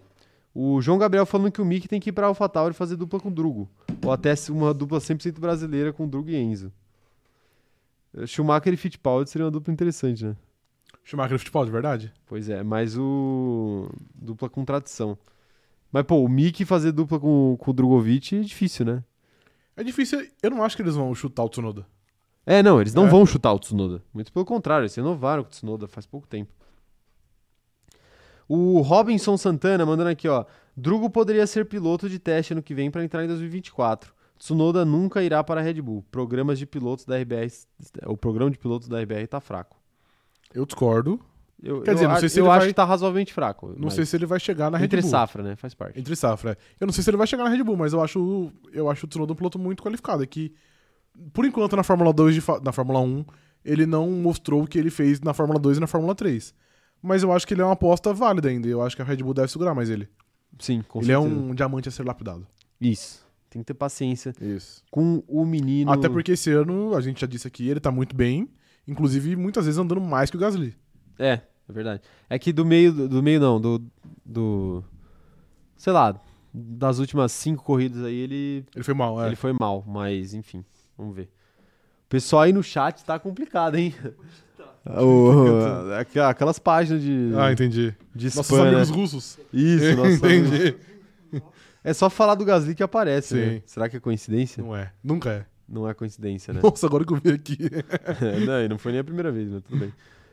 O João Gabriel falando que o Mick tem que ir pra AlphaTauri fazer dupla com o Drugo. Ou até se uma dupla 100% brasileira com Drugo e Enzo. Eh, Schumacher e Fittipaldi seria uma dupla interessante, né? Schumacher e Fittipaldi, verdade? Pois é, mas o. dupla com tradição. Mas, pô, o Mick fazer dupla com, com o Drogovic é difícil, né? É difícil. Eu não acho que eles vão chutar o Tsunoda. É, não, eles não É. vão chutar o Tsunoda. Muito pelo contrário, eles renovaram com o Tsunoda faz pouco tempo. O Robinson Santana mandando aqui, ó. Drugo poderia ser piloto de teste ano que vem para entrar em 2024. Tsunoda nunca irá para a Red Bull. Programas de pilotos da RBR. O programa de pilotos da RBR tá fraco. Eu discordo. Eu, Quer dizer, eu não sei se eu ele acho vai- que tá razoavelmente fraco. Não sei se ele vai chegar na Red Entre Bull. safra, né? Faz parte. Entre safra. é. Eu não sei se ele vai chegar na Red Bull, mas eu acho, eu acho o Tsunoda um piloto muito qualificado. É que, por enquanto, na Fórmula 2 de fa- na Fórmula 1, ele não mostrou o que ele fez na Fórmula 2 e na Fórmula 3. Mas eu acho que ele é uma aposta válida ainda. Eu acho que a Red Bull deve segurar mais ele. Sim, com ele é certeza. um diamante a ser lapidado. Isso. Tem que ter paciência Isso. com o menino. Até porque esse ano, a gente já disse aqui, ele tá muito bem. Inclusive, muitas vezes andando mais que o Gasly. É, é verdade. É que do meio, do, do meio não, do, do. Sei lá, das últimas cinco corridas aí ele, Ele foi mal, é. ele foi mal, mas enfim, vamos ver. O pessoal aí no chat tá complicado, hein? O- aquelas páginas de, Ah, entendi. de Nossos spam, né? amigos russos. Isso, nossos amigos. entendi. É só falar do Gasly que aparece, né? Sim. Será que é coincidência? Não é. Nunca é. Não é coincidência, né? Nossa, agora que eu vi aqui. não, e não foi nem a primeira vez, mas tudo bem.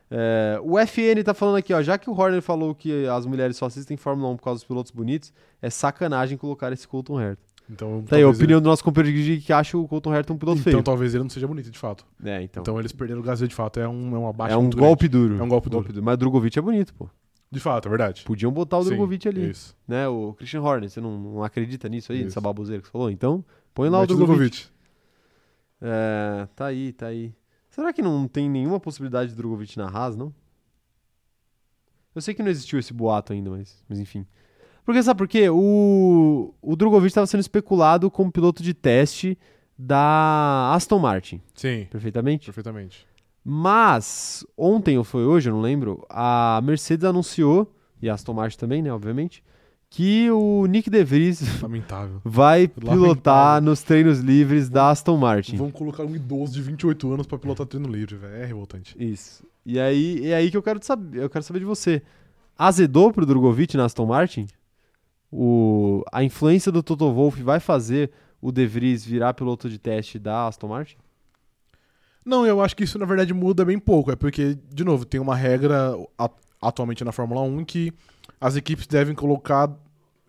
É, o FN tá falando aqui, ó. Já que o Horner falou que as mulheres só assistem Fórmula 1 por causa dos pilotos bonitos, é sacanagem colocar esse Colton Herta. Então, Tá aí, a opinião do nosso companheiro de que acha o Colton Herta um ele... piloto Então feio. talvez ele não seja bonito, de fato. É, então. Então, eles perderam o Gasly, de fato. É, um, é uma baixa é um golpe grande. duro. É um golpe duro. Mas o Drogovic é bonito, pô. De fato, é verdade. Podiam botar o Sim, Drogovic ali. Isso. Né? O Christian Horner, você não, não acredita nisso aí, Isso. nessa baboseira que você falou? Então, põe lá Mete o Drogovic. Drogovic. É, tá aí, tá aí. Será que não tem nenhuma possibilidade de Drogovic na Haas, não? Eu sei que não existiu esse boato ainda, mas, mas enfim. Porque sabe por quê? O, o Drogovic estava sendo especulado como piloto de teste da Aston Martin, Sim, perfeitamente. perfeitamente. Mas, ontem ou foi hoje, eu não lembro, a Mercedes anunciou, e a Aston Martin também, né, obviamente, que o Nick De Vries Lamentável. vai pilotar Lamentável. nos treinos livres da Aston Martin. Vão colocar um idoso de 28 anos pra pilotar treino livre, velho. É revoltante. Isso. E aí, é aí que eu quero saber, eu quero saber de você. Azedou pro Drogovic na Aston Martin? O, a influência do Toto Wolff vai fazer o De Vries virar piloto de teste da Aston Martin? Não, eu acho que isso na verdade muda bem pouco. É porque, de novo, tem uma regra atualmente na Fórmula 1 que as equipes devem colocar,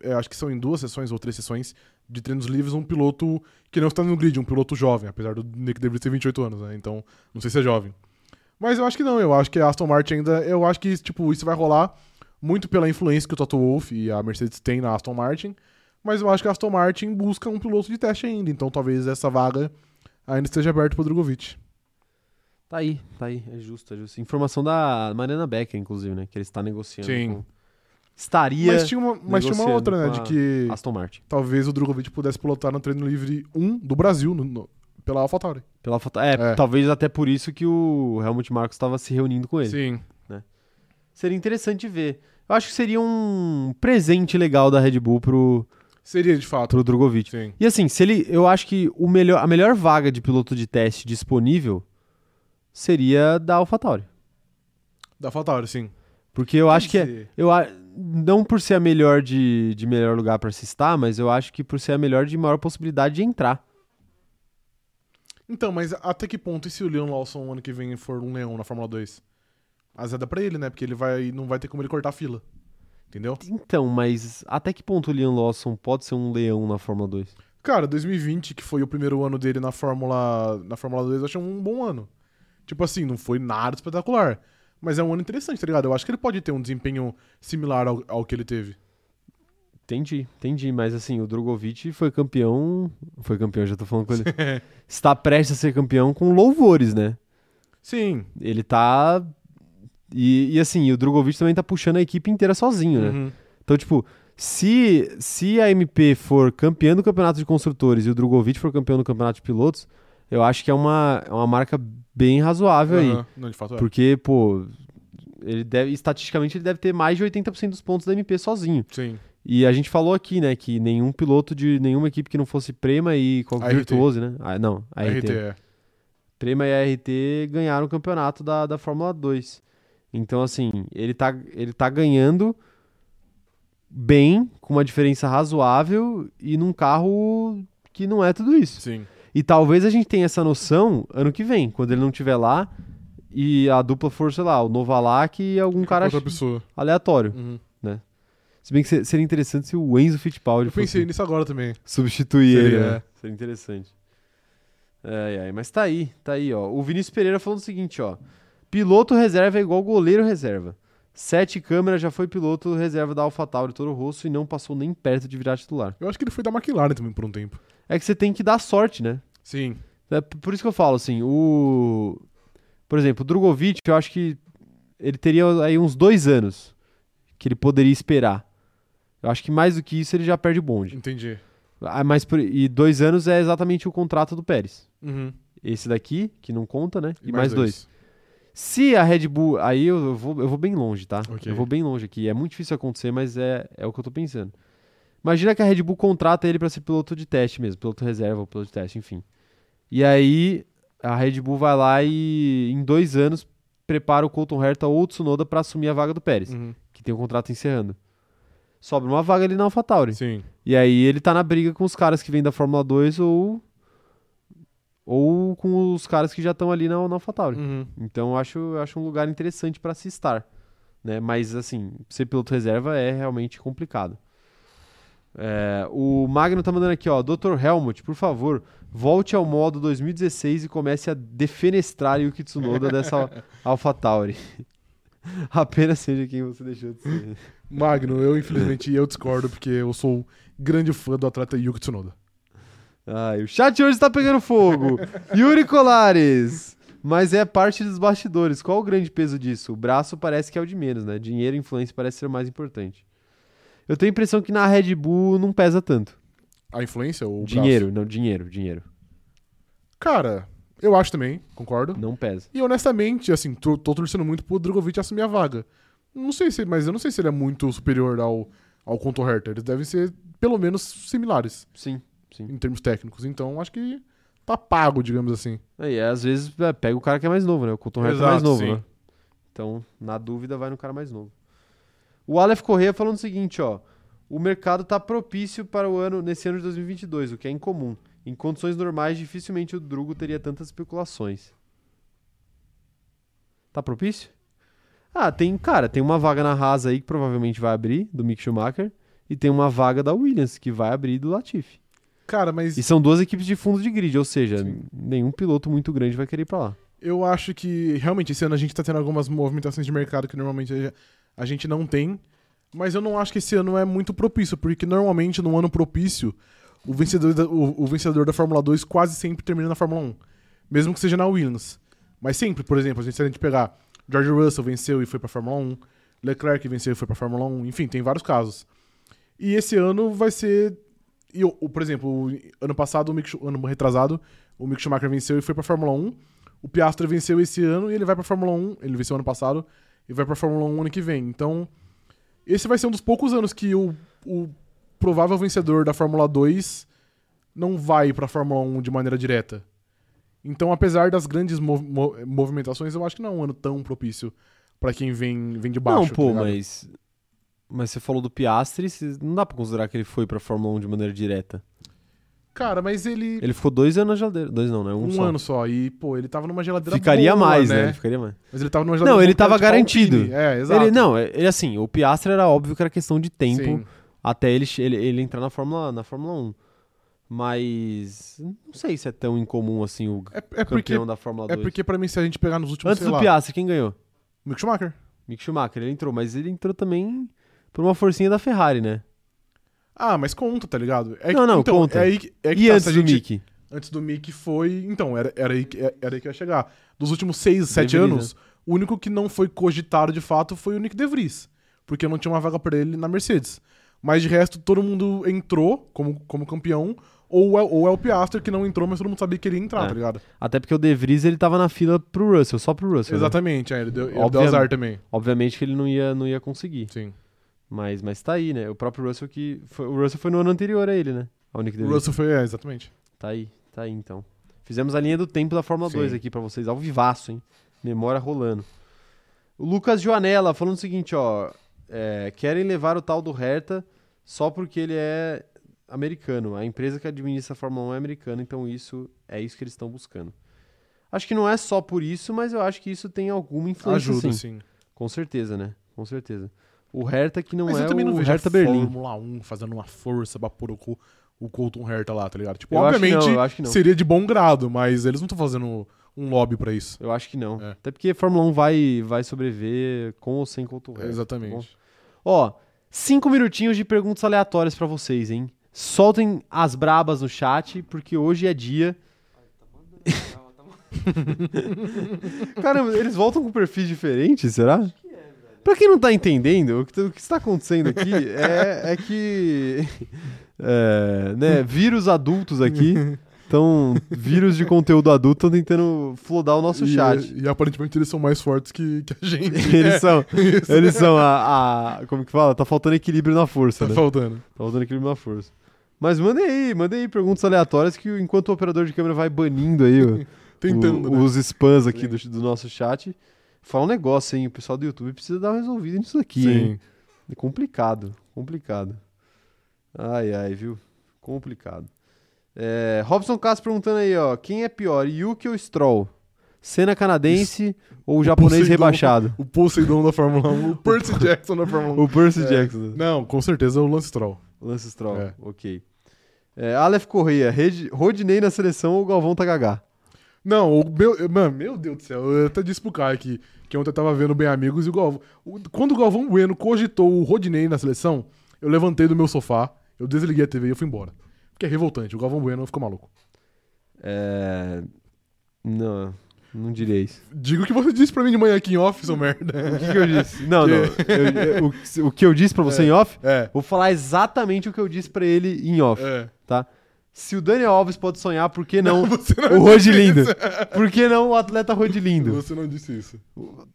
é, acho que são em duas sessões ou três sessões de treinos livres, um piloto que não está no grid, um piloto jovem, apesar do Nick DeVries ter 28 anos, né? Então, não sei se é jovem. Mas eu acho que não, eu acho que a Aston Martin ainda, eu acho que tipo, isso vai rolar muito pela influência que o Toto Wolff e a Mercedes têm na Aston Martin, mas eu acho que a Aston Martin busca um piloto de teste ainda, então talvez essa vaga ainda esteja aberto pro Drogovic. Tá aí, tá aí, é justo, é justo. Informação da Mariana Becker, inclusive, né? Que ele está negociando. Sim. com- Estaria Mas tinha uma, mas tinha uma outra, né? De que Aston Martin. talvez o Drogovic pudesse pilotar no treino livre 1 do Brasil, no- no- pela AlphaTauri. Pela foto. É, É. talvez até por isso que o Helmut Marko estava se reunindo com ele. Sim. Seria interessante ver. Eu acho que seria um presente legal da Red Bull pro, Seria, de fato. pro Drogovic. Sim. E assim, se ele, eu acho que o melhor, a melhor vaga de piloto de teste disponível seria da AlphaTauri. Da AlphaTauri, sim. Porque eu acho que é, eu não por ser a melhor de, de melhor lugar para se estar, mas eu acho que por ser a melhor de maior possibilidade de entrar. Então, mas até que ponto, e se o Leon Lawson ano que vem for um leão na Fórmula 2? Azeda pra ele, né? Porque ele vai, não vai ter como ele cortar a fila. Entendeu? Então, mas até que ponto o Liam Lawson pode ser um leão na Fórmula 2? Cara, 2020, que foi o primeiro ano dele na Fórmula, na Fórmula 2, eu achei um bom ano. Tipo assim, não foi nada espetacular. Mas é um ano interessante, tá ligado? Eu acho que ele pode ter um desempenho similar ao, ao que ele teve. Entendi, entendi. Mas assim, o Drogovic foi campeão. Foi campeão, já tô falando com ele. Está prestes a ser campeão com louvores, né? Sim. Ele tá. E, e assim, o Drogovic também tá puxando a equipe inteira sozinho, né? Uhum. Então, tipo, se, se a MP for campeã do campeonato de construtores e o Drogovic for campeão do campeonato de pilotos, eu acho que é uma, é uma marca bem razoável aí. Aham. Não, de fato é. Porque, pô, ele deve, estatisticamente ele deve ter mais de 80% dos pontos da MP sozinho. Sim. E a gente falou aqui, né, que nenhum piloto de nenhuma equipe que não fosse Prema e qual- A RT. Virtuose, né? Ah, não, a RT. RT, é. Prema e a RT ganharam o campeonato da, da Fórmula 2. Então, assim, ele tá, ele tá ganhando bem, com uma diferença razoável e num carro que não é tudo isso. Sim. E talvez a gente tenha essa noção ano que vem, quando ele não estiver lá e a dupla for, sei lá, o Novalak e algum cara Outra pessoa. aleatório. Uhum. Se bem que se- seria interessante se o Enzo Fittipaldi Eu pensei fosse nisso agora também. substituir Seria, ele, né? é. Seria interessante. Ai, ai, mas tá aí, tá aí, ó. O Vinícius Pereira falando o seguinte, ó. Piloto reserva é igual goleiro reserva. Sete câmeras já foi piloto reserva da AlphaTauri Toro Rosso e não passou nem perto de virar titular. Eu acho que ele foi da McLaren também por um tempo. É que você tem que dar sorte, né? Sim. É por isso que eu falo, assim, o... Por exemplo, o Drogovic, eu acho que ele teria aí uns dois anos que ele poderia esperar. Eu acho que mais do que isso ele já perde o bonde. Entendi. Ah, mas por- E dois anos é exatamente o contrato do Pérez. Uhum. Esse daqui, que não conta, né? E, mais, dois. Se a Red Bull. Aí eu vou, eu vou bem longe, tá? Ok. Eu vou bem longe aqui. É muito difícil acontecer, mas é, é o que eu tô pensando. Imagina que a Red Bull contrata ele pra ser piloto de teste mesmo, piloto reserva ou piloto de teste, enfim. E aí a Red Bull vai lá e em dois anos prepara o Colton Herta ou o Tsunoda pra assumir a vaga do Pérez, Uhum. que tem o contrato encerrando. Sobra uma vaga ali na AlphaTauri. Sim. E aí ele tá na briga com os caras que vêm da Fórmula 2 ou ou com os caras que já estão ali na, na AlphaTauri. Uhum. Então eu acho, eu acho um lugar interessante para se estar, né? Mas assim, ser piloto reserva é realmente complicado. É, o Magno tá mandando aqui, ó, Dr. Helmut, por favor, volte ao modo 2016 e comece a defenestrar Yuki Tsunoda dessa AlphaTauri. Apenas seja quem você deixou de ser. Magno, eu infelizmente eu discordo porque eu sou grande fã do atleta Yuki Tsunoda. Ai, o chat hoje tá pegando fogo. Yuri Colares. Mas é parte dos bastidores. Qual o grande peso disso? O braço parece que é o de menos, né? Dinheiro e influência parece ser o mais importante. Eu tenho a impressão que na Red Bull não pesa tanto. A influência ou o dinheiro, não, dinheiro, dinheiro. braço? Cara, eu acho também, concordo. Não pesa. E honestamente, assim, tô, tô torcendo muito pro Drogovic assumir a vaga. Não sei se, mas eu não sei se ele é muito superior ao, ao Conto Hertha. Eles devem ser, pelo menos, similares Sim, sim. em termos técnicos. Então, acho que tá pago, digamos assim. Aí, às vezes, é, pega o cara que é mais novo, né? O Colton Herta é mais novo, sim. né? Então, na dúvida, vai no cara mais novo. O Aleph Correia falando o seguinte, ó. O mercado tá propício para o ano nesse ano de 2022, o que é incomum. Em condições normais, dificilmente o Drugo teria tantas especulações. Tá propício? Ah, tem, cara, tem uma vaga na Haas aí que provavelmente vai abrir, do Mick Schumacher, e tem uma vaga da Williams que vai abrir do Latifi. Cara, mas E são duas equipes de fundo de grid, ou seja, Sim. nenhum piloto muito grande vai querer ir pra lá. eu acho que realmente esse ano a gente tá tendo algumas movimentações de mercado que normalmente a- gente não tem. Mas eu não acho que esse ano é muito propício, porque normalmente num ano propício o vencedor, da, o, o vencedor da Fórmula 2 quase sempre termina na Fórmula 1. Mesmo que seja na Williams. Mas sempre, por exemplo, a gente, se a gente pegar George Russell venceu e foi pra Fórmula 1, Leclerc venceu e foi pra Fórmula 1, enfim, tem vários casos. E esse ano vai ser. E, por exemplo, ano passado, o Mick, ano retrasado, o Mick Schumacher venceu e foi pra Fórmula 1. O Piastri venceu esse ano e ele vai pra Fórmula 1. Ele venceu ano passado e vai pra Fórmula 1 ano que vem. Então, esse vai ser um dos poucos anos que o, o provável vencedor da Fórmula 2 não vai pra Fórmula 1 de maneira direta. Então, apesar das grandes mov- mo- movimentações, eu acho que não é um ano tão propício pra quem vem, vem de baixo. não, pô, tá mas. Mas você falou do Piastri, não dá pra considerar que ele foi pra Fórmula 1 de maneira direta. Cara, mas ele. Ele ficou dois anos na geladeira. Dois não, né? Um, Um, só. ano só. E, pô, ele tava numa geladeira Ficaria boa, mais, né? né? Ficaria mais. Mas ele tava numa geladeira Não, ele tava tipo garantido. Alpine. É, exato. Ele, não, ele assim, o Piastri era óbvio que era questão de tempo Sim. até ele, ele, ele entrar na Fórmula, na Fórmula 1. Mas não sei se é tão incomum assim o É, é porque, campeão da Fórmula é 2. porque, pra mim, se a gente pegar nos últimos, Antes do lá, Piastri, quem ganhou? Mick Schumacher. Mick Schumacher, ele entrou, mas ele entrou também por uma forcinha da Ferrari, né? Ah, mas conta, tá ligado? É que- Não, não, então, conta. É aí, é e tá, antes a do gente- Mick? Antes do Mick foi. Então, era, era, aí, que- era aí que eu ia chegar. Dos últimos seis, sete anos, o único que não foi cogitado de fato foi o Nick De Vries. Porque não tinha uma vaga pra ele na Mercedes. Mas de resto, todo mundo entrou como, como campeão. Ou é, ou é o Piastri que não entrou, mas todo mundo sabia que ele ia entrar, É. tá ligado? Até porque o De Vries ele tava na fila pro Russell, só pro Russell. né? Exatamente, é, ele deu, ele deu azar também. Obviamente que ele não ia, não ia conseguir. Sim. Mas, mas tá aí, né? O próprio Russell que. Foi, o Russell foi no ano anterior a ele, né? Ao Nick De O. Russell foi, é, exatamente. Tá aí, tá aí então. Fizemos a linha do tempo da Fórmula Sim. 2 aqui pra vocês, ao vivaço, hein? Memória rolando. O Lucas Joanella falando o seguinte, ó. é, querem levar o tal do Hertha só porque ele é americano. A empresa que administra a Fórmula 1 é americana, então isso é isso que eles estão buscando. Acho que não é só por isso, mas eu acho que isso tem alguma influência Ajuda, sim. sim. Com certeza, né? Com certeza. O Hertha que não Mas é eu também não o vejo Hertha a Berlim. Fórmula 1 fazendo uma força pra pôr o, o Colton Herta lá, tá ligado? Tipo, Eu acho que obviamente não, eu acho que não. seria de bom grado, mas eles não estão fazendo um lobby pra isso. Eu acho que não. É. Até porque a Fórmula 1 vai, vai sobreviver com ou sem Colton Herta. Exatamente. Ó, cinco minutinhos de perguntas aleatórias pra vocês, hein? Soltem as brabas no chat, porque hoje é dia. Caramba, eles voltam com perfis diferentes, será? Pra quem não tá entendendo, o que, o que está acontecendo aqui é, é que. É, né, vírus adultos aqui. Então, vírus de conteúdo adulto estão tentando flodar o nosso e, chat. E, aparentemente eles são mais fortes que, que a gente. Eles são, Isso. eles são a, a- Como que fala? Tá faltando equilíbrio na força, Tá né? faltando. Tá faltando equilíbrio na força. Mas mandem aí, mandem aí perguntas aleatórias que enquanto o operador de câmera vai banindo aí o- Tentando, o- né? os spams aqui do, do nosso chat. Fala um negócio, hein? O pessoal do YouTube precisa dar uma resolvida nisso aqui, Sim. hein? É complicado, complicado. Ai, ai, viu? Complicado. É, Robson Castro perguntando aí, ó. Quem é pior, Yuki ou Stroll? Cena canadense ou japonês Poseidon. rebaixado? O Poseidon da Fórmula 1, o Percy Jackson da Fórmula 1. O Percy É. Jackson. Não, com certeza o Lance Stroll. Lance Stroll, É. ok. É, Aleph Correia, Rodinei na seleção ou Galvão tá gagá? Não, o meu, mano, meu Deus do céu, eu até disse pro Caio que, que ontem eu tava vendo Bem Amigos e o Galvão. o- quando o Galvão Bueno cogitou o Rodinei na seleção, eu levantei do meu sofá, eu desliguei a TV e eu fui embora. Porque é revoltante, o Galvão Bueno ficou maluco. É... Não, não diria isso. Diga o que você disse pra mim de manhã aqui em off, seu merda. O que, que eu disse? Não, Que- não. eu- eu- o, o que eu disse pra você em off, É, vou falar exatamente o que eu disse pra ele em off, é. tá? Se o Daniel Alves pode sonhar, por que não não o Rodilindo? Por que não o atleta Rodilindo? Você não disse isso.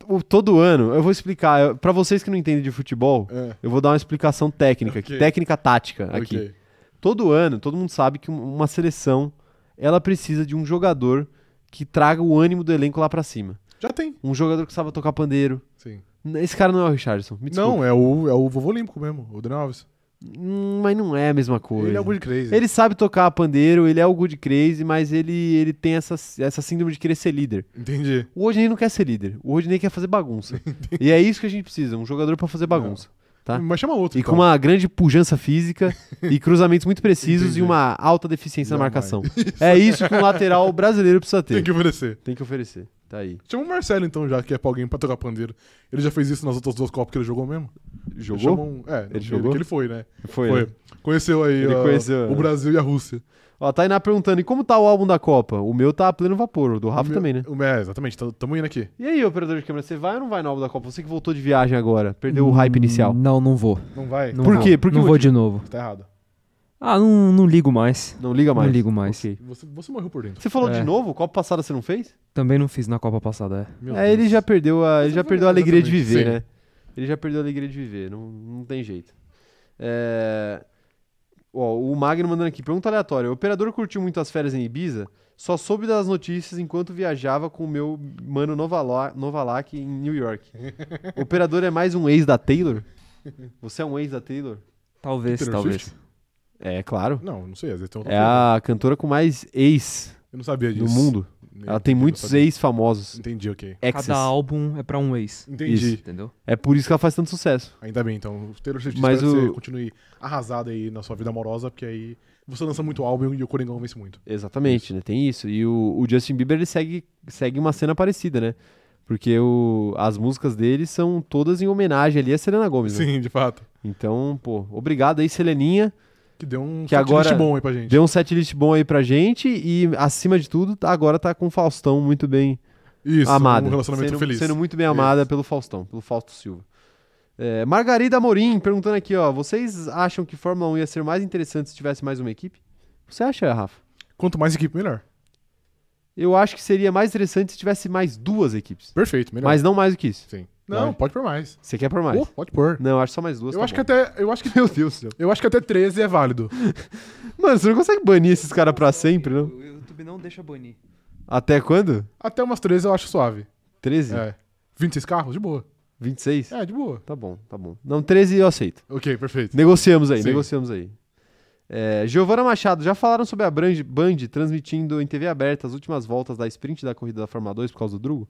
O- todo ano, eu vou explicar, pra vocês que não entendem de futebol, É. eu vou dar uma explicação técnica aqui, Ok. técnica tática aqui. Ok. Todo ano, todo mundo sabe que um- uma seleção, ela precisa de um jogador que traga o ânimo do elenco lá pra cima. Já tem, Um jogador que sabe tocar pandeiro. sim. Esse cara não é o Richardson, me desculpa. Não, é o, é o vovô olímpico mesmo, o Daniel Alves. Hum, mas não é a mesma coisa. Ele é o good crazy. Ele sabe tocar pandeiro, ele é o good crazy, mas ele, ele tem essa, essa síndrome de querer ser líder. Entendi. O Rodinei não quer ser líder, o Rodinei quer fazer bagunça. e é isso que a gente precisa, um jogador pra fazer bagunça. Tá. Mas chama outro. E então. com uma grande pujança física e cruzamentos muito precisos Entendi. e uma alta deficiência na Jamais. marcação. É isso que um lateral brasileiro precisa ter. Tem que oferecer. Tem que oferecer. tá aí. Chama o Marcelo, então, já que é pra alguém pra tocar pandeiro. Ele já fez isso nas outras duas Copas que ele jogou mesmo? Jogou? Um- É, Ele jogou? Que ele foi, né? Foi. Foi. né? Conheceu aí Ele conheceu, o é. Brasil e a Rússia. Ó, a Tainá perguntando, e como tá o álbum da Copa? O meu tá a pleno vapor, o do Rafa O meu- também, né? o meu- É, exatamente. Tamo indo aqui. E aí, operador de câmera, você vai ou não vai no álbum da Copa? Você que voltou de viagem agora, perdeu o hype inicial. Não, não vou. Não vai? Não Por vou. quê? Por que não vou de novo. Tá errado. Ah, não, não ligo mais. Não liga mais? Não ligo mais. Ok. Você, você morreu por dentro. Você falou de É. novo? Copa passada você não fez? Também não fiz na Copa passada, é. Meu é, ele Deus. já perdeu a, ele já Exatamente, perdeu a alegria de viver, sim. né? Ele já perdeu a alegria de viver, não, não tem jeito. É... Ó, o Magno mandando aqui, pergunta aleatória. O operador curtiu muito as férias em Ibiza? Só soube das notícias enquanto viajava com o meu mano Novala- Novalak em New York. o operador é mais um ex da Taylor? Você é um ex da Taylor? Talvez, Taylor talvez. Swift? É, claro. Não, não sei. Às vezes tem outra É a cantora com mais ex Eu não sabia disso. do mundo. Nem- Ela tem muitos sabia. ex famosos. Entendi, ok. Exes. Cada álbum é pra um ex. Entendi. Entendeu? É por isso que ela faz tanto sucesso. Ainda bem, então. O Taylor Swift Mas espero que o- você continue arrasado aí na sua vida amorosa, porque aí você lança muito álbum e o Coringão vence muito. Exatamente, né? Tem isso. E o, o Justin Bieber ele segue, segue uma cena parecida, né? Porque o, as músicas dele são todas em homenagem ali a Selena Gomes. né? Sim, de fato. Então, pô, obrigado aí, Seleninha. Que deu um Que agora bom aí pra gente. Deu um setlist bom aí pra gente e, acima de tudo, tá- agora tá com o Faustão muito bem Isso, amada. um relacionamento sendo, feliz. Sendo muito bem amada pelo Faustão, pelo Fausto Silva. É, Margarida Amorim perguntando aqui, ó. Vocês acham que Fórmula 1 ia ser mais interessante se tivesse mais uma equipe? Você acha, Rafa? Quanto mais equipe, melhor. Eu acho que seria mais interessante se tivesse mais duas equipes. Perfeito, melhor. Mas não mais do que isso. Sim. Não, Vai. pode pôr mais. Você quer por mais? Oh, pode pôr. Não, acho só mais duas. Eu tá acho bom. que até. Eu acho que. Meu Deus do céu. Eu acho que até 13 é válido. Mano, você não consegue banir esses caras pra sempre, não? O YouTube não deixa banir. Até quando? Até umas 13 eu acho suave. 13? É. 26 carros? De boa. 26? É, de boa. Tá bom, tá bom. Não, 13 eu aceito. Ok, perfeito. Negociamos aí, Sim. negociamos aí. É, Giovana Machado, já falaram sobre a Brand, Band transmitindo em TV aberta as últimas voltas da sprint da corrida da Fórmula 2 por causa do Drugo?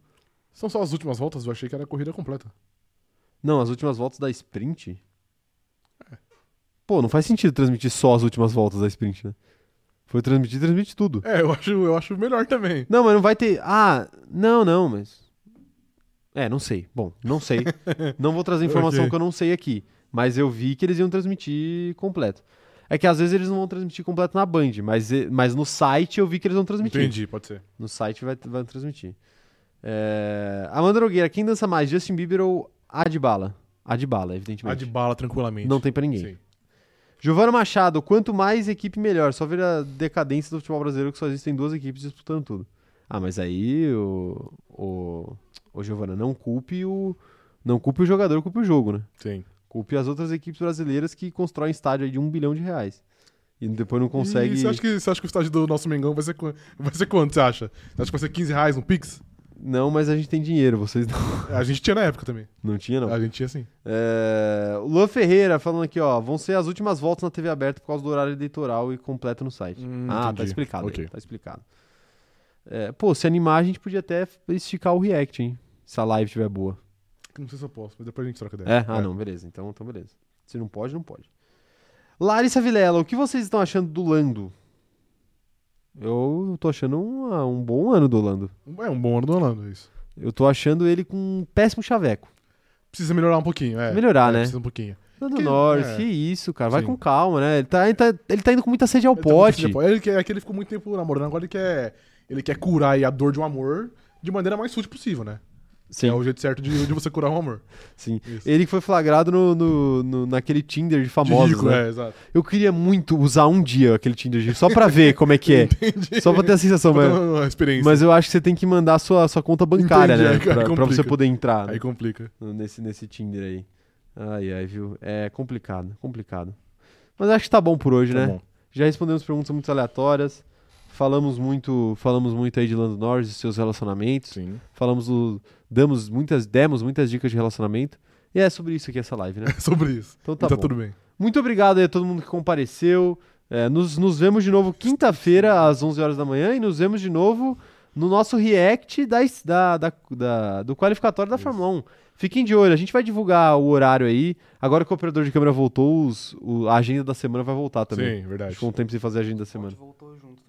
São só as últimas voltas, eu achei que era a corrida completa. Não, as últimas voltas da sprint? Pô, não faz sentido transmitir só as últimas voltas da sprint, né? Foi transmitir, transmite tudo. É, eu acho, eu acho melhor também. Não, mas não vai ter. Ah, não, não, mas. É, não sei. Bom, não sei. não vou trazer informação Ok. que eu não sei aqui. Mas eu vi que eles iam transmitir completo. É que às vezes eles não vão transmitir completo na Band, mas, mas no site eu vi que eles vão transmitir. Entendi, pode ser. No site vai, vai transmitir. É... Amanda Nogueira, quem dança mais, Justin Bieber ou Adbala? Adbala, A evidentemente. de bala tranquilamente. Não tem pra ninguém. Sim. Giovana Machado, quanto mais equipe, melhor. Só ver a decadência do futebol brasileiro que só existem duas equipes disputando tudo. Ah, mas aí, o, o, o Giovana, não culpe o. Não culpe o jogador, culpe o jogo, né? Sim. Culpe as outras equipes brasileiras que constroem estádio aí de um bilhão de reais. E depois não consegue. E você acha, que, você acha que o estágio do nosso Mengão vai ser, vai ser quanto, você acha? Você acha que vai ser 15 reais no Pix? Não, mas a gente tem dinheiro, vocês não, A gente tinha na época também. não tinha, não. A gente tinha sim. É, o Luan Ferreira falando aqui, ó. Vão ser as últimas voltas na TV aberta por causa do horário eleitoral e completo no site. Hum, ah, tá entendi. explicado. aí, Ok. tá explicado. É, pô, se animar, a gente podia até esticar o react, hein? Se a live estiver boa. Não sei se eu posso, mas depois a gente troca ideia. É? Ah, não, beleza. Então, então, beleza. Se não pode, não pode. Larissa Vilela, o que vocês estão achando do Lando? Eu tô achando um, ah, um bom ano do Lando. É um bom ano do Orlando, isso. Eu tô achando ele com um péssimo chaveco. Precisa melhorar um pouquinho, é. Melhorar, É, né? Precisa um pouquinho. Lando Que- Norris, é. que isso, cara. Vai Sim. com calma, né? Ele tá, ele tá, ele tá indo com muita sede ao Ele tá pote. depois- Ele quer, é que ele ficou muito tempo namorando, agora ele quer, ele quer curar a dor de um amor de maneira mais sutil possível, né? Sim, É o jeito certo de, de você curar um amor. sim. Isso. Ele foi flagrado no, no- no- naquele Tinder de De famosos, rico, né? é, exato. Eu queria muito usar um dia aquele Tinder de só pra ver como é que é. Só pra ter a sensação, Pra mas, uma, experiência. mas eu acho que você tem que mandar a sua, sua conta bancária, Entendi, né? aí- aí Pra, pra complica. você poder entrar né? Aí complica. nesse, nesse Tinder aí. Ai, ai, viu? É complicado, complicado. Mas acho que tá bom por hoje, Tá né? bom. Já respondemos perguntas muito aleatórias. Falamos muito, falamos muito aí de Lando Norris e seus relacionamentos. Sim. Falamos do, damos muitas, demos muitas dicas de relacionamento. E é sobre isso aqui essa live, né? É sobre isso. Então Tá, tá bom. tudo bem. Muito obrigado aí a todo mundo que compareceu. É, nos, nos vemos de novo quinta-feira às 11 horas da manhã e nos vemos de novo no nosso react da, da, da- da- do qualificatório da Isso. Fórmula 1. Fiquem de olho, a gente vai divulgar o horário aí. Agora que o operador de câmera voltou, os- o- a agenda da semana vai voltar também. Sim, verdade. Ficou um tempo sem fazer a agenda da semana. voltou junto.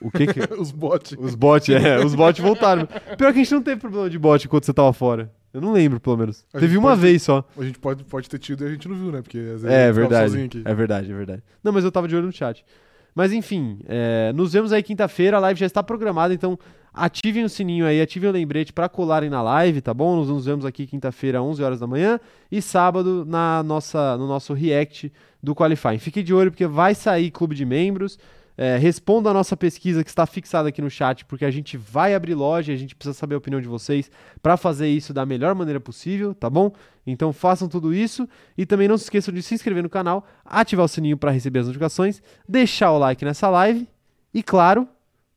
O que que... Os bots. Os bots, é, os bots voltaram. Pior que a gente não teve problema de bot enquanto você tava fora. Eu não lembro, pelo menos. A Teve uma vez só. A gente pode, pode ter tido e a gente não viu, né? Porque às vezes É verdade. É verdade, é verdade. Não, mas eu tava de olho no chat. Mas enfim, é, nos vemos aí quinta-feira. A live já está programada, então ativem o sininho aí, ativem o lembrete pra colarem na live, tá bom? Nós nos vemos aqui quinta-feira, 11 horas da manhã e sábado na nossa, no nosso react do Qualifying. Fique de olho porque vai sair clube de membros. É, responda a nossa pesquisa que está fixada aqui no chat, porque a gente vai abrir loja e a gente precisa saber a opinião de vocês para fazer isso da melhor maneira possível, tá bom? Então façam tudo isso e também não se esqueçam de se inscrever no canal, ativar o sininho para receber as notificações, deixar o like nessa live e, claro,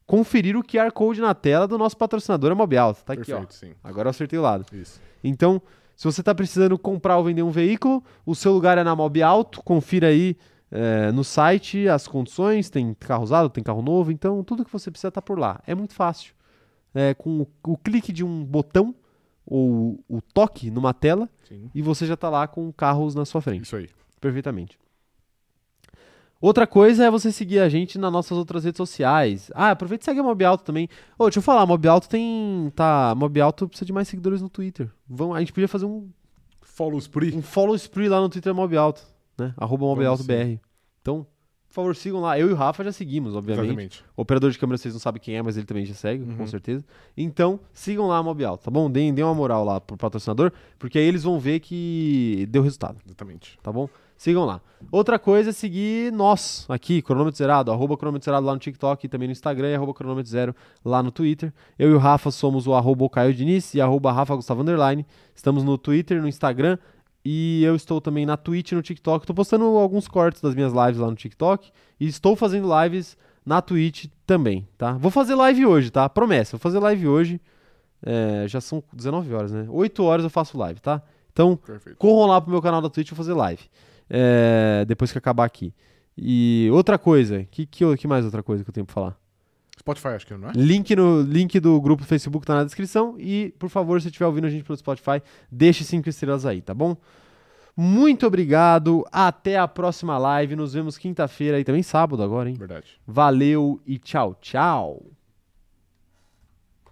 conferir o QR Code na tela do nosso patrocinador a Mob Alto. Tá aqui, ó. Perfeito, sim. Agora eu acertei o lado. Isso. Então, se você está precisando comprar ou vender um veículo, o seu lugar é na Mob Alto. Confira aí é, no site as condições. Tem carro usado, tem carro novo. Então, tudo que você precisa está por lá. É muito fácil. É, com o, o clique de um botão ou o toque numa tela Sim. e você já está lá com carros na sua frente. Isso aí. Perfeitamente. Outra coisa é você seguir a gente nas nossas outras redes sociais. Ah, aproveita e segue a Mob Alto também. Ô, deixa eu falar, Mob Alto tem. Tá. Mob Alto precisa de mais seguidores no Twitter. Vamos, a gente podia fazer um, Follow Spree. um follow spree lá no Twitter Mob Alto, né? Arroba Mob Vamos Alto BR. Então, por favor, sigam lá. Eu e o Rafa já seguimos, obviamente. Exatamente. O operador de câmera vocês não sabem quem é, mas ele também já segue, com Uhum. certeza. Então, sigam lá a Mob Alto, tá bom? Deem, deem uma moral lá pro patrocinador, porque aí eles vão ver que deu resultado Exatamente. tá bom? Sigam lá. Outra coisa é seguir nós aqui, Cronômetro Zerado, arroba Cronômetro Zerado lá no TikTok e também no Instagram e arroba Cronômetro Zero lá no Twitter. Eu e o Rafa somos o arroba Caio Diniz e arroba Rafa Gustavo Underline. Estamos no Twitter, no Instagram e eu estou também na Twitch e no TikTok. Estou postando alguns cortes das minhas lives lá no TikTok e estou fazendo lives na Twitch também, tá? Vou fazer live hoje, tá? Promessa, vou fazer live hoje. É, já são 19 horas, né? 8 horas eu faço live, tá? Então, Perfeito. corram lá pro meu canal da Twitch vou fazer live. É, depois que acabar aqui. E outra coisa, que, que, que mais outra coisa que eu tenho pra falar? Spotify, acho que não é? Link, no, link do grupo do Facebook tá na descrição. E, por favor, se estiver ouvindo a gente pelo Spotify, deixe cinco estrelas aí, tá bom? Muito obrigado. Até a próxima live. Nos vemos quinta-feira e também sábado agora, hein? Verdade. Valeu e tchau, tchau.